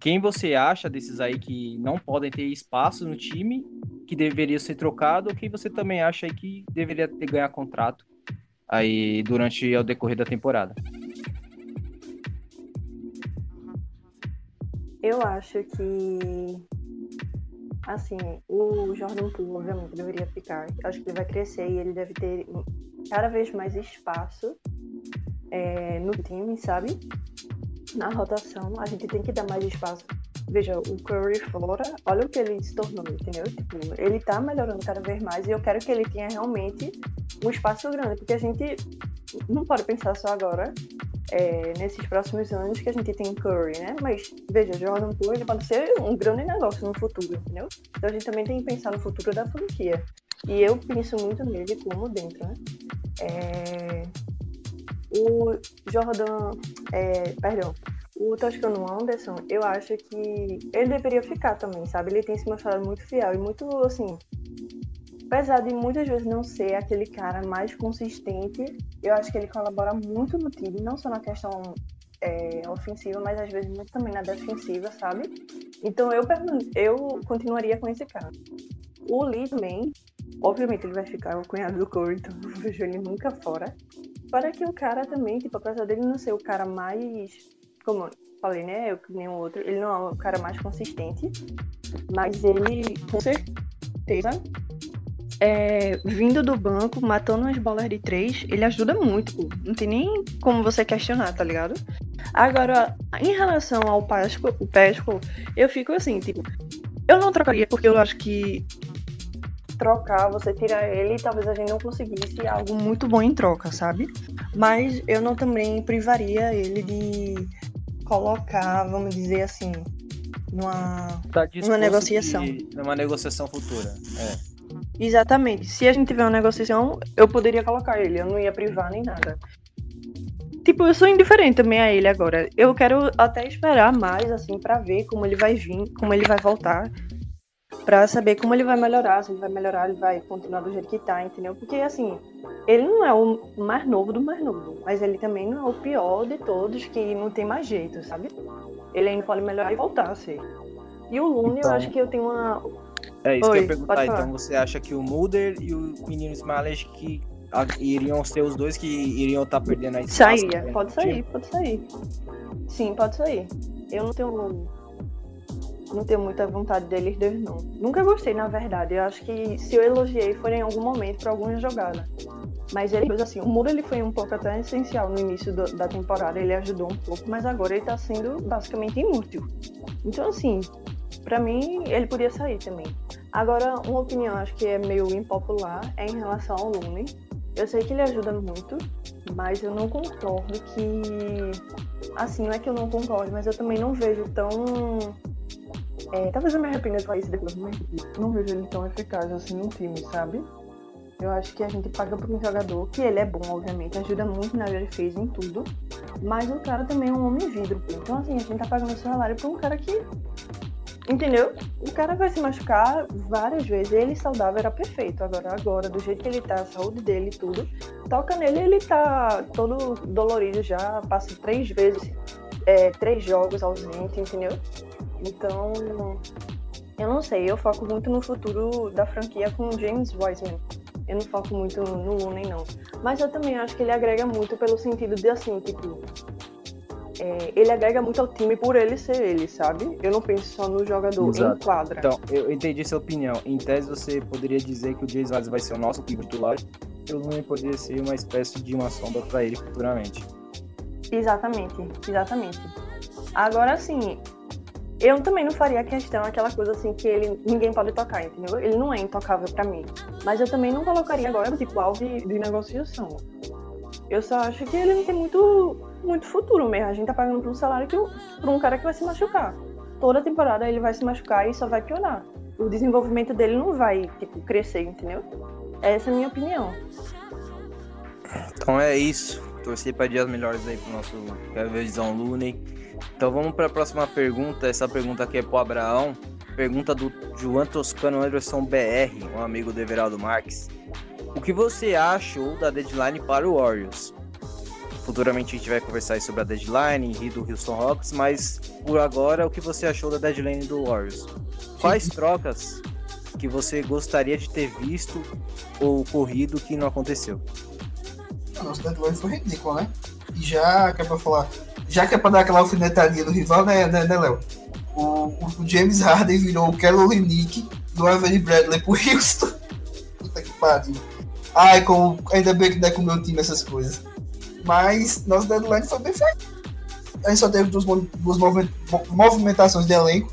Quem você acha desses aí que não podem ter espaço no time, que deveria ser trocado, ou quem você também acha aí que deveria ter ganhar contrato aí durante o decorrer da temporada? Eu acho que. Assim, o Jordan Poole, obviamente, deveria ficar. Acho que ele vai crescer e ele deve ter cada vez mais espaço é, no time, sabe? Na rotação, a gente tem que dar mais espaço. Veja, o Curry fora, olha o que ele se tornou, entendeu? Tipo, ele tá melhorando cada vez mais e eu quero que ele tenha realmente um espaço grande, porque a gente não pode pensar só agora é, nesses próximos anos que a gente tem Curry, né? Mas, veja, Jordan Poole pode ser um grande negócio no futuro, entendeu? Então a gente também tem que pensar no futuro da franquia. E eu penso muito nele como dentro, né? É... O Jordan... É... Perdão. O Toscano Anderson, eu acho que ele deveria ficar também, sabe? Ele tem se mostrado muito fiel e muito, assim... Apesar de muitas vezes não ser aquele cara mais consistente, eu acho que ele colabora muito no time, não só na questão é, ofensiva, mas às vezes muito também na defensiva, sabe? Então eu, eu continuaria com esse cara. O Lee também, obviamente ele vai ficar o cunhado do Corey, então não vejo ele nunca fora. Para que o cara também, tipo, apesar dele não ser o cara mais, como eu falei, né, eu que nem o outro, ele não é o cara mais consistente, mas ele, com certeza, é, vindo do banco, matando as bolas de três, ele ajuda muito, pô. Não tem nem como você questionar, tá ligado? Agora, em relação ao Pasco, o Pesco, eu fico assim, tipo, eu não trocaria porque eu acho que trocar, você tirar ele, talvez a gente não conseguisse algo muito bom em troca, sabe? Mas eu não também privaria ele de colocar, vamos dizer assim, numa, Tá uma disposto negociação. Numa negociação futura. É. Exatamente. Se a gente tiver uma negociação, eu poderia colocar ele, eu não ia privar nem nada. Tipo, eu sou indiferente também a ele agora. Eu quero até esperar mais, assim, pra ver como ele vai vir, como ele vai voltar. Pra saber como ele vai melhorar. Se ele vai melhorar, ele vai continuar do jeito que tá, entendeu? Porque, assim, ele não é o mais novo do mais novo. Mas ele também não é o pior de todos, que não tem mais jeito, sabe? Ele ainda pode melhorar e voltar a ser. E o Lune, Então- eu acho que eu tenho uma, É isso Oi, que eu ia perguntar. Então você acha que o Mulder e o menino Smales que iriam ser os dois que iriam estar perdendo a espaço Sairia, né, pode sair, pode sair. Sim, pode sair. Eu não tenho. Não tenho muita vontade deles dois, não. Nunca gostei, na verdade. Eu acho que se eu elogiei foi em algum momento pra alguma jogada. Mas ele, assim, o Muro ele foi um pouco até essencial no início do- da temporada. Ele ajudou um pouco, mas agora ele tá sendo basicamente inútil. Então, assim, pra mim, ele podia sair também. Agora, uma opinião, acho que é meio impopular, é em relação ao Lune. Eu sei que ele ajuda muito, mas eu não concordo que assim, não é que eu não concordo, mas eu também não vejo tão. É, talvez eu me arrependa de falar isso depois, mas não vejo ele tão eficaz assim no time, sabe? Eu acho que a gente paga por um jogador, que ele é bom, obviamente, ajuda muito na defesa em tudo. Mas o cara também é um homem vidro. Então, assim, a gente tá pagando esse salário pra um cara que. Entendeu? O cara vai se machucar várias vezes. Ele saudável era perfeito. Agora, agora, do jeito que ele tá, a saúde dele e tudo, toca nele, ele tá todo dolorido já, passa três vezes, é, três jogos ausente, entendeu? Então, eu não sei, eu foco muito no futuro da franquia com James Wiseman. Eu não foco muito no Looney, não. Mas eu também acho que ele agrega muito pelo sentido de, assim, tipo... é, ele agrega muito ao time por ele ser ele, sabe? Eu não penso só no jogador Exato. em quadra. Então, eu entendi sua opinião. Em tese, você poderia dizer que o James Wiseman vai ser o nosso time titular e o Looney poderia ser uma espécie de uma sombra para ele futuramente. Exatamente, exatamente. Agora, assim, eu também não faria questão aquela coisa assim que ele ninguém pode tocar, entendeu? Ele não é intocável pra mim. Mas eu também não colocaria agora tipo alvo de, de negociação. Eu só acho que ele não tem muito, muito futuro mesmo. A gente tá pagando um salário que, por um cara que vai se machucar. Toda temporada ele vai se machucar e só vai piorar. O desenvolvimento dele não vai, tipo, crescer, entendeu? Essa é a minha opinião. Então é isso. Torcer para dias melhores aí pro nosso Kevinzão Looney. Então vamos para a próxima pergunta. Essa pergunta aqui é pro Abraão. Pergunta do João Toscano Anderson BR, um amigo do Everaldo Marques. O que você achou da deadline para o Warriors? Futuramente a gente vai conversar sobre a deadline e do Houston Rockets, mas por agora, o que você achou da deadline do Warriors? Quais trocas que você gostaria de ter visto ou ocorrido que não aconteceu? A nossa deadline foi ridícula, né? E já que é pra falar, já que é pra dar aquela alfinetadinha do rival, né, né, né Léo? O, o, James Harden virou o Kelly Olynyk do Avery Bradley pro Houston. Puta que pariu. Ai, como, ainda bem que não é com o meu time essas coisas. Mas nosso deadline foi bem feito. A gente só teve duas, duas movi- mo- movimentações de elenco.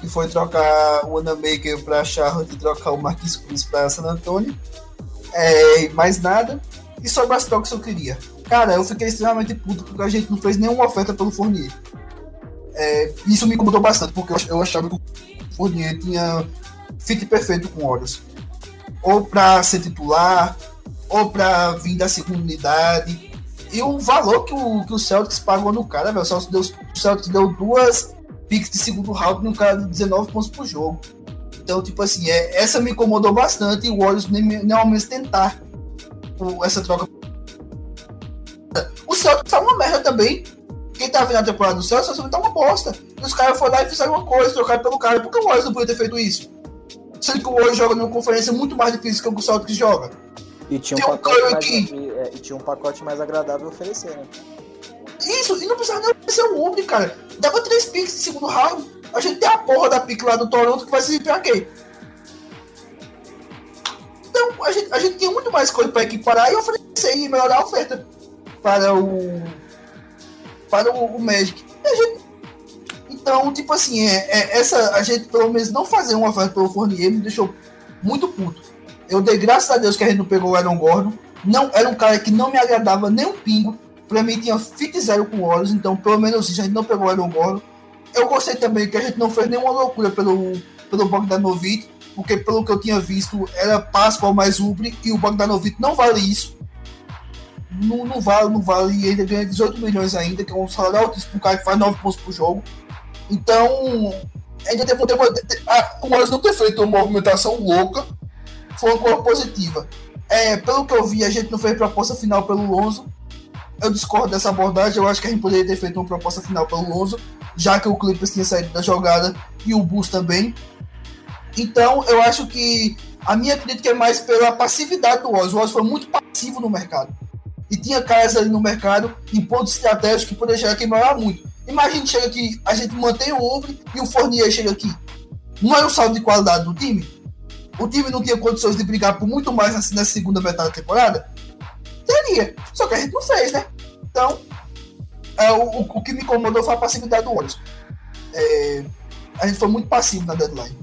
Que foi trocar o Wanamaker pra Charlotte e trocar o Marquis Cruz pra San Antonio. É, mais nada. E sobre as trocas que eu queria. Cara, eu fiquei extremamente puto porque a gente não fez nenhuma oferta pelo Fournier. É, isso me incomodou bastante, porque eu ach- eu achava que o Fournier tinha fit perfeito com o. Ou pra ser titular, ou pra vir da segunda unidade. E o valor que o, que o Celtics pagou no cara, velho. O Celtics deu, o Celtics deu duas picks de segundo round num cara de 19 pontos por jogo. Então, tipo assim, é, essa me incomodou bastante e o Warriors nem, nem ao menos tentar o- essa troca. O Celtics tá uma merda também. Quem tá vendo a temporada do Celtics, tá uma bosta. E os caras foram lá e fizeram uma coisa, trocaram pelo cara. Por que o Warriors não podia ter feito isso? Sendo que o Warriors joga numa conferência muito mais difícil que o Celtics joga. E tinha um um pacote Curry mais, é, e tinha um pacote mais agradável a oferecer, né? Isso, e não precisava nem ser o Ubre, cara. Dava três picks de segundo round. A gente tem a porra da pick lá do Toronto que vai servir pra quê? Então, a gente, a gente tinha muito mais coisa pra equiparar e oferecer e melhorar a oferta para o. para o, o Magic. Gente- então, tipo assim, é, é- essa, a gente pelo menos não fazer uma oferta pelo Fournier me deixou muito puto. Eu dei graças a Deus que a gente não pegou o Aaron Gordon. Não, era um cara que não me agradava nem um pingo. Pra mim tinha fit zero com o então pelo menos isso, a gente não pegou o Aaron Gordon. Eu gostei também que a gente não fez nenhuma loucura pelo, pelo Bogdanovic, porque pelo que eu tinha visto era Pascoal mais Ubre e o Bogdanovic não vale isso. Não, não vale, não vale, e ele ganha 18 milhões ainda, que é um salário altíssimo para um cara que faz 9 pontos por jogo. Então, ainda teve, teve, a, o Warriors não ter feito uma movimentação louca, foi uma coisa positiva. É, pelo que eu vi, a gente não fez proposta final pelo Lonzo. Eu discordo dessa abordagem. Eu acho que a gente poderia ter feito uma proposta final pelo Lonzo, já que o Clippers tinha saído da jogada e o Bulls também. Então, eu acho que a minha crítica é mais pela passividade do Oz. O Oz foi muito passivo no mercado. E tinha caras ali no mercado em pontos estratégicos que poderiam chegar e melhorar muito. Imagina chega aqui, a gente mantém o Ubre e o Fournier chega aqui. Não é um salto de qualidade do time? O time não tinha condições de brigar por muito mais assim, na segunda metade da temporada? Teria. Só que a gente não fez, né? Então, é, o, o, que me incomodou foi a passividade do Warriors. É, a gente foi muito passivo na deadline.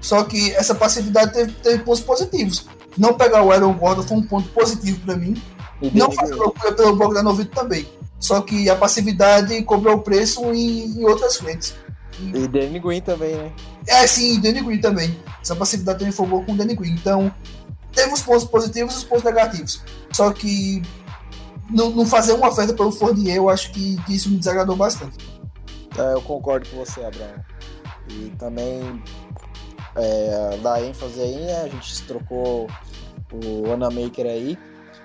Só que essa passividade teve, teve pontos positivos. Não pegar o Aaron Gordon foi um ponto positivo para mim. E Não fazer loucura pelo Bogdanovic também. Só que a passividade cobrou o preço em, em outras frentes. E Danny Green também, né? É, sim, Danny Green também. Essa passividade também formou com o Danny Green. Então, teve os pontos positivos e os pontos negativos. Só que não, não fazer uma oferta pelo Fournier, eu acho que, que isso me desagradou bastante. É, eu concordo com você, Abraão. E também é, dar ênfase aí, né? A gente trocou o Anamaker aí.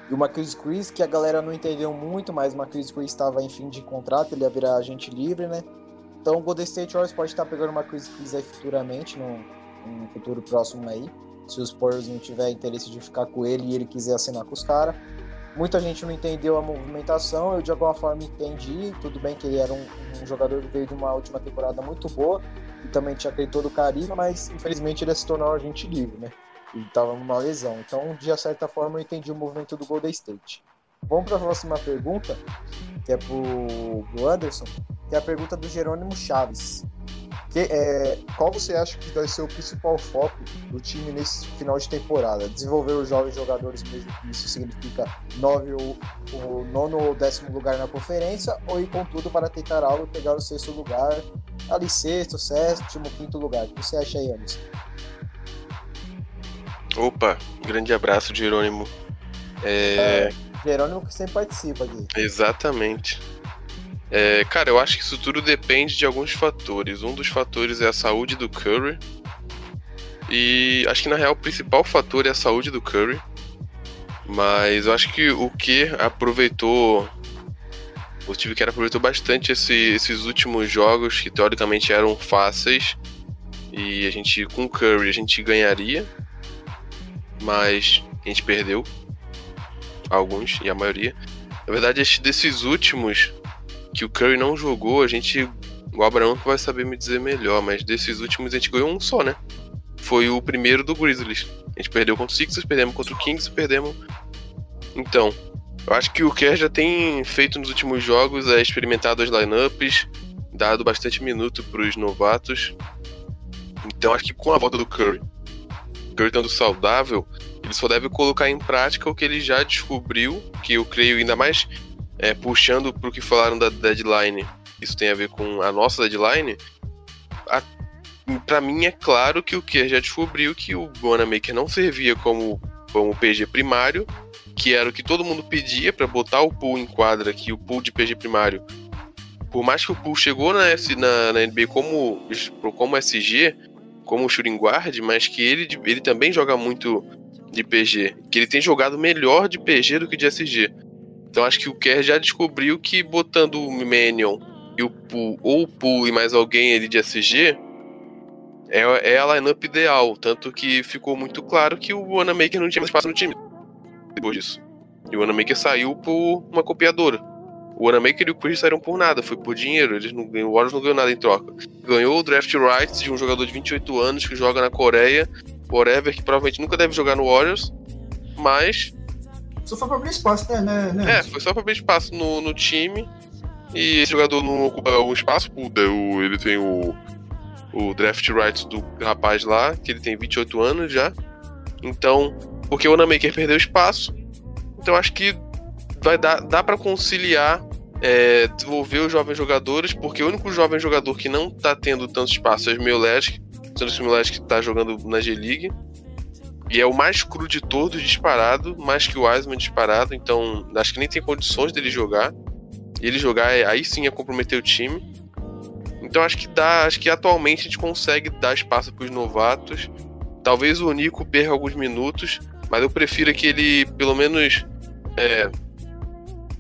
E o Marquis Chris, que a galera não entendeu muito, mas o Marquis Chris estava em fim de contrato, ele ia virar agente livre, né? Então o Golden State Warriors pode estar pegando Marquis Chris aí futuramente, no, no futuro próximo aí. Se os Spurs não tiver interesse de ficar com ele e ele quiser assinar com os caras. Muita gente não entendeu a movimentação, eu de alguma forma entendi. Tudo bem que ele era um, um jogador que veio de uma última temporada muito boa e também tinha aquele todo carisma, mas infelizmente ele se tornou agente livre, né? E estava numa lesão. Então, de certa forma, eu entendi o movimento do Golden State. Vamos para a próxima pergunta, que é pro, pro Anderson, que é a pergunta do Jerônimo Chaves. Que, é, qual você acha que vai ser o principal foco do time nesse final de temporada? Desenvolver os jovens jogadores, mesmo que isso significa nove ou, ou nono ou décimo lugar na conferência, ou ir com tudo para tentar algo pegar o sexto lugar, ali sexto, sétimo, quinto lugar? O que você acha aí, Anderson? Opa, grande abraço, Jerônimo. É... É, Jerônimo que sempre participa aqui. Exatamente. É, cara, eu acho que isso tudo depende de alguns fatores. Um dos fatores é a saúde do Curry. E acho que na real o principal fator é a saúde do Curry. Mas eu acho que o que aproveitou. O Steve Kerr aproveitou bastante esse- esses últimos jogos que teoricamente eram fáceis. E a gente, com o Curry, a gente ganharia. Mas a gente perdeu. Alguns, e a maioria. Na verdade, esses- desses últimos que o Curry não jogou, a gente. O Abraão vai saber me dizer melhor, mas desses últimos a gente ganhou um só, né? Foi o primeiro do Grizzlies. A gente perdeu contra o Sixers, perdemos contra o Kings perdemos. Então, eu acho que o Kerr já tem feito nos últimos jogos é experimentado as lineups, dado bastante minuto pros novatos. Então, acho que com a volta do Curry, Curry estando saudável, ele só deve colocar em prática o que ele já descobriu, que eu creio ainda mais é, puxando pro que falaram da deadline, isso tem a ver com a nossa deadline. A, pra mim é claro que o que já descobriu que o Wanamaker não servia como, como PG primário, que era o que todo mundo pedia pra botar o pool em quadra, que o pool de PG primário. Por mais que o pool chegou na, na, na NBA como, como SG, como shooting guard, mas que ele, ele também joga muito de PG. Que ele tem jogado melhor de PG do que de SG. Então acho que o Kerr já descobriu que botando o Manion e o Pool, ou o e mais alguém ali de SG, é, é a lineup ideal. Tanto que ficou muito claro que o Wanamaker não tinha mais espaço no time depois disso. E o Wanamaker saiu por uma copiadora. O Wanamaker e o Chris saíram por nada, foi por dinheiro. Eles não, o Warriors não ganhou nada em troca. Ganhou o draft rights de um jogador de 28 anos que joga na Coreia, whatever, que provavelmente nunca deve jogar no Warriors, mas Só foi pra abrir espaço, né? né, né? é, foi só pra abrir espaço no, no time. E esse jogador não ocupa o espaço, o- ele tem o, o draft rights do rapaz lá, que ele tem 28 anos já. Então, porque o Wanamaker perdeu espaço, então acho que vai dar, dá para conciliar, é, desenvolver os jovens jogadores, porque o único jovem jogador que não tá tendo tanto espaço é o Smilesk, sendo o Smilesk que tá jogando na G-League. E é o mais cru de todos, disparado, mais que o Wiseman disparado, então acho que nem tem condições dele jogar. E ele jogar, é- aí sim é comprometer o time. Então acho que dá, acho que atualmente a gente consegue dar espaço para os novatos. Talvez o Nico perca alguns minutos, mas eu prefiro que ele pelo menos é,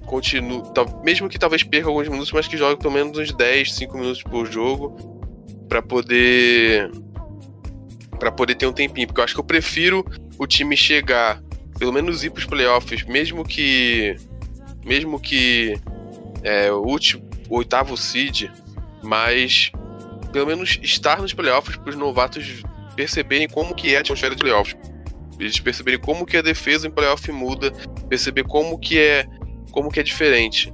continue, mesmo que talvez perca alguns minutos, mas que jogue pelo menos uns 10, 5 minutos por jogo para poder para poder ter um tempinho, porque eu acho que eu prefiro o time chegar, pelo menos ir pros playoffs, mesmo que mesmo que é, o último, o oitavo seed, mas pelo menos estar nos playoffs para os novatos perceberem como que é a atmosfera de playoffs. Eles perceberem como que a defesa em playoff muda, perceber como que é como que é diferente.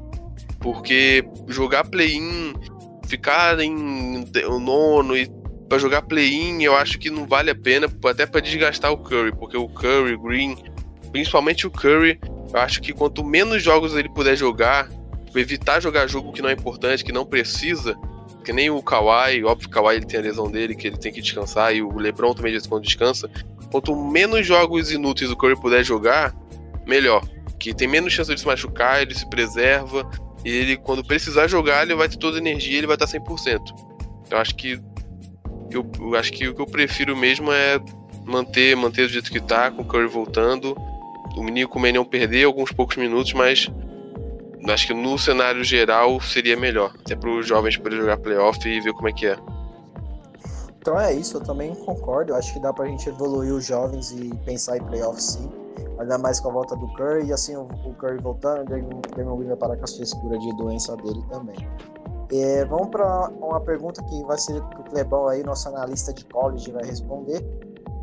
Porque jogar play-in, ficar em de- o nono e para jogar play-in, eu acho que não vale a pena, até para desgastar o Curry, porque o Curry, Green, principalmente o Curry, eu acho que quanto menos jogos ele puder jogar, evitar jogar jogo que não é importante, que não precisa, que nem o Kawhi, óbvio que o Kawhi ele tem a lesão dele, que ele tem que descansar, e o LeBron também diz quando descansa. Quanto menos jogos inúteis o Curry puder jogar, melhor. Que tem menos chance de se machucar, ele se preserva, e ele, quando precisar jogar, ele vai ter toda a energia, ele vai estar 100%. Eu acho que eu, eu acho que o que eu prefiro mesmo é manter, manter do jeito que tá, com o Curry voltando, o menino com o Manion perder alguns poucos minutos, mas acho que no cenário geral seria melhor. Até para os jovens poderem jogar playoff e ver como é que é. Então é isso, eu também concordo. Eu acho que dá pra gente evoluir os jovens e pensar em playoff sim. Ainda mais com a volta do Curry e assim o, Curry voltando, o Draymond Green vai parar com a frescura de doença dele também. É, vamos para uma pergunta que vai ser que o Clebão aí, nosso analista de college, vai responder,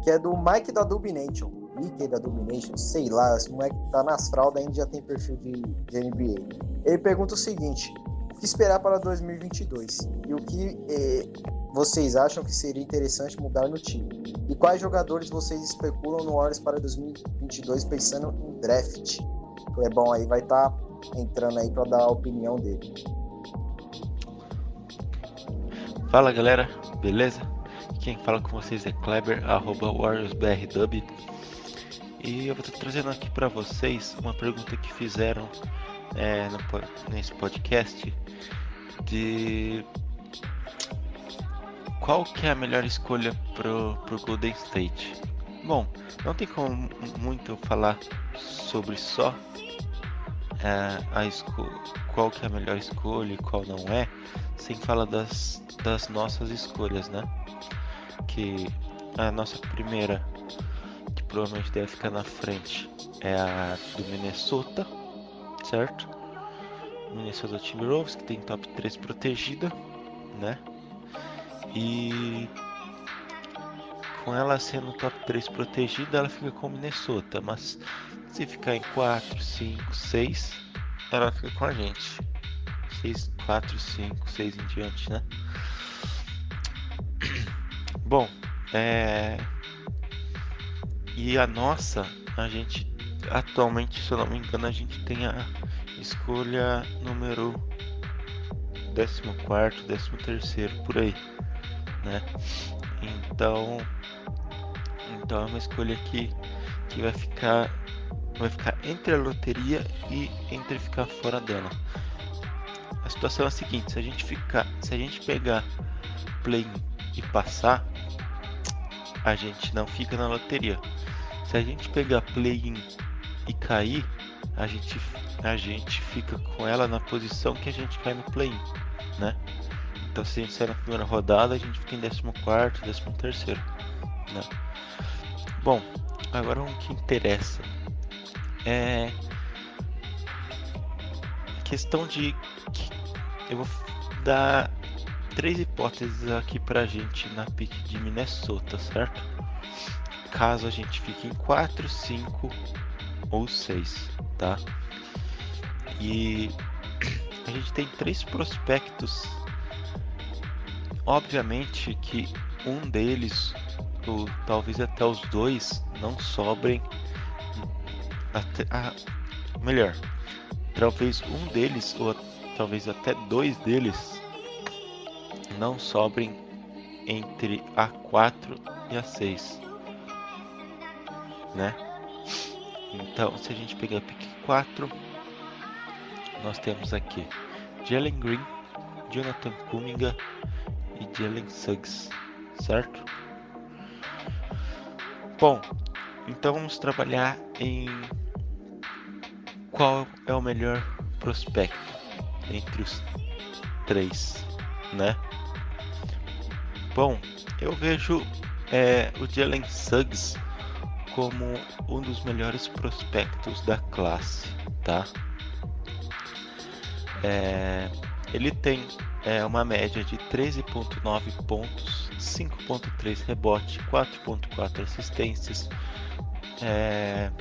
que é do Mike da Dubination. Mickey da Domination, sei lá, esse moleque tá nas fraldas ainda já tem perfil de, de NBA. Ele pergunta o seguinte: o que esperar para 2022? E o que eh, vocês acham que seria interessante mudar no time? E quais jogadores vocês especulam no Warriors para 2022 pensando em draft? O Clebão aí vai estar tá entrando aí para dar a opinião dele. Fala galera, beleza? Quem fala com vocês é Kleber, arroba WarriorsBRW. E eu vou estar trazendo aqui para vocês uma pergunta que fizeram é, no, nesse podcast de qual que é a melhor escolha pro, pro Golden State. Bom, não tem como muito falar sobre só é, a qual que é a melhor escolha e qual não é, sem falar das, das nossas escolhas, né? Que a nossa primeira provavelmente deve ficar na frente é a do Minnesota, certo? Minnesota Timberwolves, que tem top 3 protegida, né? E com ela sendo top 3 protegida, ela fica com Minnesota, mas se ficar em 4, 5, 6, ela fica com a gente. 6, 4, 5, 6 em diante, né? Bom, é e a nossa, a gente atualmente, se eu não me engano, a gente tem a escolha número 14, 13 por aí, né? Então, então é uma escolha que, que vai ficar vai ficar entre a loteria e entre ficar fora dela. A situação é a seguinte, se a gente ficar, se a gente pegar play e passar, a gente não fica na loteria. Se a gente pegar play-in e cair, a gente, a gente fica com ela na posição que a gente cai no play-in, né? Então se a gente sair na primeira rodada, a gente fica em 14, 13, né? Bom, agora o que interessa é questão de eu vou dar três hipóteses aqui pra gente na pick de Minnesota, certo? caso a gente fique em 4, 5 ou 6, tá? E a gente tem três prospectos. Obviamente que um deles, ou talvez até os dois, não sobrem. Até, ah, melhor, talvez um deles, ou talvez até dois deles, não sobrem entre a 4 e a 6 né? Então, se a gente pegar pick 4, nós temos aqui Jalen Green, Jonathan Kuminga e Jalen Suggs, certo? Bom, então vamos trabalhar em qual é o melhor prospecto entre os três, né? Bom, eu vejo é, o Jalen Suggs como um dos melhores prospectos da classe, tá? É, ele tem é, uma média de 13.9 pontos, 5.3 rebote, 4.4 assistências. É...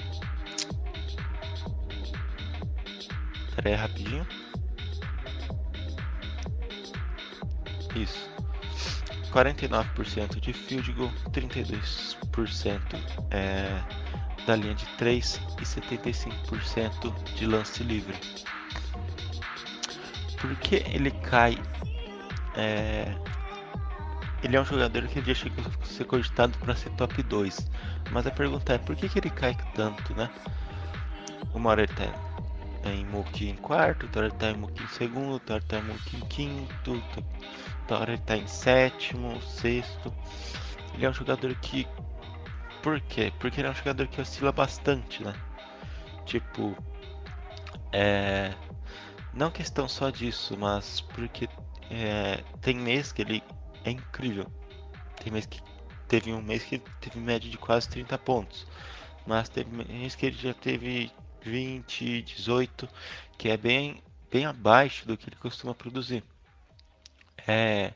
Pera aí rapidinho. Isso. 49% de field goal, 32% é, da linha de 3 e 75% de lance livre. por que ele cai? É, ele é um jogador que já chegou a ser cogitado para ser top 2. Mas a pergunta é, por que, que ele cai tanto, né? Uma hora ele tá em quarto, hora ele tá em segundo, hora ele tá em quinto, ele tá em sétimo, sexto. Ele é um jogador que... Por quê? Porque ele é um jogador que oscila bastante, né? Tipo... É... Não questão só disso, mas porque é... tem mês que ele é incrível. Tem mês que teve um mês que teve média de quase 30 pontos. Mas teve mês que ele já teve 20, 18, que é bem, bem abaixo do que ele costuma produzir. É,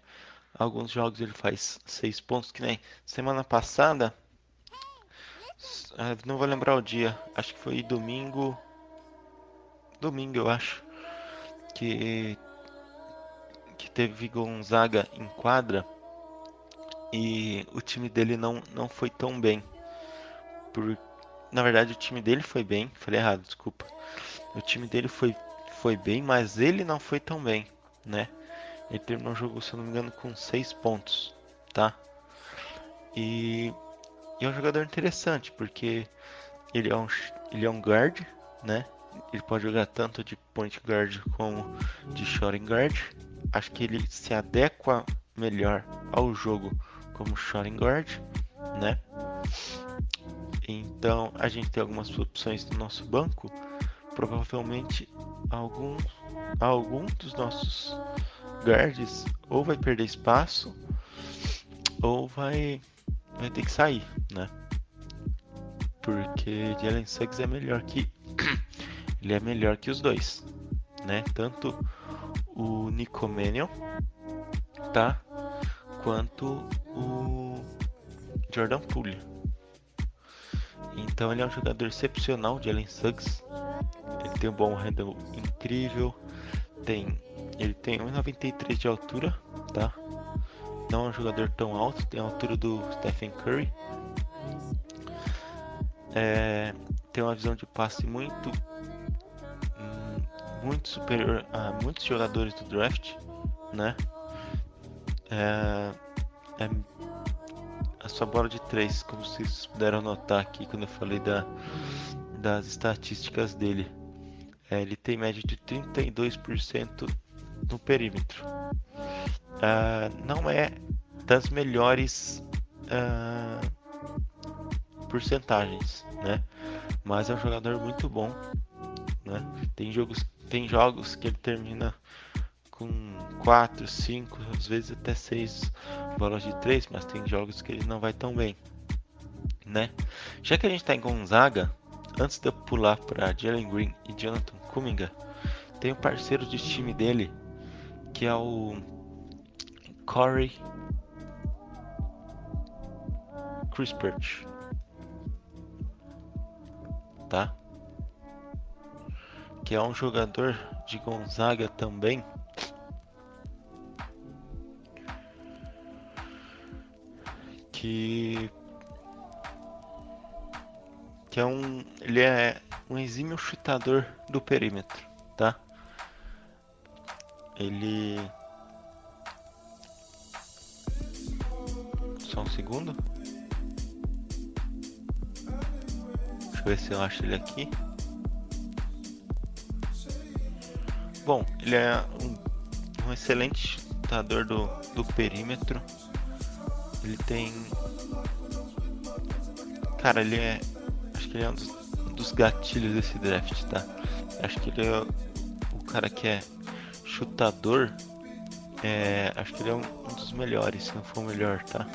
alguns jogos ele faz 6 pontos, que nem semana passada. Não vou lembrar o dia, acho que foi domingo. Domingo, eu acho. Que, que teve Gonzaga em quadra e o time dele não, não foi tão bem. Por, na verdade, o time dele foi bem. Falei errado, desculpa. O time dele foi, foi bem, mas ele não foi tão bem, né? Ele terminou o jogo, se eu não me engano, com 6 pontos, tá? E, e, é um jogador interessante, porque ele é um, ele é um guard, né? Ele pode jogar tanto de point guard como de shooting guard. Acho que ele se adequa melhor ao jogo como shooting guard, né? Então a gente tem algumas opções no nosso banco. Provavelmente algum, algum dos nossos guards ou vai perder espaço ou vai, vai ter que sair, né? Porque Jalen Suggs é melhor que ele é melhor que os dois, né? Tanto o Nico tá? Quanto o Jordan Poole. Então ele é um jogador excepcional de Allen Suggs. Ele tem um bom handle incrível. Tem, ele tem 1,93 de altura, tá? Não é um jogador tão alto, tem a altura do Stephen Curry. É, tem uma visão de passe muito hum, muito superior a muitos jogadores do draft, né? É, é sua bola de 3, como vocês puderam notar aqui quando eu falei da, das estatísticas dele. É, ele tem média de 32% no perímetro. Uh, não é das melhores uh, porcentagens, né? Mas é um jogador muito bom, né? Tem jogos, tem jogos que ele termina com 4, 5, às vezes até 6 bolas de 3, mas tem jogos que ele não vai tão bem, né? Já que a gente está em Gonzaga, antes de eu pular para Jalen Green e Jonathan Kuminga, tem um parceiro de time dele que é o Corey Crispert, tá? Que é um jogador de Gonzaga também que que é um ele é um exímio chutador do perímetro, tá? Ele só um segundo. Deixa eu ver se eu acho ele aqui. Bom, ele é um, um excelente chutador do, do perímetro. Ele tem. Cara, ele é. Acho que ele é um dos, um dos gatilhos desse draft, tá? Acho que ele é o cara que é chutador. É, acho que ele é um, um dos melhores, se não for o melhor, tá?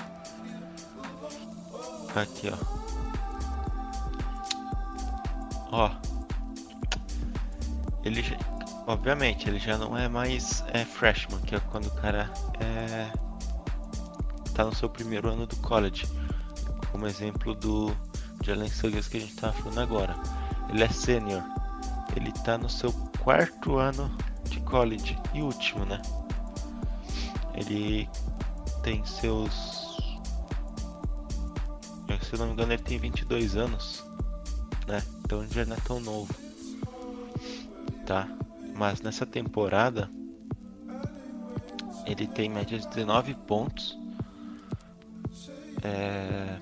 Aqui, ó. Ó. Ele obviamente ele já não é mais é, freshman, que é quando o cara é está no seu primeiro ano do college, como exemplo do Jalen Suggs que a gente estava falando agora. Ele é sênior, ele está no seu quarto ano de college e último, né? Ele tem seus. Se eu não me engano, ele tem 22 anos, né? Então ele já não é tão novo, tá? Mas nessa temporada ele tem média de 19 pontos, é,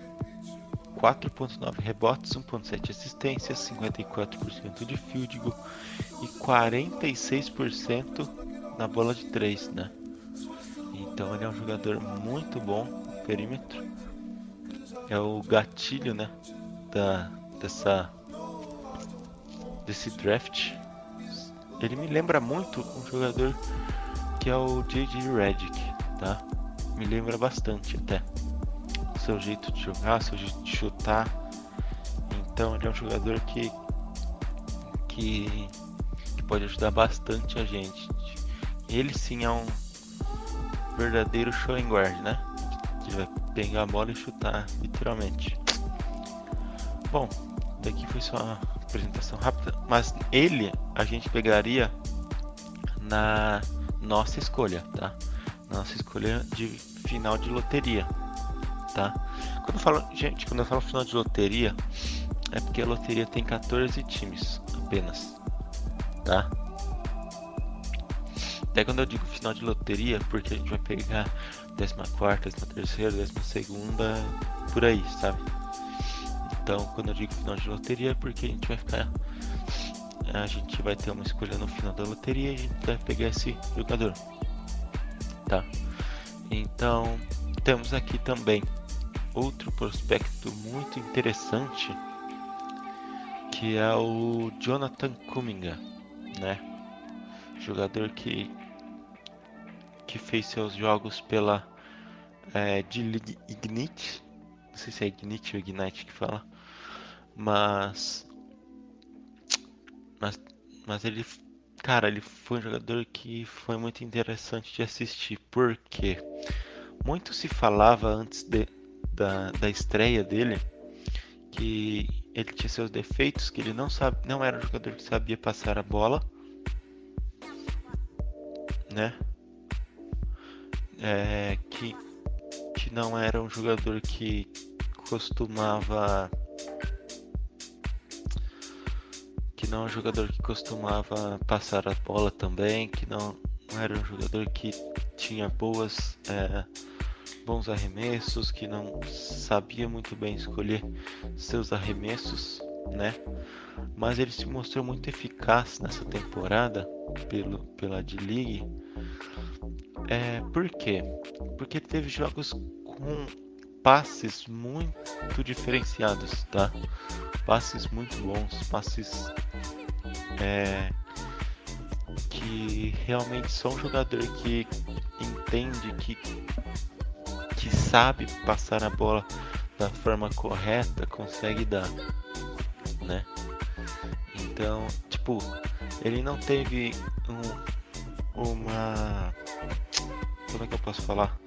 4.9 rebotes, 1.7 assistências, 54% de field goal e 46% na bola de 3, né? Então ele é um jogador muito bom no perímetro. É o gatilho, né, da dessa desse draft. Ele me lembra muito um jogador que é o J.J. Redick, tá? Me lembra bastante até seu jeito de jogar, seu jeito de chutar. Então ele é um jogador que, que, que pode ajudar bastante a gente. Ele sim é um verdadeiro showing guard, né? Que vai pegar a bola e chutar, literalmente. Bom, daqui foi só uma apresentação rápida, mas ele a gente pegaria na nossa escolha, tá? Nossa escolha de final de loteria tá? Quando eu falo, gente, quando eu falo final de loteria, é porque a loteria tem 14 times apenas, tá? Até quando eu digo final de loteria, porque a gente vai pegar 14, 13, 12, por aí, sabe? Então, quando eu digo final de loteria, é porque a gente vai ficar. A gente vai ter uma escolha no final da loteria e a gente vai pegar esse jogador, tá? Então, temos aqui também outro prospecto muito interessante que é o Jonathan Kuminga, né? Jogador que que fez seus jogos pela é, D-League Ignite, não sei se é Ignite ou Ignite que fala, mas mas mas ele cara, ele foi um jogador que foi muito interessante de assistir, porque muito se falava antes de, da, da estreia dele que ele tinha seus defeitos, que ele não sabe, não era um jogador que sabia passar a bola, né? É, que, que não era um jogador que costumava que não é um jogador que costumava passar a bola também, que não, não era um jogador que tinha boas é, bons arremessos, que não sabia muito bem escolher seus arremessos, né? Mas ele se mostrou muito eficaz nessa temporada pelo, pela D-League. É, por quê? Porque ele teve jogos com passes muito diferenciados, tá? Passes muito bons, passes é, que realmente são um jogador que entende que que sabe passar a bola da forma correta consegue dar, né? Então, tipo, ele não teve um, uma. Como é que eu posso falar?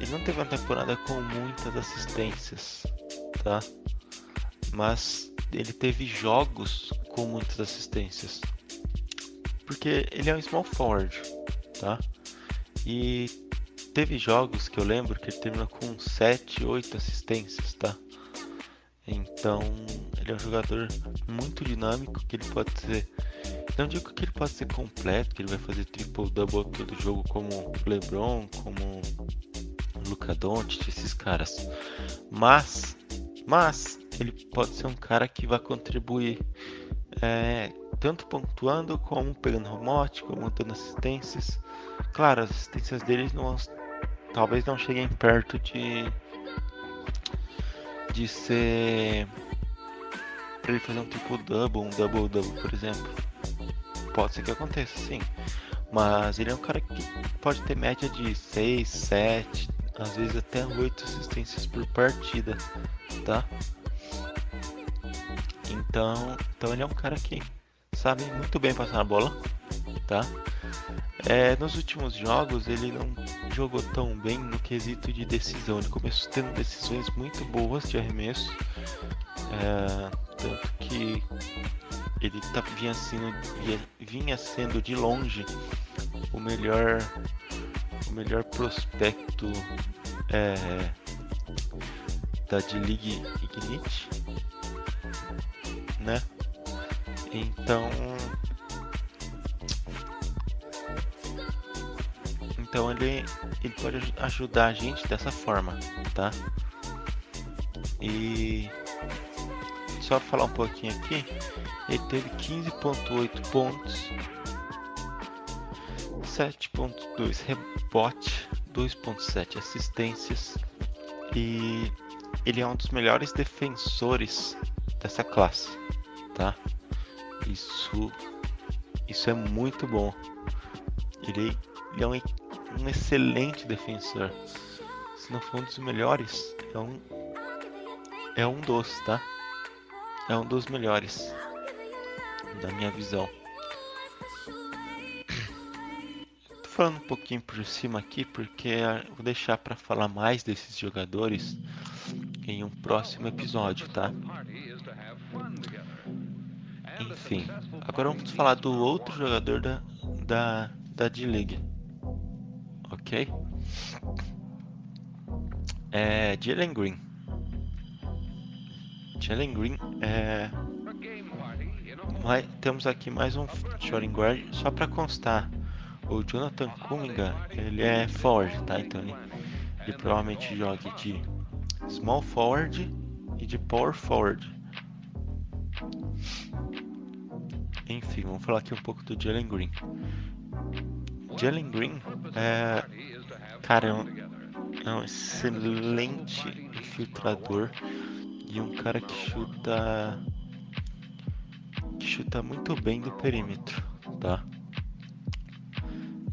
Ele não teve uma temporada com muitas assistências, tá? Mas ele teve jogos com muitas assistências. Porque ele é um small forward, tá? E teve jogos que eu lembro que ele terminou com 7, 8 assistências, tá? Então, ele é um jogador muito dinâmico, que ele pode ser. Não digo que ele pode ser completo, que ele vai fazer triple double todo jogo como LeBron, como Luca Doncic, esses caras. Mas, mas ele pode ser um cara que vai contribuir é, tanto pontuando como pegando remote, como dando assistências. Claro, as assistências deles não, talvez não cheguem perto de de ser ele fazer um tipo double, um double double, por exemplo. Pode ser que aconteça, sim. Mas ele é um cara que pode ter média de 6, 7, às vezes até 8 assistências por partida, tá? Então, então ele é um cara que sabe muito bem passar a bola, tá? É, nos últimos jogos ele não jogou tão bem no quesito de decisão. Ele começou tendo decisões muito boas de arremesso, é, tanto que ele tá, vinha, sendo, vinha sendo de longe o melhor, o melhor prospecto é, da D-League Ignite, né? Então Então ele, ele pode aj- ajudar a gente dessa forma, tá? E só falar um pouquinho aqui, ele teve 15.8 pontos, 7.2 rebote, 2.7 assistências e ele é um dos melhores defensores dessa classe, tá? Isso isso é muito bom. Ele, ele é um, um excelente defensor. Se não for um dos melhores, é um é um dos, tá? É um dos melhores da minha visão. Tô falando um pouquinho por cima aqui porque eu vou deixar para falar mais desses jogadores em um próximo episódio, tá? Enfim, agora vamos falar do outro jogador da da da D-League. OK? É Jalen Green. Jalen Green é Mas temos aqui mais um shooting guard só para constar. O Jonathan Cunningham, ele é forward, tá? Então ele, ele provavelmente joga de small forward e de power forward. Enfim, vamos falar aqui um pouco do Jalen Green. Jalen Green é, cara, é um, é um excelente infiltrador e um cara que chuta que chuta muito bem do perímetro, tá?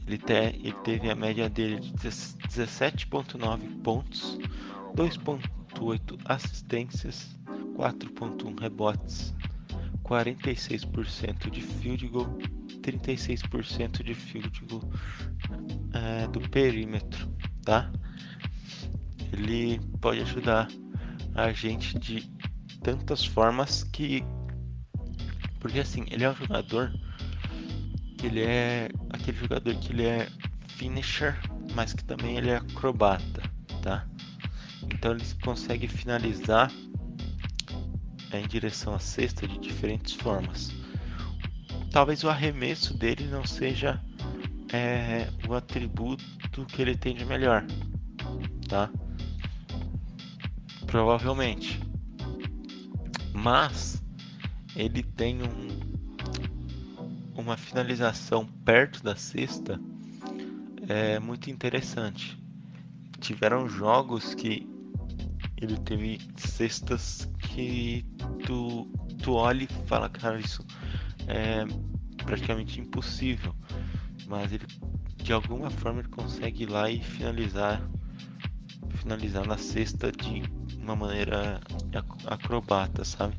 Ele, te, ele teve a média dele de 17.9 pontos, 2.8 assistências, 4.1 rebotes, 46% de field goal, 36% de field goal é, do perímetro, tá? Ele pode ajudar a gente de tantas formas que porque assim, ele é um jogador que ele é aquele jogador que ele é finisher, mas que também ele é acrobata, tá? Então ele consegue finalizar em direção à cesta de diferentes formas. Talvez o arremesso dele não seja é, o atributo que ele tem de melhor, tá? Provavelmente. Mas ele tem um, uma finalização perto da cesta é muito interessante. Tiveram jogos que ele teve cestas que tu, tu olha e fala, cara, isso é praticamente impossível. Mas ele de alguma forma ele consegue ir lá e finalizar finalizar na cesta de uma maneira acrobata, sabe?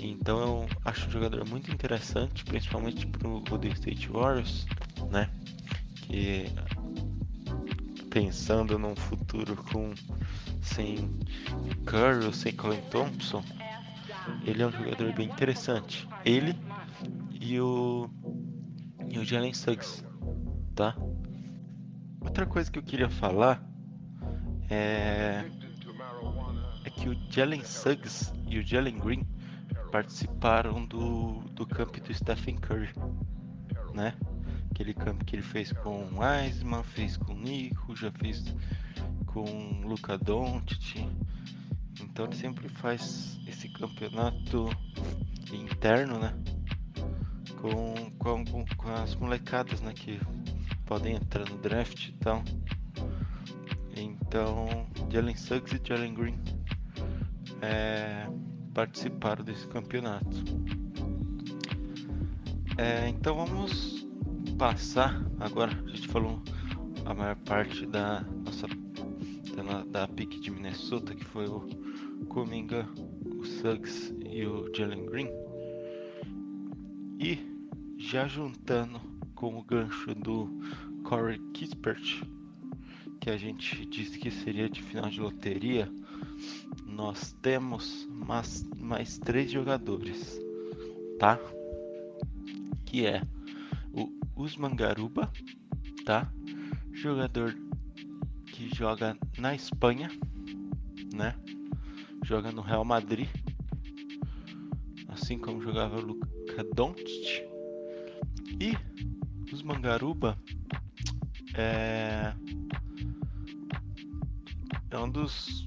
Então eu acho um jogador muito interessante, principalmente pro Golden State Warriors, né? Que pensando num futuro com sem Curry ou sem Colin Thompson, ele é um jogador bem interessante. Ele e o e o Jalen Suggs, tá? Outra coisa que eu queria falar é é que o Jalen Suggs e o Jalen Green participaram do, do camp do Stephen Curry, né? Aquele camp que ele fez com o Wiseman, fez com o Nico, já fez com o Luca Doncic. Então ele sempre faz esse campeonato interno, né? Com, com, com as molecadas, né? Que podem entrar no draft e tal. Então, Jalen Suggs e Jalen Green é, participaram desse campeonato. É, então vamos passar agora. A gente falou a maior parte da nossa da, da pick de Minnesota, que foi o Kuminga, o Suggs e o Jalen Green. E já juntando com o gancho do Corey Kispert, que a gente disse que seria de final de loteria, nós temos mais, mais três jogadores, tá? Que é Usman Garuba, tá? Jogador que joga na Espanha, né? Joga no Real Madrid, assim como jogava o Luka Doncic. E Usman Garuba é é um dos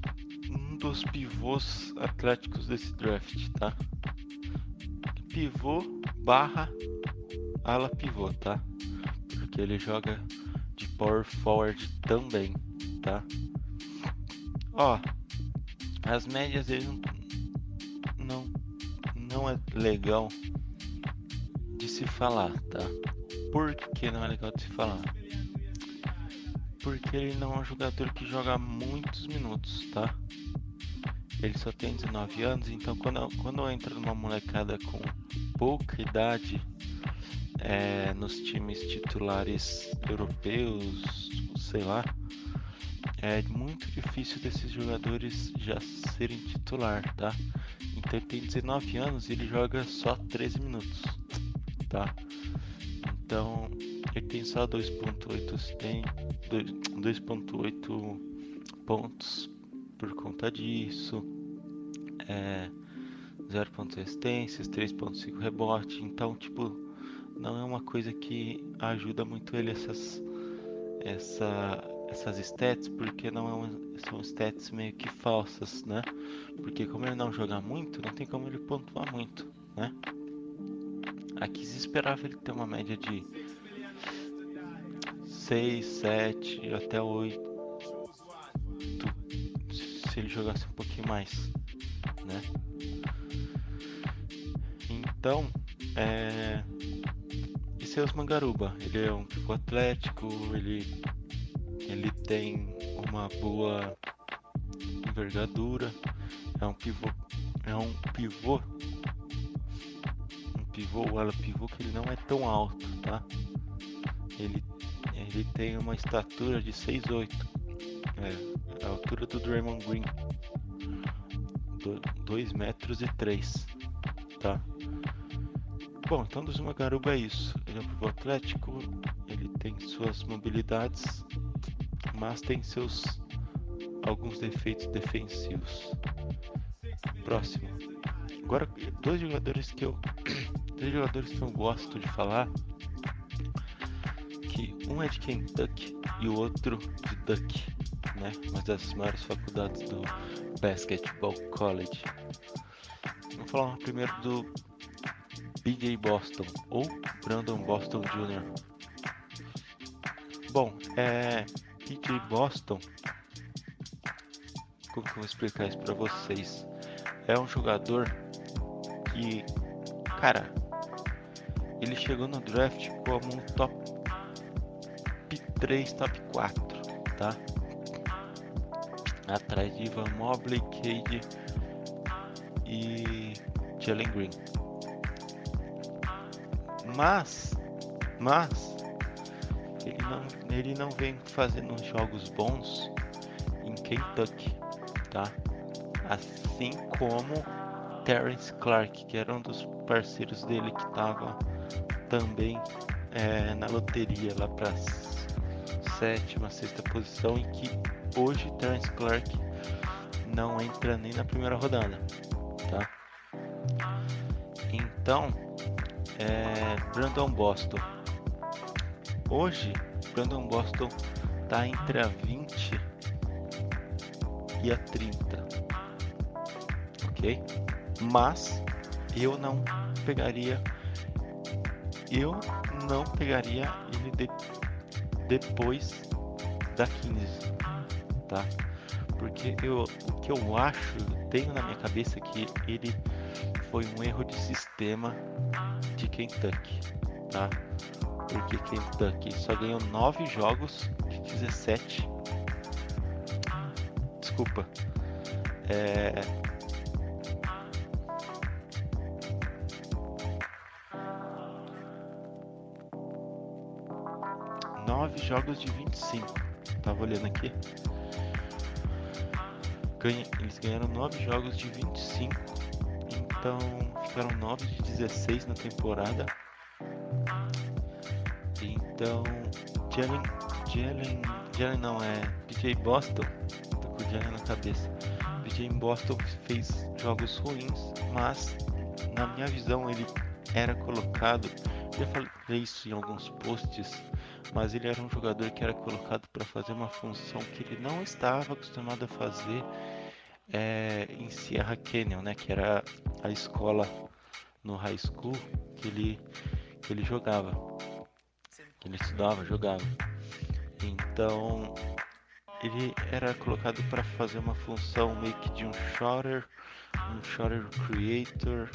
um dos pivôs atléticos desse draft, tá? Pivô barra ala pivô, tá? Porque ele joga de power forward também, tá? Ó, as médias dele não, não, não é legal de se falar, tá? Por que não é legal de se falar? Porque ele não é um jogador que joga muitos minutos, tá? Ele só tem 19 anos, então quando, quando entra numa molecada com pouca idade é, nos times titulares europeus, sei lá, é muito difícil desses jogadores já serem titular, tá? Então ele tem 19 anos e ele joga só 13 minutos, tá? Então ele tem só 2.8 tem 2.8 pontos por conta disso. É 0.6 assistências, 3.5 rebote, então tipo não é uma coisa que ajuda muito ele essas essa essas stats porque não é são stats meio que falsas, né? Porque como ele não joga muito, não tem como ele pontuar muito, né? Aqui se esperava ele ter uma média de 6, 7, até 8 se ele jogasse um pouquinho mais, né? Então, é... esse é o Mangaruba. Ele é um pivô atlético, ele ele tem uma boa envergadura, é um pivô, é um pivô, um pivô, o ala pivô que ele não é tão alto, tá? Ele, ele tem uma estatura de 6'8", é, a altura do Draymond Green, 2 metros e 3, tá? Bom, então do Zuma Garuba é isso. Ele é um pivô atlético, ele tem suas mobilidades mas tem seus alguns defeitos defensivos. Próximo. Agora dois jogadores que eu dois jogadores que eu gosto de falar que um é de Kentucky e o outro de Duck, né? Uma das maiores faculdades do Basketball College. Vamos falar primeiro do BJ Boston ou Brandon Boston Jr. Bom, é PJ Boston, como que eu vou explicar isso para vocês? É um jogador que, cara, ele chegou no draft como um top 3, top 4, tá? Atrás de Ivan Mobley, Cade e Jalen Green. Mas, mas ele não, ele não vem fazendo jogos bons em Kentucky, tá? Assim como Terence Clark, que era um dos parceiros dele que estava também é, na loteria lá para sétima, sexta posição e que hoje Terence Clark não entra nem na primeira rodada, tá? Então, é, Brandon Boston Hoje, Brandon Boston tá entre a 20 e a 30. Ok? Mas eu não pegaria. Eu não pegaria ele de, depois da 15. Tá? Porque eu, o que eu acho, tenho na minha cabeça que ele foi um erro de sistema de Kentucky. Tá? porque Kentucky só ganhou 9 jogos de 17. Desculpa. É... Nove jogos de 25. Tava olhando aqui. Ganha... Eles ganharam 9 jogos de 25. Então ficaram 9 de 16 na temporada. Então, Jalen, Jalen, Jalen não é PJ Boston, tô com o Jalen na cabeça. PJ Boston fez jogos ruins, mas na minha visão ele era colocado já falei isso em alguns posts, mas ele era um jogador que era colocado para fazer uma função que ele não estava acostumado a fazer é, em Sierra Canyon, né? Que era a escola no high school que ele, que ele jogava, que ele estudava, jogava. Então ele era colocado para fazer uma função meio que de um shooter, um shooter creator,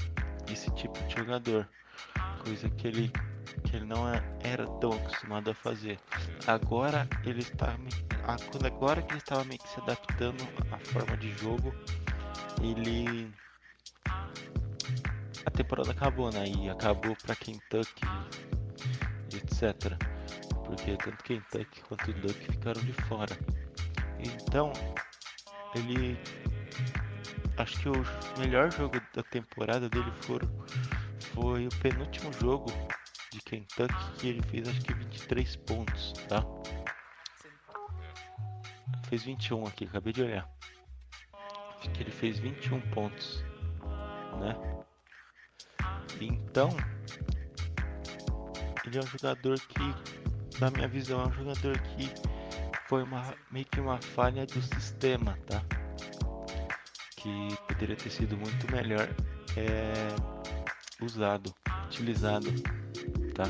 esse tipo de jogador, coisa que ele que ele não é, era tão acostumado a fazer. Agora ele está agora que ele estava meio que se adaptando à forma de jogo, ele a temporada acabou, né? E acabou para Kentucky, etc. Porque tanto Kentucky quanto Duck ficaram de fora. Então, ele. Acho que o melhor jogo da temporada dele foram, foi o penúltimo jogo de Kentucky que ele fez acho que 23 pontos, tá? Fez 21 aqui, acabei de olhar. Acho que ele fez 21 pontos, né? Então, ele é um jogador que, na minha visão, é um jogador que foi uma, meio que uma falha do sistema, tá? Que poderia ter sido muito melhor é, usado, utilizado, tá?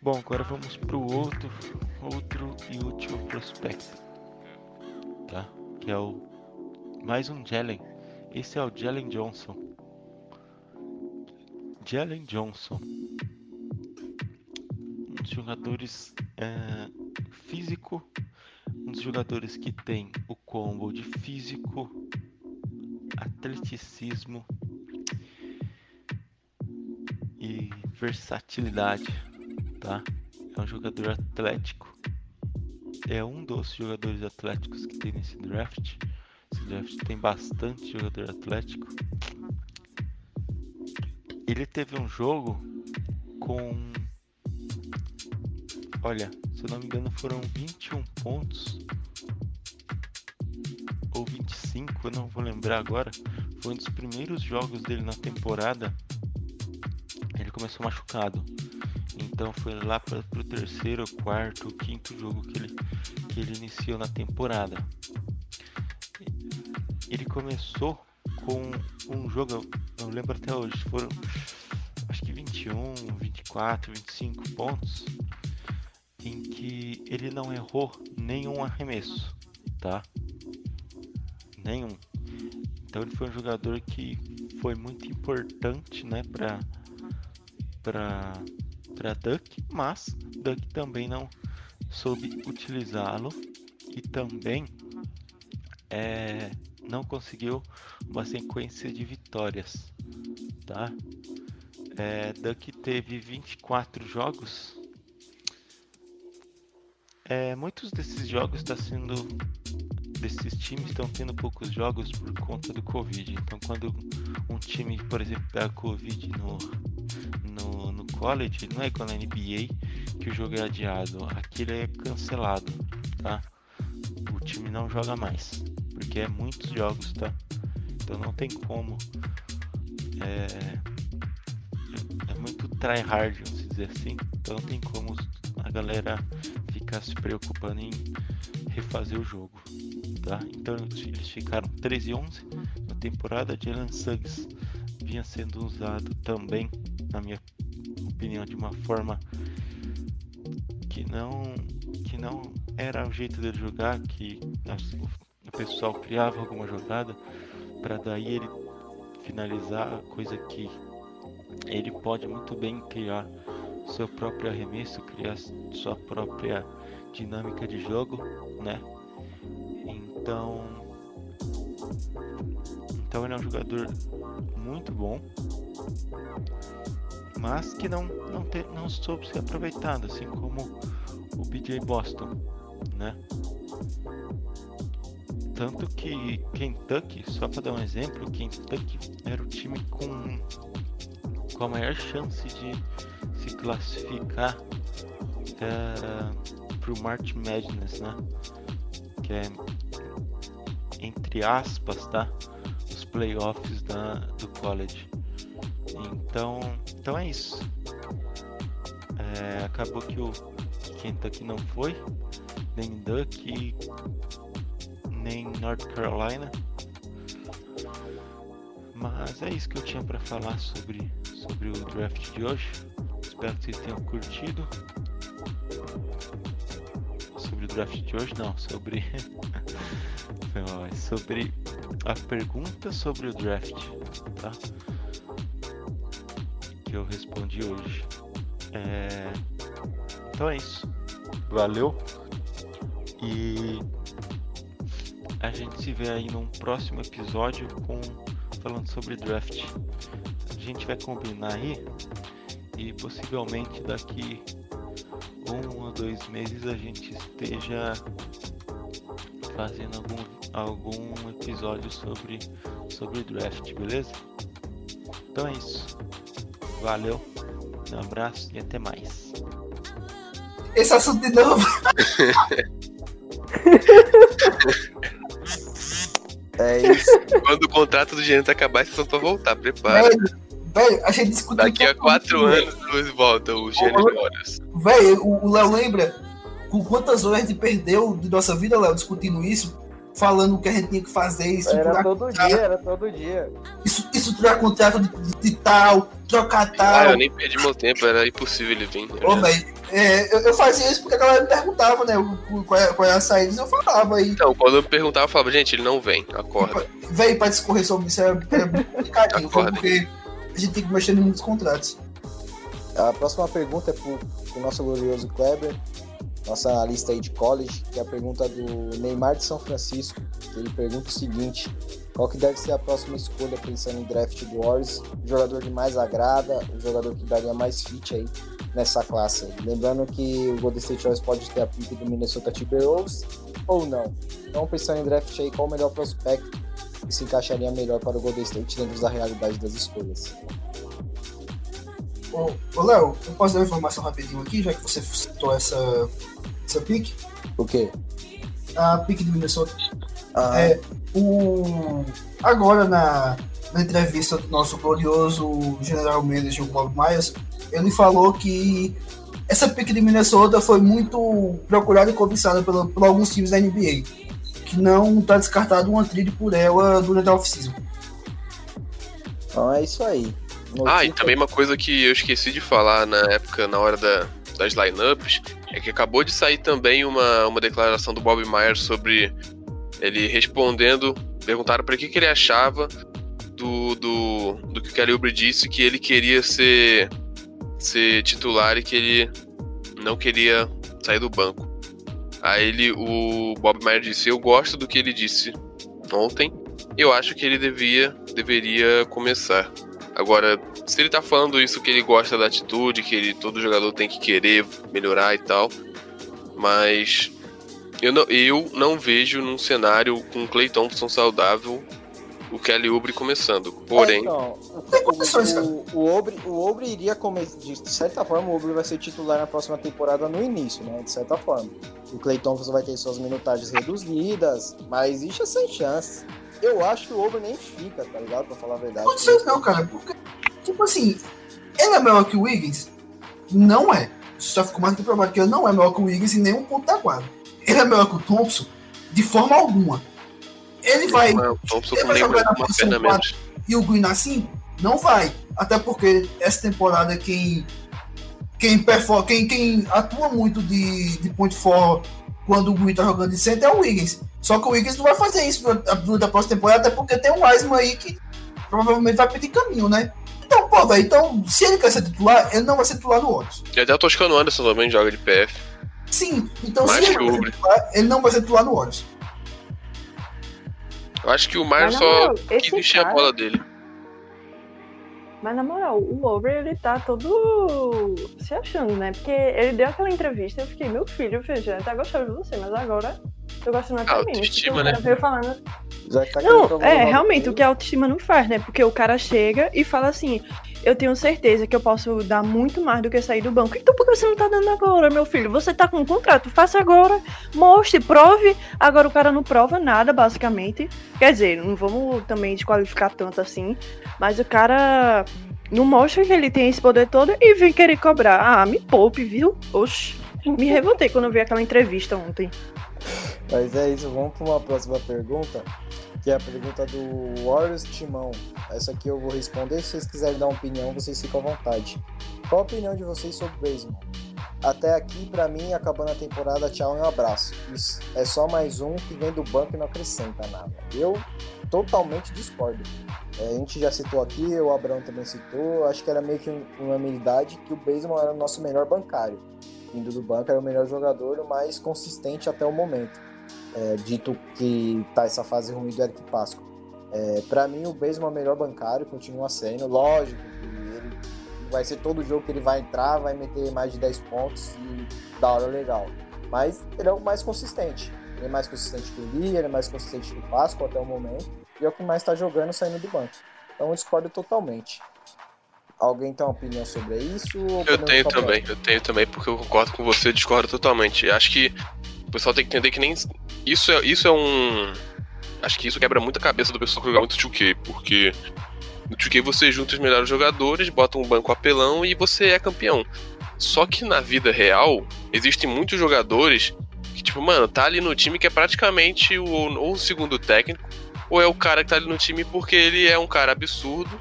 Bom, agora vamos para o outro, outro e último prospecto, tá? Que é o mais um Jalen. Esse é o Jalen Johnson. Jalen Johnson, um dos jogadores é, físico, um dos jogadores que tem o combo de físico, atleticismo e versatilidade, tá? É um jogador atlético. É um dos jogadores atléticos que tem nesse draft. Esse draft tem bastante jogador atlético. Ele teve um jogo com Olha, se eu não me engano foram 21 pontos ou 25, eu não vou lembrar agora. Foi um dos primeiros jogos dele na temporada. Começou machucado. Então foi lá para o terceiro, quarto, quinto jogo que ele, que ele iniciou na temporada. Ele começou com um jogo, eu lembro até hoje, foram acho que 21, 24, 25 pontos em que ele não errou nenhum arremesso, tá? Nenhum. Então ele foi um jogador que foi muito importante, né, para para para Duck, mas Duck também não soube utilizá-lo e também é, não conseguiu uma sequência de vitórias, tá? É, Duck teve 24 jogos é, muitos desses jogos estão tá sendo. Desses times estão tendo poucos jogos por conta do Covid. Então, quando um time, por exemplo, pega Covid no, college, não é igual na NBA que o jogo é adiado. Aquilo é cancelado, tá? O time não joga mais. Porque é muitos jogos, tá? Então não tem como. É, é muito tryhard, vamos dizer assim. Então não tem como a galera ficar se preocupando em refazer o jogo, tá? Então eles ficaram 13 e 11 na temporada. Jalen Suggs vinha sendo usado também, na minha opinião, de uma forma que não que não era o jeito dele jogar, que o pessoal criava alguma jogada para daí ele finalizar, coisa que ele pode muito bem criar seu próprio arremesso, criar sua própria dinâmica de jogo, né? Então, então ele é um jogador muito bom, mas que não não, te, não soube ser aproveitado, assim como o BJ Boston, né? Tanto que Kentucky, só para dar um exemplo, Kentucky era o time com, com a maior chance de se classificar é, para o March Madness, né? Que é entre aspas, tá? Os playoffs da, do college. Então, então é isso. É, acabou que o Kentucky não foi, nem Duck, nem North Carolina. Mas é isso que eu tinha para falar sobre, sobre o draft de hoje. Espero que vocês tenham curtido. Sobre o draft de hoje, não, sobre. É sobre a pergunta sobre o draft, tá? Que eu respondi hoje. É... Então é isso. Valeu. E a gente se vê aí num próximo episódio com falando sobre draft. A gente vai combinar aí e possivelmente daqui um ou dois meses a gente esteja fazendo algum, algum episódio sobre, sobre draft, beleza? Então é isso. Valeu, um abraço e até mais. Esse assunto de novo. É isso. Quando o contrato do gerente acabar, vocês vão pra voltar, prepara. Velho, velho, a gente discutiu. Daqui a quatro anos, Luiz volta, o gênio de horas. Velho, o o Léo lembra com quantas horas a gente perdeu de nossa vida, Léo, discutindo isso? Falando o que a gente tinha que fazer, Era estruturar todo contrato, dia, era todo dia. isso- estruturar contrato de, de- de tal, trocar Ah, tal. eu nem perdi meu tempo, era impossível ele vir. Ô, velho, é, eu, eu fazia isso porque a galera me perguntava, né? Qual é, qual é a saída, eu falava aí. Então, quando eu me perguntava, eu falava, gente, ele não vem, acorda. Veio pra discorrer sobre isso, era, era muito complicadinho, foi porque a gente tem que mexer em muitos contratos. A próxima pergunta é pro, pro nosso glorioso Kleber. Nossa lista aí de college, que é a pergunta do Neymar de São Francisco. que Ele pergunta o seguinte: qual que deve ser a próxima escolha pensando em draft do Warriors? O jogador que mais agrada, o jogador que daria mais fit aí nessa classe. Lembrando que o Golden State Warriors pode ter a pick do Minnesota Timberwolves ou não. Então, pensando em draft aí, qual o melhor prospecto que se encaixaria melhor para o Golden State dentro da realidade das escolhas? Ô, ô Léo, eu posso dar uma informação rapidinho aqui, já que você citou essa, essa pick? O quê? A pick do Minnesota. Ah, É, o, agora na, na entrevista do nosso glorioso general manager o Bob Myers, ele falou que essa pick de Minnesota foi muito procurada e cobiçada pela- por alguns times da NBA, que não está descartado uma trade por ela durante a off-season. Então é isso aí. Ah, e também uma coisa que eu esqueci de falar na época, na hora da, das lineups, é que acabou de sair também uma, uma declaração do Bob Myers sobre ele respondendo, perguntaram para que, que ele achava do, do, do que o Kelly Oubre disse, que ele queria ser, ser titular e que ele não queria sair do banco. Aí ele, o Bob Myers disse, eu gosto do que ele disse ontem, eu acho que ele devia, deveria começar. Agora, se ele tá falando isso que ele gosta da atitude, que ele, todo jogador tem que querer melhorar e tal, mas eu não, eu não vejo num cenário com o Clay Thompson saudável o Kelly Oubre começando. Porém, É, então, o, o, o, Obre, o iria começar. De certa forma, o Obre vai ser titular na próxima temporada no início, né? De certa forma. O Clay Thompson vai ter suas minutagens reduzidas, mas existe sem chance. Eu acho que o Obre nem fica, tá ligado? Pra falar a verdade. Condições não, cara, porque, tipo assim, ele é melhor que o Wiggins? Não é. Já ficou mais que provado que ele não é melhor que o Wiggins em nenhum ponto da quadra. Ele é melhor que o Thompson? De forma alguma. Ele vai. o Thompson ele vai jogar na uma posição perna menos. e o Green assim? Não vai. Até porque essa temporada quem quem performa, quem, quem atua muito de, de point for quando o Green tá jogando de center é o Wiggins. Só que o Wiggins não vai fazer isso durante a, a próxima temporada, até porque tem um Wiseman aí que provavelmente vai pedir caminho, né? Então, pô, velho, então, se ele quer ser titular, ele não vai ser titular no Warriors. E até o Toscano Anderson também joga de PF. Sim, então Mais se ele titular, ele não vai ser titular no Warriors. Eu acho que o na só quis encher a cara- bola dele. Mas na moral, o Over ele tá todo se achando, né? Porque ele deu aquela entrevista e eu fiquei, meu filho, filho, eu até gostava de você, mas agora eu gosto mais de mim. autoestima, Porque o cara né? veio falando. Já que tá Não, é, realmente, o que a autoestima não faz, né? Porque o cara chega e fala assim: eu tenho certeza que eu posso dar muito mais do que sair do banco. Então por que você não tá dando agora, meu filho? Você tá com um contrato, faça agora, mostre, prove. Agora o cara não prova nada, basicamente. Quer dizer, não vamos também desqualificar tanto assim, mas o cara Não mostra que ele tem esse poder todo e vem querer cobrar. Ah, me poupe, viu? Oxi. Me revoltei quando eu vi aquela entrevista ontem. Mas é isso, vamos para uma próxima pergunta, que é a pergunta do Warriors Timão. Essa aqui eu vou responder, se vocês quiserem dar uma opinião, vocês ficam à vontade. Qual a opinião de vocês sobre o Baseball? Até aqui, pra mim, acabando a temporada, tchau e um abraço. Isso é só mais um que vem do banco e não acrescenta nada. Eu totalmente discordo. É, a gente já citou aqui, o Abrão também citou, acho que era meio que um- uma unanimidade que o Baseball era o nosso melhor bancário. Vindo do banco, era o melhor jogador, o mais consistente até o momento. É, dito que tá essa fase ruim do Eric Pasco. É, para mim, o Baseball é o melhor bancário, continua sendo. Lógico que ele vai ser todo jogo que ele vai entrar, vai meter mais de 10 pontos e da hora legal. Mas ele é o mais consistente. Ele é mais consistente que o Lee, ele é mais consistente que o Pasco até o momento. E é o que mais está jogando saindo do banco. Então eu discordo totalmente. Alguém tem uma opinião sobre isso? ou Eu tenho também, eu tenho também, porque eu concordo com você, discordo totalmente. Acho que o pessoal tem que entender que nem. Isso é, isso é um. Acho que isso quebra muito a cabeça do pessoal que joga muito 2K, porque no 2K você junta os melhores jogadores, bota um banco apelão e você é campeão. Só que na vida real, existem muitos jogadores que, tipo, mano, tá ali no time que é praticamente o, ou o segundo técnico, ou é o cara que tá ali no time porque ele é um cara absurdo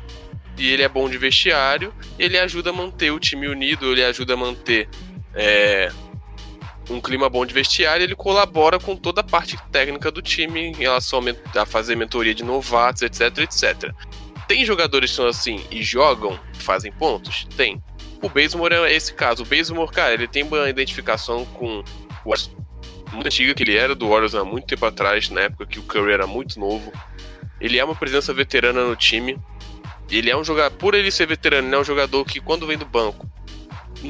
e ele é bom de vestiário, ele ajuda a manter o time unido, ele ajuda a manter é, um clima bom de vestiário, ele colabora com toda a parte técnica do time em relação a, fazer mentoria de novatos, etc, etc. Tem jogadores que são assim e jogam, fazem pontos? Tem. O Bazemore é esse caso. O Bazemore, cara, ele tem uma identificação com o muito antiga que ele era do Warriors há muito tempo atrás, na época que o Curry era muito novo. Ele é uma presença veterana no time. Ele é um jogador, por ele ser veterano, ele é um jogador que quando vem do banco,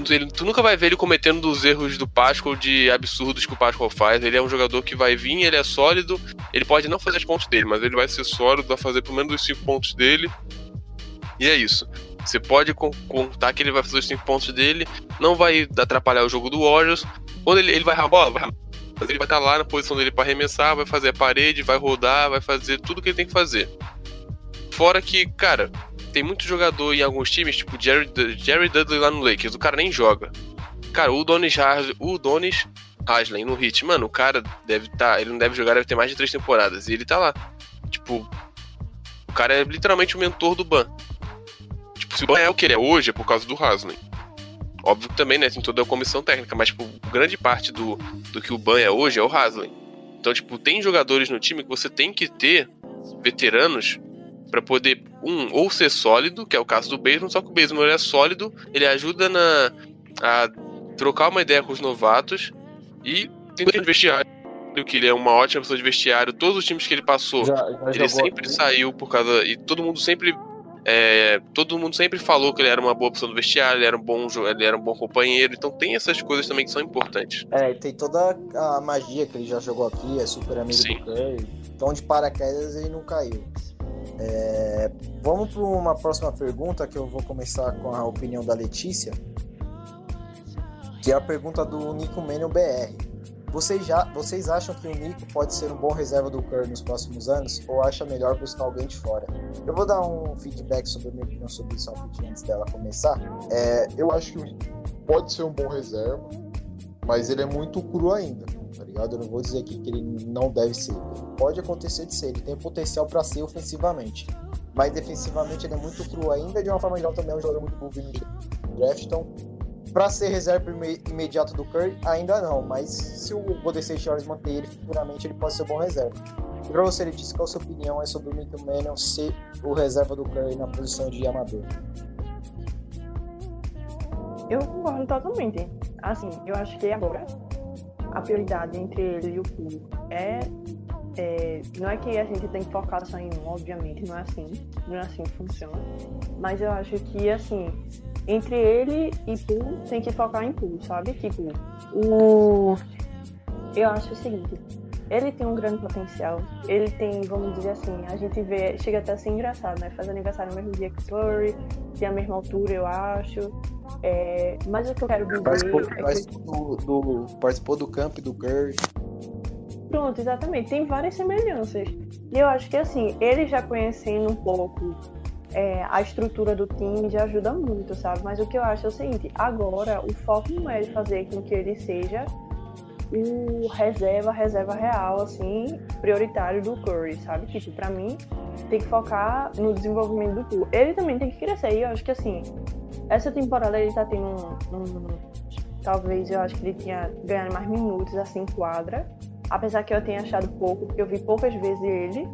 ele- tu nunca vai ver ele cometendo dos erros do Pascal, de absurdos que o Pascal faz. Ele é um jogador que vai vir, ele é sólido. Ele pode não fazer os pontos dele, mas ele vai ser sólido, vai fazer pelo menos os 5 pontos dele. E é isso. Você pode con- contar que ele vai fazer os 5 pontos dele, não vai atrapalhar o jogo do Warriors. Quando ele, ele vai a bola, vai ele vai estar lá na posição dele para arremessar, vai fazer a parede, vai rodar, vai fazer tudo que ele tem que fazer. Fora que, cara, tem muito jogador em alguns times, tipo Jerry, Jerry Dudley lá no Lakers, o cara nem joga. Cara, o Donis, Has- o Donis Haslem no Hit, mano, o cara deve estar, ele não deve jogar, deve ter mais de três temporadas, e ele tá lá. Tipo, o cara é literalmente o mentor do Ban. Tipo, se o Ban é o que ele é hoje, é por causa do Haslem. Óbvio que também, né, tem toda a comissão técnica, mas, tipo, grande parte do, do que o Ban é hoje é o Haslem. Então, tipo, tem jogadores no time que você tem que ter veteranos Pra poder, um, ou ser sólido, que é o caso do Baseman, só que o Baseman ele é sólido, ele ajuda na, a trocar uma ideia com os novatos e tem de vestiário, que ele é uma ótima pessoa de vestiário, todos os times que ele passou, Já, já ele sempre saiu por causa. E todo mundo sempre. é, todo mundo sempre falou que ele era uma boa pessoa do vestiário, ele era um bom, ele era um bom companheiro, então tem essas coisas também que são importantes. É, tem toda a magia que ele já jogou aqui, é super amigo Sim. do Curry. Então de paraquedas ele não caiu. É, vamos para uma próxima pergunta que eu vou começar com a opinião da Letícia. Que é a pergunta do Nico Menio BR. Vocês, já, vocês acham que o Nico pode ser um bom reserva do Curry nos próximos anos? Ou acha melhor buscar alguém de fora? Eu vou dar um feedback sobre a minha opinião sobre isso antes dela começar. É, Eu acho que o- pode ser um bom reserva, mas ele é muito cru ainda, tá ligado? Eu não vou dizer aqui que ele não deve ser. pode acontecer de ser, ele tem potencial para ser ofensivamente. Mas defensivamente ele é muito cru ainda, de uma forma geral também é um jogador muito bom no draft, então para ser reserva ime- imediato do Curry, ainda não, mas se o Golden State Warriors manter ele futuramente, ele pode ser bom reserva. E pra você, Letícia, qual a sua opinião é sobre o Nick Mannion ser o reserva do Curry na posição de amador? Eu concordo totalmente. Assim, eu acho que agora a prioridade entre ele e o Poole é, é. Não é que a gente tem que focar só em um, obviamente, não é assim. Não é assim que funciona. Mas eu acho que, assim, entre ele e Poole, tem que focar em Poole, sabe? Tipo, o. Eu acho o seguinte. Ele tem um grande potencial. Ele tem, vamos dizer assim, a gente vê, chega até a ser engraçado, né? Faz aniversário no mesmo dia que o Curry, tem a mesma altura, eu acho. É, mas o que eu quero dizer Participou, é que, participou do, do- participou do camp do Curry. pronto, exatamente, tem várias semelhanças. E eu acho que assim, ele já conhecendo um pouco é, a estrutura do time já ajuda muito, sabe? Mas o que eu acho é o seguinte: agora o foco não é ele fazer com que ele seja o reserva, reserva real, assim, prioritário do Curry, sabe? Tipo, pra mim, tem que focar no desenvolvimento do clube. Ele também tem que crescer, e eu acho que, assim, essa temporada ele tá tendo um, um talvez eu acho que ele tinha ganhado mais minutos, assim, quadra. Apesar que eu tenha achado pouco, porque eu vi poucas vezes ele,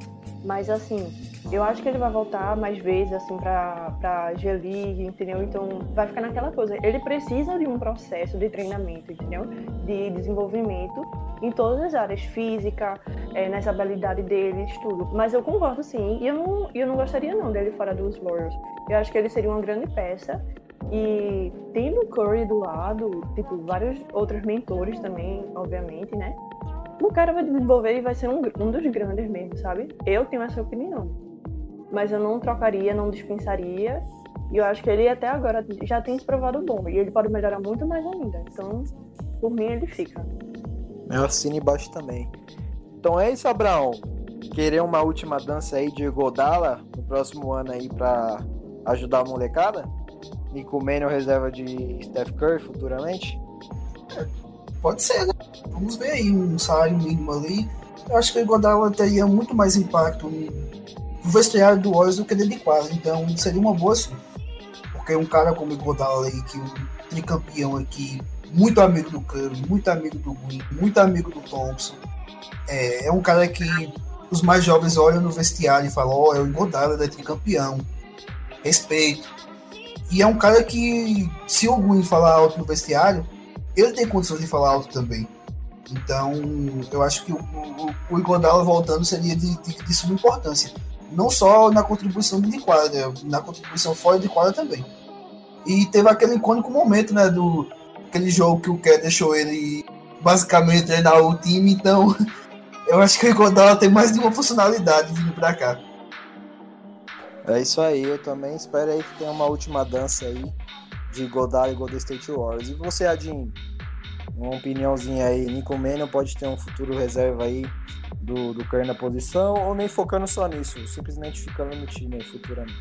mas assim, eu acho que ele vai voltar mais vezes, assim, pra, pra G-League, entendeu? Então vai ficar naquela coisa. Ele precisa de um processo de treinamento, entendeu? De desenvolvimento em todas as áreas, física, é, nessa habilidade dele, tudo. Mas eu concordo sim, e eu não, eu não gostaria não dele fora dos Warriors. Eu acho que ele seria uma grande peça. E tendo o Curry do lado, tipo, vários outros mentores também, obviamente, né? o cara vai desenvolver e vai ser um, um dos grandes mesmo, sabe? Eu tenho essa opinião. Mas eu não trocaria, não dispensaria. E eu acho que ele até agora já tem se provado bom. E ele pode melhorar muito mais ainda. Então, por mim, ele fica. Eu assino embaixo também. Então é isso, Abraão. Querer uma última dança aí de Godala no próximo ano aí pra ajudar a molecada? Nico Mannion reserva de Steph Curry futuramente? É, pode ser, né? Vamos ver aí um salário mínimo ali. Eu acho que o Godala teria muito mais impacto no vestiário do Warriors do que dentro de quadra. Então seria uma boa sim. Porque um cara como o Godala aí, que é um tricampeão aqui, muito amigo do Curry, muito amigo do Green, muito amigo do Thompson. É, é, um cara que os mais jovens olham no vestiário e falam, ó, oh, é o Godala, ele é tricampeão. Respeito. E é um cara que, se o Green falar alto no vestiário, ele tem condições de falar alto também. Então, eu acho que o, o, o voltando seria de, de, de suma importância. Não só na contribuição de quadra, na contribuição fora de quadra também. E teve aquele icônico momento, né, do aquele jogo que o Kerr deixou ele basicamente treinar o time, então eu acho que o Igodala tem mais de uma funcionalidade vindo pra cá. É isso aí, eu também espero aí que tenha uma última dança aí de Godala e Golden State Warriors. E você, Adin, uma opiniãozinha aí, Nico Mannion pode ter um futuro reserva aí do, do Curry na posição ou nem focando só nisso, simplesmente ficando no time aí futuramente?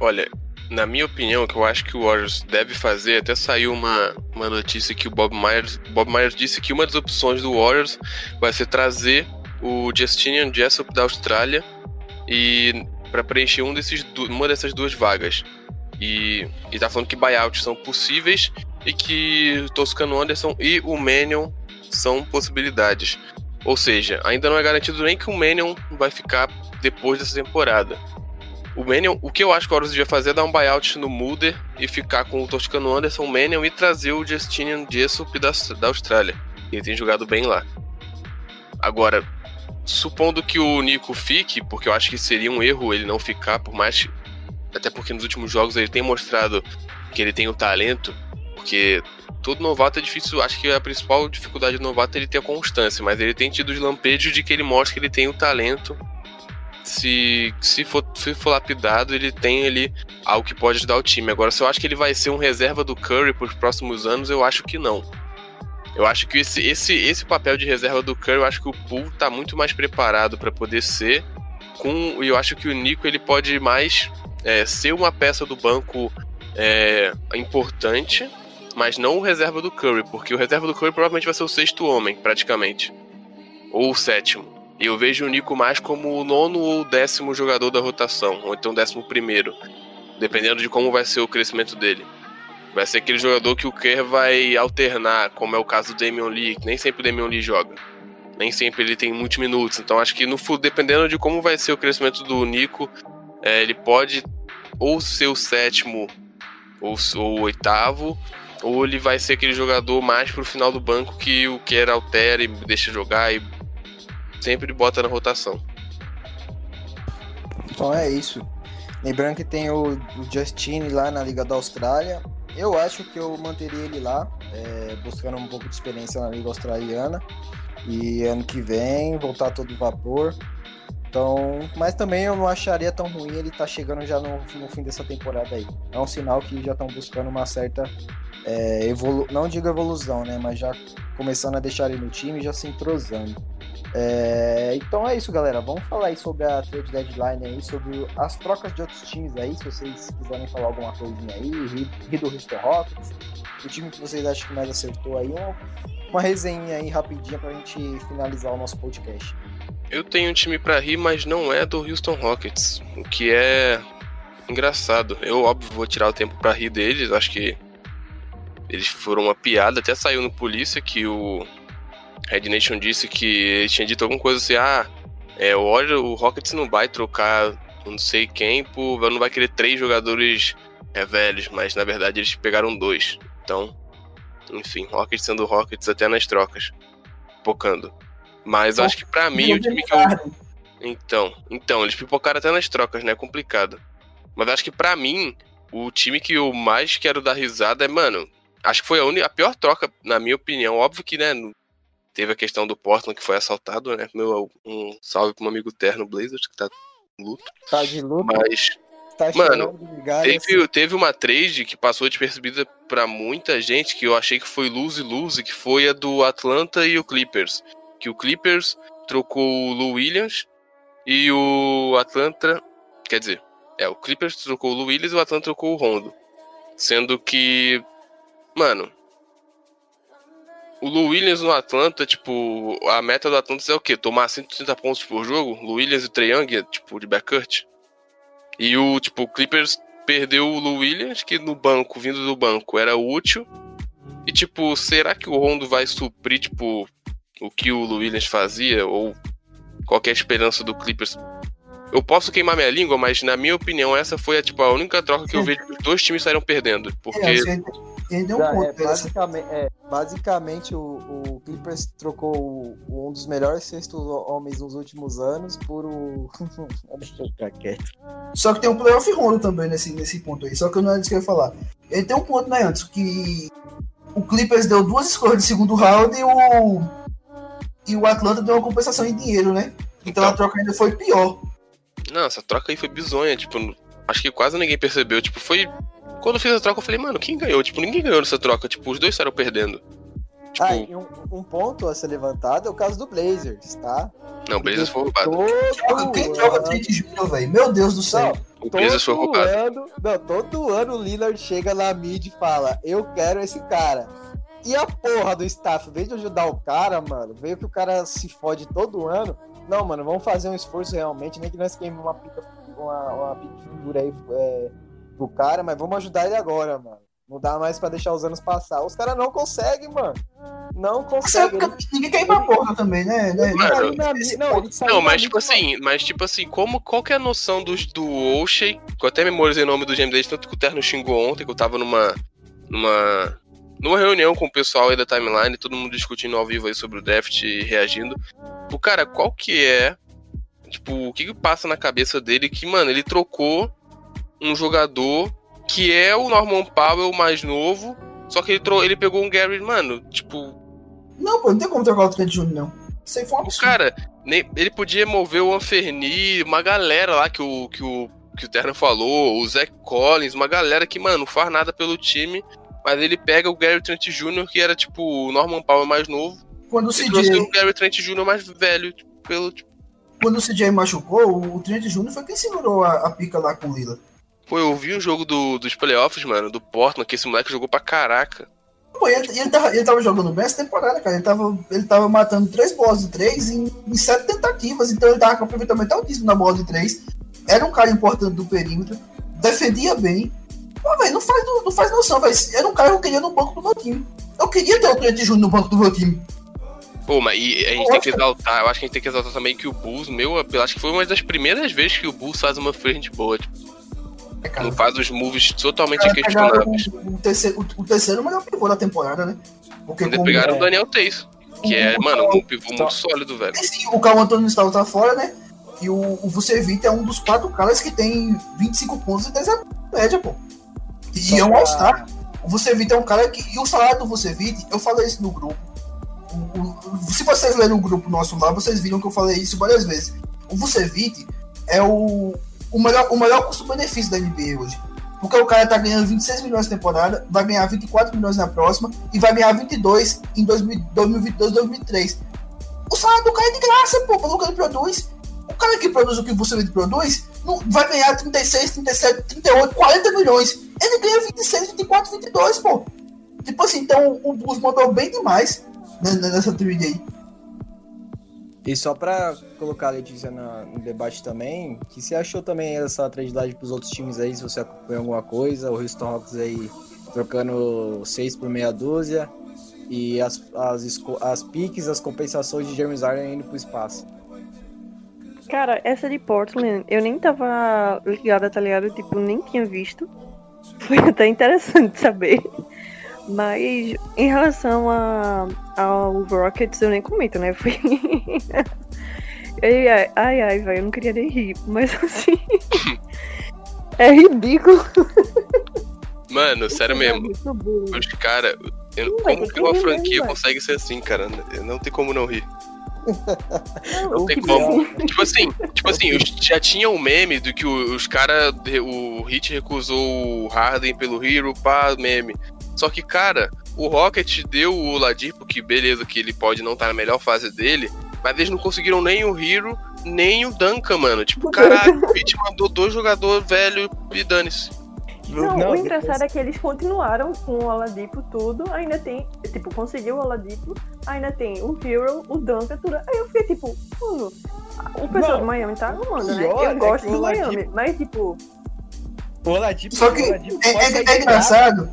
Olha, na minha opinião, o que eu acho que o Warriors deve fazer, até saiu uma, uma notícia que o Bob Myers, Bob Myers disse que uma das opções do Warriors vai ser trazer o Justinian Jessup da Austrália e para preencher um desses, uma dessas duas vagas. E, e tá falando que buyouts são possíveis e que Toscano Anderson e o Manion são possibilidades. Ou seja, ainda não é garantido nem que o Manion vai ficar depois dessa temporada. O Manion, o que eu acho que o Warriors devia fazer é dar um buyout no Mulder e ficar com o Toscano Anderson, o Manion e trazer o Justinian Jessup da, da Austrália. Ele tem jogado bem lá. Agora, supondo que o Nico fique, porque eu acho que seria um erro ele não ficar, por mais. Até porque nos últimos jogos ele tem mostrado que ele tem o talento porque todo novato é difícil, acho que a principal dificuldade do novato é ele ter a constância, mas ele tem tido os lampejos de que ele mostra que ele tem o talento. Se, se, for, se for lapidado, ele tem ali algo que pode ajudar o time. Agora, se eu acho que ele vai ser um reserva do Curry para os próximos anos, eu acho que não. Eu acho que esse, esse, esse papel de reserva do Curry, eu acho que o Poole está muito mais preparado para poder ser. Com, e eu acho que o Nico ele pode mais é, ser uma peça do banco é, importante mas não o reserva do Curry, porque o reserva do Curry provavelmente vai ser o sexto homem, praticamente. Ou o sétimo. E eu vejo o Nico mais como o nono ou décimo jogador da rotação, ou então décimo primeiro, dependendo de como vai ser o crescimento dele. Vai ser aquele jogador que o Kerr vai alternar, como é o caso do Damian Lee, que nem sempre o Damian Lee joga. Nem sempre ele tem muitos minutos. Então acho que no dependendo de como vai ser o crescimento do Nico, é, ele pode ou ser o sétimo ou, ou o oitavo, ou ele vai ser aquele jogador mais pro final do banco que o quer altera e deixa jogar e sempre bota na rotação. Então é isso. Lembrando que tem o, Justine lá na Liga da Austrália. Eu acho que eu manteria ele lá, é, buscando um pouco de experiência na Liga Australiana. E ano que vem voltar todo vapor. Então, mas também eu não acharia tão ruim ele tá chegando já no, no fim dessa temporada aí. É um sinal que já estão buscando uma certa é, não digo evolução, né? Mas já começando a deixar ele no time, já se entrosando. É, então é isso, galera. Vamos falar aí sobre a trade deadline aí, sobre as trocas de outros times aí, se vocês quiserem falar alguma coisinha aí, rir do Houston Rockets, o time que vocês acham que mais acertou aí, uma, uma resenha aí rapidinha pra gente finalizar o nosso podcast. Eu tenho um time pra rir, mas não é do Houston Rockets, o que é engraçado. Eu, óbvio, vou tirar o tempo pra rir deles, acho que eles foram uma piada, até saiu no Polícia que o Red Nation disse que ele tinha dito alguma coisa assim, ah, é, olha, o Rockets não vai trocar não sei quem, por, não vai querer três jogadores é, velhos, mas na verdade eles pegaram dois. Então, enfim, Rockets sendo Rockets até nas trocas, pocando. Mas acho que pra mim o time que eu... Então, então, eles pipocaram até nas trocas, né? É complicado. Mas acho que pra mim, o time que eu mais quero dar risada é, mano, acho que foi a, única, a pior troca, na minha opinião. Óbvio que, né, teve a questão do Portland que foi assaltado, né? Meu, um salve pro meu amigo Terno Blazers, que tá em luto. Tá de luto? Mas, tá mano, ligar, teve, assim. teve uma trade que passou despercebida pra muita gente, que eu achei que foi lose-lose, que foi a do Atlanta e o Clippers. Que o Clippers trocou o Lou Williams e o Atlanta, quer dizer, é, o Clippers trocou o Lou Williams e o Atlanta trocou o Rondo. Sendo que, mano, o Lou Williams no Atlanta, tipo, a meta do Atlanta é o quê? Tomar 130 pontos por jogo? Lou Williams e o Trae Young, tipo, de backcourt. E o, tipo, o Clippers perdeu o Lou Williams, que no banco, vindo do banco, era útil. E, tipo, será que o Rondo vai suprir, tipo, o que o Williams fazia? Ou qualquer esperança do Clippers? Eu posso queimar minha língua, mas na minha opinião, essa foi a, tipo, a única troca que eu vejo que os dois times saíram perdendo. Porque. É, entendeu um ponto é, dessa. basicamente, é, basicamente o, o Clippers trocou o- um dos melhores sextos homens nos últimos anos por o. Só que tem um playoff rondo também nesse, nesse ponto aí. Só que eu não é disso que eu ia falar. Ele tem um ponto, né, antes, que o Clippers deu duas escolhas de segundo round e o. E o Atlanta deu uma compensação em dinheiro, né? Então, a troca ainda foi pior. Não, essa troca aí foi bizonha, tipo, acho que quase ninguém percebeu. Tipo, foi. Quando eu fiz a troca, eu falei, mano, quem ganhou? Tipo, ninguém ganhou nessa troca. Tipo, os dois saíram perdendo. Tipo, Ah, e um, um ponto a ser levantado é o caso do Blazers, tá? não, o Blazers foi roubado. Todo Quem troca ano- 30 Júnior, velho? Meu Deus do céu. O Blazers foi roubado. ano, não, todo ano o Lillard chega na mídia e fala: Eu quero esse cara. E a porra do staff, em vez de ajudar o cara, mano, veio que o cara se fode todo ano. Não, mano, vamos fazer um esforço realmente, nem que nós queimemos uma pica, uma, uma pica figura aí é, pro cara, mas vamos ajudar ele agora, mano. Não dá mais pra deixar os anos passar. Os caras não conseguem, mano. Não conseguem. Ele- Ninguém quer ir pra porra também, né? né? Mano, saiu na não, ele saiu Não, mas tipo assim, mas tipo assim, como, qual que é a noção dos, do Oshie? Que eu até memorizei o nome do GM dele, tanto que o Terno xingou ontem, que eu tava numa. numa. Numa reunião com o pessoal aí da timeline, todo mundo discutindo ao vivo aí sobre o draft e reagindo. O cara, qual que é. Tipo, o que que passa na cabeça dele que, mano, ele trocou um jogador que é o Norman Powell mais novo, só que ele, ele pegou um Gary, mano, tipo, Não, pô, não tem como trocar o Trent Júnior, não. Isso aí foi um o absurdo. cara, nem- ele podia mover o Anferni, uma galera lá que o, que o, que o Terno falou, o Zach Collins, uma galera que, mano, não faz nada pelo time, mas ele pega o Gary Trent Jr., que era tipo o Norman Powell mais novo, Quando o e trouxe CJ, o Gary Trent Jr. mais velho, tipo, pelo. Tipo, quando o CJ machucou, o Trent Júnior foi quem segurou a, a pica lá com o Lila. pô, eu vi um jogo do, dos playoffs, mano, do Portland, que esse moleque jogou pra caraca. Pô, ele, ele, tava, ele tava jogando bem essa temporada, cara. Ele tava, ele tava matando três bolas de três em, em sete tentativas. Então ele tava com aproveitamento altíssimo na bola de três. Era um cara importante do perímetro. Defendia bem. Pô, velho, não faz, não faz noção, velho. Era um cara que eu queria no banco do meu time. Eu queria ter o Trent Júnior no banco do meu time. Pô, mas e a gente tem que exaltar, eu acho que a gente tem que exaltar também que o Bulls, meu, eu acho que foi uma das primeiras vezes que o Bulls faz uma frente boa, tipo, É, cara, não faz os moves totalmente questionáveis. o, o terceiro, o, o terceiro melhor pivô da temporada, né? Porque Ainda pegaram o Daniel Tays, que é, o- mano, um pivô muito sólido, velho. O Carl Antônio Gustavo tá fora, né? E o, o Vucevic é um dos quatro caras que tem 25 pontos e 10 a média, pô. E é um All-Star. O Vucevic é um cara que. E o salário do Vucevic, eu falei isso no grupo. O- o- se vocês lerem o grupo nosso lá, vocês viram que eu falei isso várias vezes. O Vucevic é o, o melhor, o melhor custo-benefício da NBA hoje. Porque o cara tá ganhando 26 milhões na temporada, vai ganhar 24 milhões na próxima e vai ganhar 22 em 2000 2022, 2023. o salário do cara é de graça, pô, pelo que ele produz. O cara que produz o que você produz não, vai ganhar 36, 37, 38, 40 milhões. Ele ganha 26, 24, 22, pô. Tipo assim, então o Bulls mandou bem demais né, nessa trade aí. E só pra colocar a Letícia na- no debate também, que você achou também essa tragédia pros outros times aí, se você acompanhou alguma coisa, o Houston Hawks aí trocando 6 por meia dúzia, e as, as, as piques, as compensações de James Harden indo pro espaço. Cara, essa de Portland, eu nem tava ligada, tá ligado? Tipo, nem tinha visto. Foi até interessante saber. Mas em relação a, ao Rockets, eu nem comento, né? Foi. ai, ai, ai, ai, velho, eu não queria nem rir. Mas assim. é ridículo. Mano, sério mesmo. Muito burro. Os caras. Como que uma rir franquia mesmo, consegue ser assim, cara? Não tem como não rir. Não tem como. Tipo assim, tipo assim, já tinha um meme do que os caras. O Hit recusou o Harden pelo Hero, pá, meme. Só que, cara, o Rocket deu o Oladipo, que beleza, que ele pode não estar na melhor fase dele, mas eles não conseguiram nem o Hero, nem o Duncan, mano. Tipo, caralho, o Hit mandou dois jogadores velho e dane-se. Não, Não, o depois- engraçado é que eles continuaram com o Oladipo tudo, ainda tem, tipo, conseguiu o Oladipo, ainda tem o Hero, o Duncan, tudo. Aí eu fiquei tipo, mano, o pessoal Não, do Miami tá arrumando, né? é Eu que gosto o do Oladipo- Miami, mas tipo, O Oladipo, Só que o Oladipo é, é- é engraçado.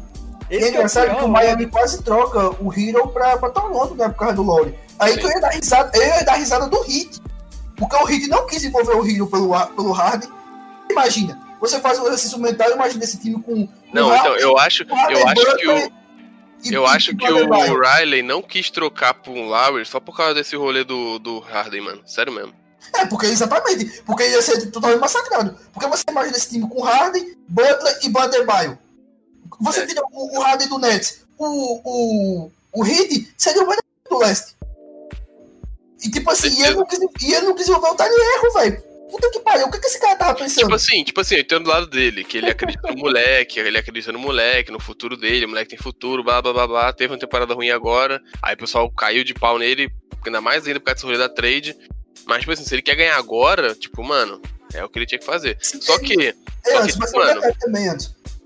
É que engraçado pior, que o. Miami quase troca o Hero pra, pra Toronto, né? Por causa do Lowry. Aí Sim. tu ia dar risada, eu ia dar risada do Hit. Porque o Hit não quis envolver o Hero pelo, pelo Harden. Imagina, você faz um exercício mental, imagina esse time com. Não, Harden, então, eu acho, eu acho que o. E- Eu e- acho e que o. Riley não quis trocar por um Lowry só por causa desse rolê do, do Harden, mano. Sério mesmo. É, porque exatamente. Porque ia ser totalmente massacrado. Porque você imagina esse time com Harden, Butler e Badebaio. Você É. tira o, o Harden do Nets, o, o, o Heat seria o melhor do leste. E tipo assim, e ele não quis, e ele não quis envolver o Tiny Erro, velho. Puta que pariu, o que, que esse cara tava pensando? Tipo assim, tipo assim, eu entendo do lado dele, que ele acredita no moleque, ele acredita no moleque, no futuro dele, o moleque tem futuro, blá blá blá blá. Teve uma temporada ruim agora, aí o pessoal caiu de pau nele, ainda mais ainda por causa rolê da trade. Mas, tipo assim, se ele quer ganhar agora, tipo, mano, é o que ele tinha que fazer. Só que, É, só que, mas mano- mano, também.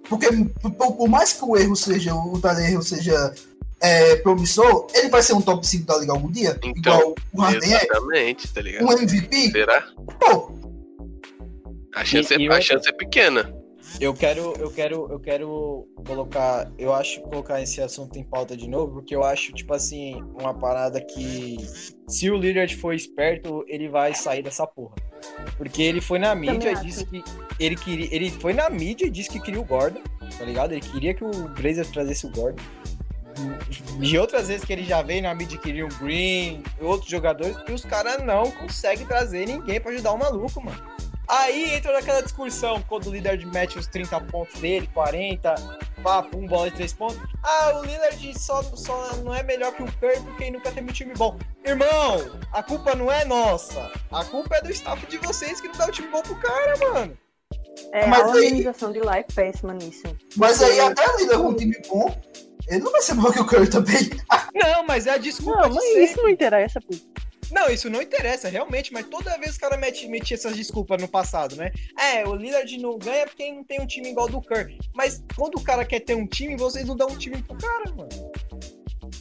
Porque por, por- mais que o erro seja, o Tiny Erro seja é, promissor, ele vai ser um top 5 da liga algum dia? Então, igual o Harden é? exatamente, tá ligado? Um MVP? Será? Pô, A chance, E- e é, a outra- chance é pequena. Eu quero, eu quero, eu quero colocar, eu acho colocar esse assunto em pauta de novo, porque eu acho, tipo assim, uma parada que se o Lillard for esperto, ele vai sair dessa porra. Porque ele foi na mídia e disse que ele queria, ele foi na mídia e disse que queria o Gordon, tá ligado? Ele queria que o Blazers trazesse o Gordon. E outras vezes que ele já veio na mídia e queria o Green, outros jogadores, e os caras não conseguem trazer ninguém pra ajudar o maluco, mano. Aí entra naquela discussão, quando o líder mete os 30 pontos dele, 40, pá, pum, bola de 3 pontos. Ah, o Lillard só, só não é melhor que o Curry porque ele nunca teve um time bom. Irmão, a culpa não é nossa. A culpa é do staff de vocês que não dá um time bom pro cara, mano. é, Mas a aí- organização de lá é péssima nisso. mas aí até ele com um time bom, ele não vai ser melhor que o Curry também. Não, mas é a desculpa Não, de mas sempre. isso não interessa, pô. Não, isso não interessa, realmente, mas toda vez que o cara mete, metia essas desculpas no passado, né? É, o Lillard não ganha porque não tem um time igual do Curry. Mas quando o cara quer ter um time, vocês não dão um time pro cara, mano.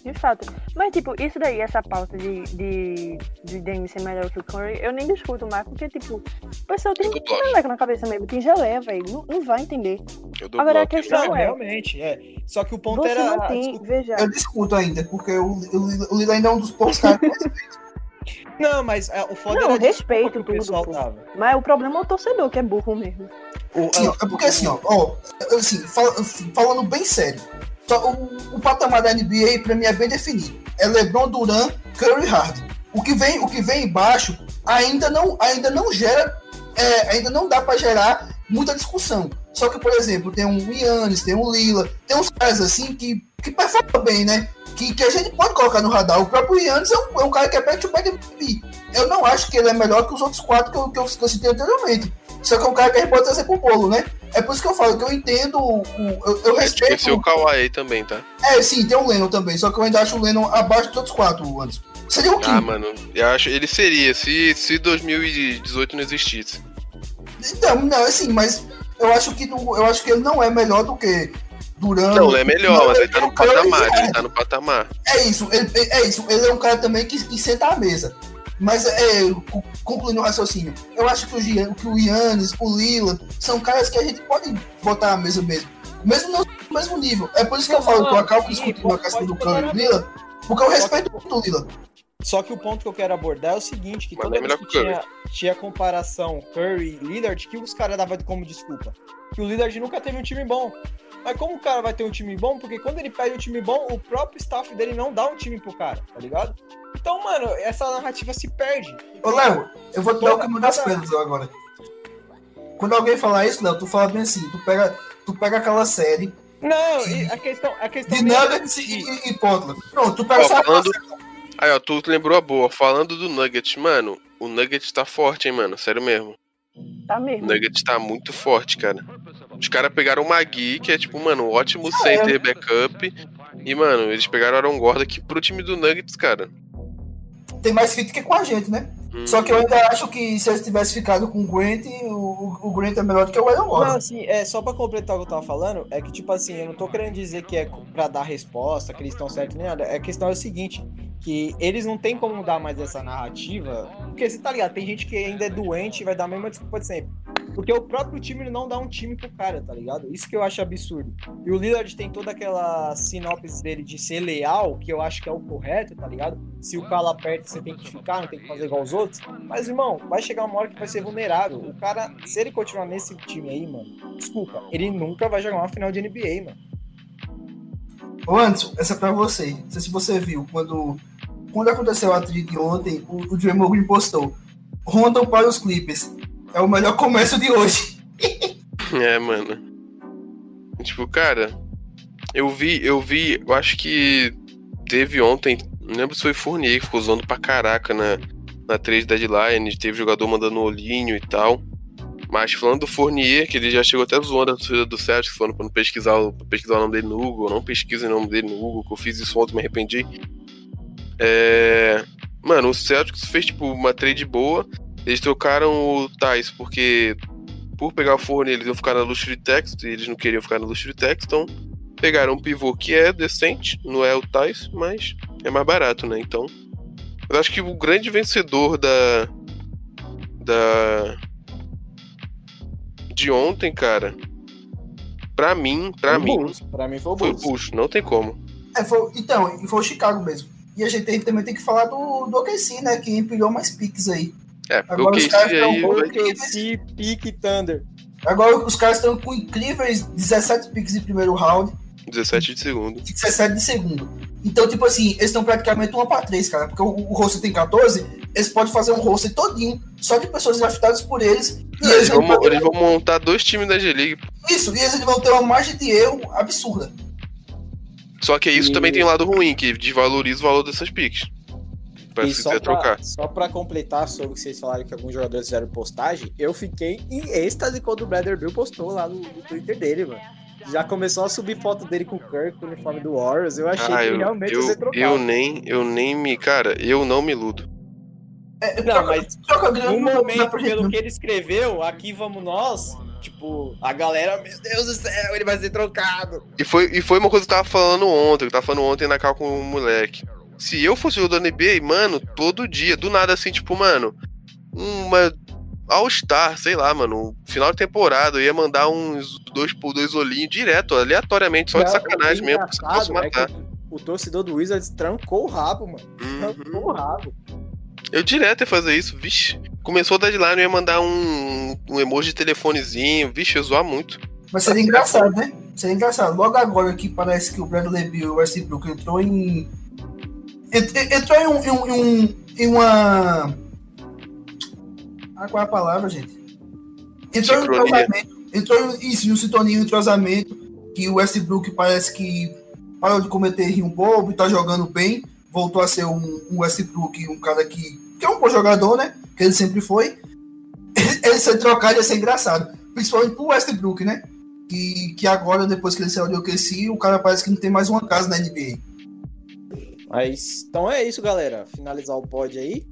De fato. Mas, tipo, isso daí, essa pauta de, de, de Dame ser melhor que o Curry, eu nem discuto mais, porque, tipo, o pessoal tem bloco. geleca na cabeça mesmo, tem geleia, velho. Não, não vai entender. Eu dou Agora, a questão Não, é, realmente, é. Só que o ponto você era. não tem, desculpa. veja, Eu discuto ainda, porque o, o, o Lila ainda é um dos poucos caras que Não, mas é, o foda Não, era respeito que o tudo, pessoal pô. dava. mas o problema é o torcedor, que é burro mesmo. O- ó, é porque assim, ó, ó assim, fal- falando bem sério, o, o patamar da NBA pra mim é bem definido. É LeBron, Duran, Curry, Harden. O que vem, o que vem embaixo ainda não, ainda não gera, é, ainda não dá pra gerar muita discussão. Só que, por exemplo, tem um Yannis, tem um Lila, tem uns caras assim que, que performam bem, né? Que, que a gente pode colocar no radar. O próprio Yannis é um, é um cara que é back-to-back MVP. Eu não acho que ele é melhor que os outros quatro que eu, que eu, que eu citei anteriormente. Só que é um cara que a gente pode trazer pro bolo, né? É por isso que eu falo que eu entendo. O, eu, eu respeito. Esqueci o Kawhi também, tá? É, sim, tem o Lennon também. Só que eu ainda acho o Lennon abaixo dos outros quatro anos. Seria o quê? Ah, mano, eu acho ele seria se, se 2018 não existisse. Então, não, assim, mas eu acho que eu acho que ele não é melhor do que Duran. Não, ele é melhor, mas ele tá no é patamar, é, ele tá no patamar. É isso, ele, é isso. Ele é um cara também que, que senta à mesa. Mas, é, concluindo o raciocínio, eu acho que o, Gian, que o Yannis, o Lila, são caras que a gente pode botar à mesa mesmo. Mesmo no mesmo nível. É por isso que eu falo que eu acabo discutindo a questão do Curry e do Lila, porque eu respeito muito o Lila. Só que o ponto que eu quero abordar é o seguinte, que Mas toda é vez que o tinha, tinha comparação Curry e Lillard, que os caras davam como desculpa? Que o Lillard nunca teve um time bom. Mas como o cara vai ter um time bom? Porque quando ele pede um time bom, o próprio staff dele não dá um time pro cara, tá ligado? Então, mano, essa narrativa se perde. Ô, Léo, eu vou te dar o caminho das pedras agora. Quando alguém falar isso, Léo, tu fala bem assim, tu pega, tu pega aquela série Não, e a questão, a questão de nem é Nuggets e, e, e Portland. Pronto, tu pega Ó, essa falando... Aí, ó, tu lembrou a boa. Falando do Nuggets, mano, o Nuggets tá forte, hein, mano. Sério mesmo. Tá O mesmo. Nuggets tá muito forte, cara. Os caras pegaram o Magui, que é tipo, mano, um ótimo center backup. E, mano, eles pegaram o Aaron Gordon aqui pro time do Nuggets, cara. tem mais fit que com a gente, né? Hum. Só que eu ainda acho que se eles tivessem ficado com o Grant, o, o Grant é melhor do que o Aaron Não, Gordon. assim, é, só pra completar o que eu tava falando, é que, tipo assim, eu não tô querendo dizer que é pra dar resposta, que eles estão certos nem nada. A questão é o seguinte, que eles não tem como dar mais essa narrativa, porque você tá ligado, tem gente que ainda é doente e vai dar a mesma desculpa de sempre. Porque o próprio time não dá um time pro cara, tá ligado? Isso que eu acho absurdo. E o Lillard tem toda aquela sinopse dele de ser leal, que eu acho que é o correto, tá ligado? Se o calo aperta, você tem que ficar, não tem que fazer igual os outros. Mas, irmão, vai chegar uma hora que vai ser vulnerável. O cara, se ele continuar nesse time aí, mano, desculpa, ele nunca vai jogar uma final de NBA, mano. Ô Anderson, essa é pra você. Não sei se você viu, quando, quando aconteceu a trade de ontem, o, o Draymond Green postou Rondon para os Clippers. É o melhor comércio de hoje. É, mano. Tipo, cara, eu vi, eu vi, eu acho que teve ontem, não lembro se foi Fournier que ficou zoando pra caraca na, na trade deadline, teve jogador mandando olhinho e tal. Mas falando do Fournier, que ele já chegou até zoando a torcida do Celtics, falando pra não pesquisar, pra pesquisar o nome dele no Google, não pesquise o nome dele no Google, que eu fiz isso ontem, me arrependi. É... Mano, o Celtics fez, tipo, uma trade boa, eles trocaram o Thais porque por pegar o Fournier eles iam ficar na Luxury Tax e eles não queriam ficar na Luxury Tax, então pegaram um pivô que é decente, não é o Thais, mas é mais barato, né? Então, eu acho que o grande vencedor da da de ontem, cara, pra mim, pra mim, Bulls. Pra mim foi o foi o Bulls. Não tem como. É, foi, então, e foi o Chicago mesmo. E a gente tem- também tem que falar do, do OKC, né? Que empilhou mais piques aí. É, Agora o os caras aí tão vai- OKC, Pique Thunder. Agora os caras estão com incríveis 17 piques de primeiro round 17 de segundo. e 17 de segundo. Então, tipo assim, eles estão praticamente 1 para 3, cara. Porque o, o roster tem 14, eles podem fazer um roster todinho, só de pessoas draftadas por eles. E Eles vão, vão- eles vão montar dois times da G-League. Isso, e eles vão ter uma margem de erro absurda. Só que isso E- também tem um lado ruim, que desvaloriza o valor dessas picks. Pra E se só pra, trocar. só pra completar sobre o que vocês falaram que alguns jogadores fizeram postagem, eu fiquei em êxtase quando o Bradley Bill postou lá no, no Twitter dele, mano. Já começou a subir foto dele com o Kirk, com o uniforme do Warriors. Eu achei Ah, que eu, realmente ia eu, ser trocado. eu nem, eu nem me. Cara, eu não me iludo. É, Não, troca, mas troca grana no momento, pra pelo que ele escreveu, aqui vamos nós. Tipo, a galera, meu Deus do céu, ele vai ser trocado. E foi, e foi uma coisa que eu tava falando ontem, que eu tava falando ontem na cal com o moleque. Se eu fosse jogador da NBA, mano, todo dia, do nada assim, tipo, mano, uma All-Star, sei lá, mano, final de temporada, eu ia mandar uns dois por dois olhinhos direto, aleatoriamente, só de Não, sacanagem o mesmo, porque se é matar. que o torcedor do Wizards trancou o rabo, mano. Trancou o Uhum. rabo. Eu direto ia fazer isso, vixe. Começou a deadline, eu ia mandar um, um emoji de telefonezinho, vixe, eu ia zoar muito. Mas seria engraçado, né? Seria engraçado. Logo agora que parece que o Bradley Bill e o Westbrook entrou em. ent- Entrou em, um, em, um- em um- uma. Ah, qual é a palavra, gente? Entrou em um Sincronia. entrosamento. Entrou em, isso, em um sintonia, um entrosamento. Que o Westbrook parece que parou de cometer rio bobo e tá jogando bem. Voltou a ser um, um Westbrook, um cara que, que é um bom jogador, né? Que ele sempre foi. Ele ser trocado ia ser engraçado. principalmente pro Westbrook, né? Que, que agora, depois que ele saiu de OKC, o cara parece que não tem mais uma casa na NBA. Mas, então é isso, galera. Finalizar o pod aí.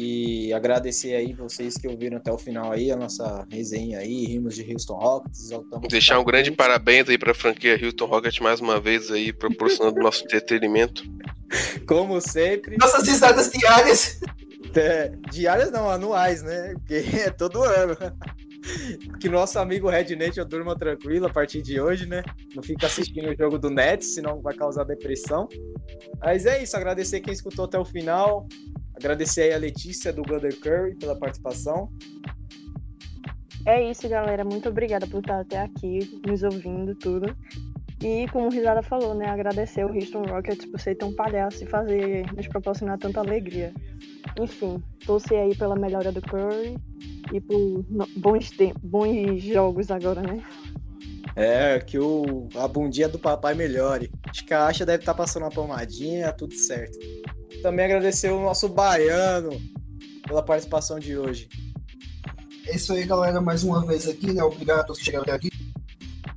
E agradecer aí vocês que ouviram até o final aí a nossa resenha aí, rimos de Houston Rockets. exaltamos Deixar um grande Rockets. parabéns aí pra franquia Hilton Rocket mais uma vez aí, proporcionando nosso entretenimento. Como sempre. Nossas risadas diárias. É, diárias não, anuais, né? Porque é todo ano. Que nosso amigo Red Nation durma tranquilo a partir de hoje, né? Não fica assistindo o jogo do Nets, senão vai causar depressão. Mas é isso, agradecer quem escutou até o final. Agradecer aí a Letícia do Gunner Curry pela participação. É isso, galera. Muito obrigada por estar até aqui, nos ouvindo, tudo. E como o Risada falou, né? Agradecer o Houston Rockets por ser tão palhaço e fazer nos proporcionar tanta alegria. Enfim, torcer aí pela melhora do Curry e por bons, bons jogos agora, né? É, que o, a bundinha do papai melhore. Acho que a Asha deve estar passando uma pomadinha, tudo certo. Também agradecer o nosso baiano pela participação de hoje. É isso aí, galera, mais uma vez aqui, né? Obrigado a todos que chegaram até aqui.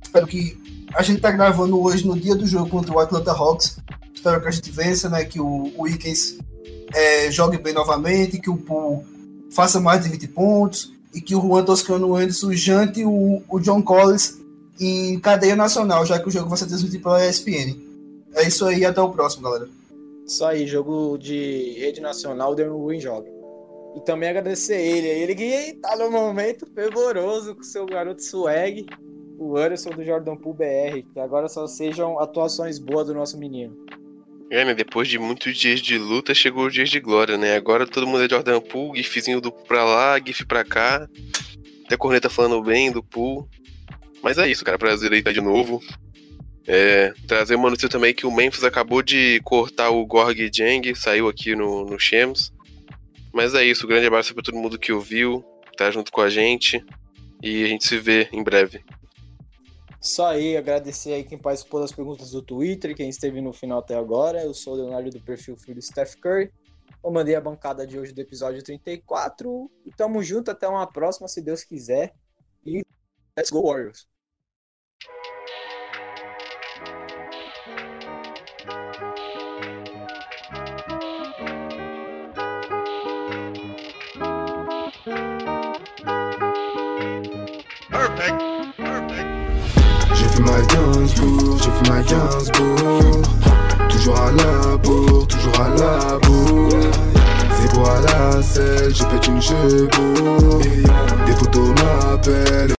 Espero que a gente tá gravando hoje no dia do jogo contra o Atlanta Hawks. Espero que a gente vença, né? Que o, o Wiggins é, jogue bem novamente, que o Poole faça mais de 20 pontos e que o Juan Toscano Anderson jante o, o John Collins em cadeia nacional, já que o jogo vai ser transmitido pela ESPN. É isso aí, até o próximo, galera. Isso aí, jogo de rede nacional, deu um win joga. E também agradecer ele, ele que tá no momento fervoroso com seu garoto swag, o Anderson do Jordan Pool BR, que agora só sejam atuações boas do nosso menino. É, né? Depois de muitos dias de luta, chegou os dias de glória, né? Agora todo mundo é Jordan Poole, gifzinho do pra lá, gif pra cá. Até corneta falando bem do Poole. Mas é isso, cara. Prazer aí estar de novo. É, trazer uma notícia também que o Memphis acabou de cortar o Gorg Jang, saiu aqui no, no. Mas é isso, grande abraço pra todo mundo que ouviu, tá junto com a gente. E a gente se vê em breve. Só aí, agradecer aí quem participou das perguntas do Twitter, quem esteve no final até agora. Eu sou o Leonardo do perfil Filho Steph Curry. Eu mandei a bancada de hoje do episódio 34. E tamo junto, até uma próxima, se Deus quiser. E let's go Warriors! Ma Gainsbourg, j'ai fait ma Gainsbourg Toujours à la bourre, toujours à la bourre. C'est quoi la selle, j'ai pète une chevaux Des photos m'appellent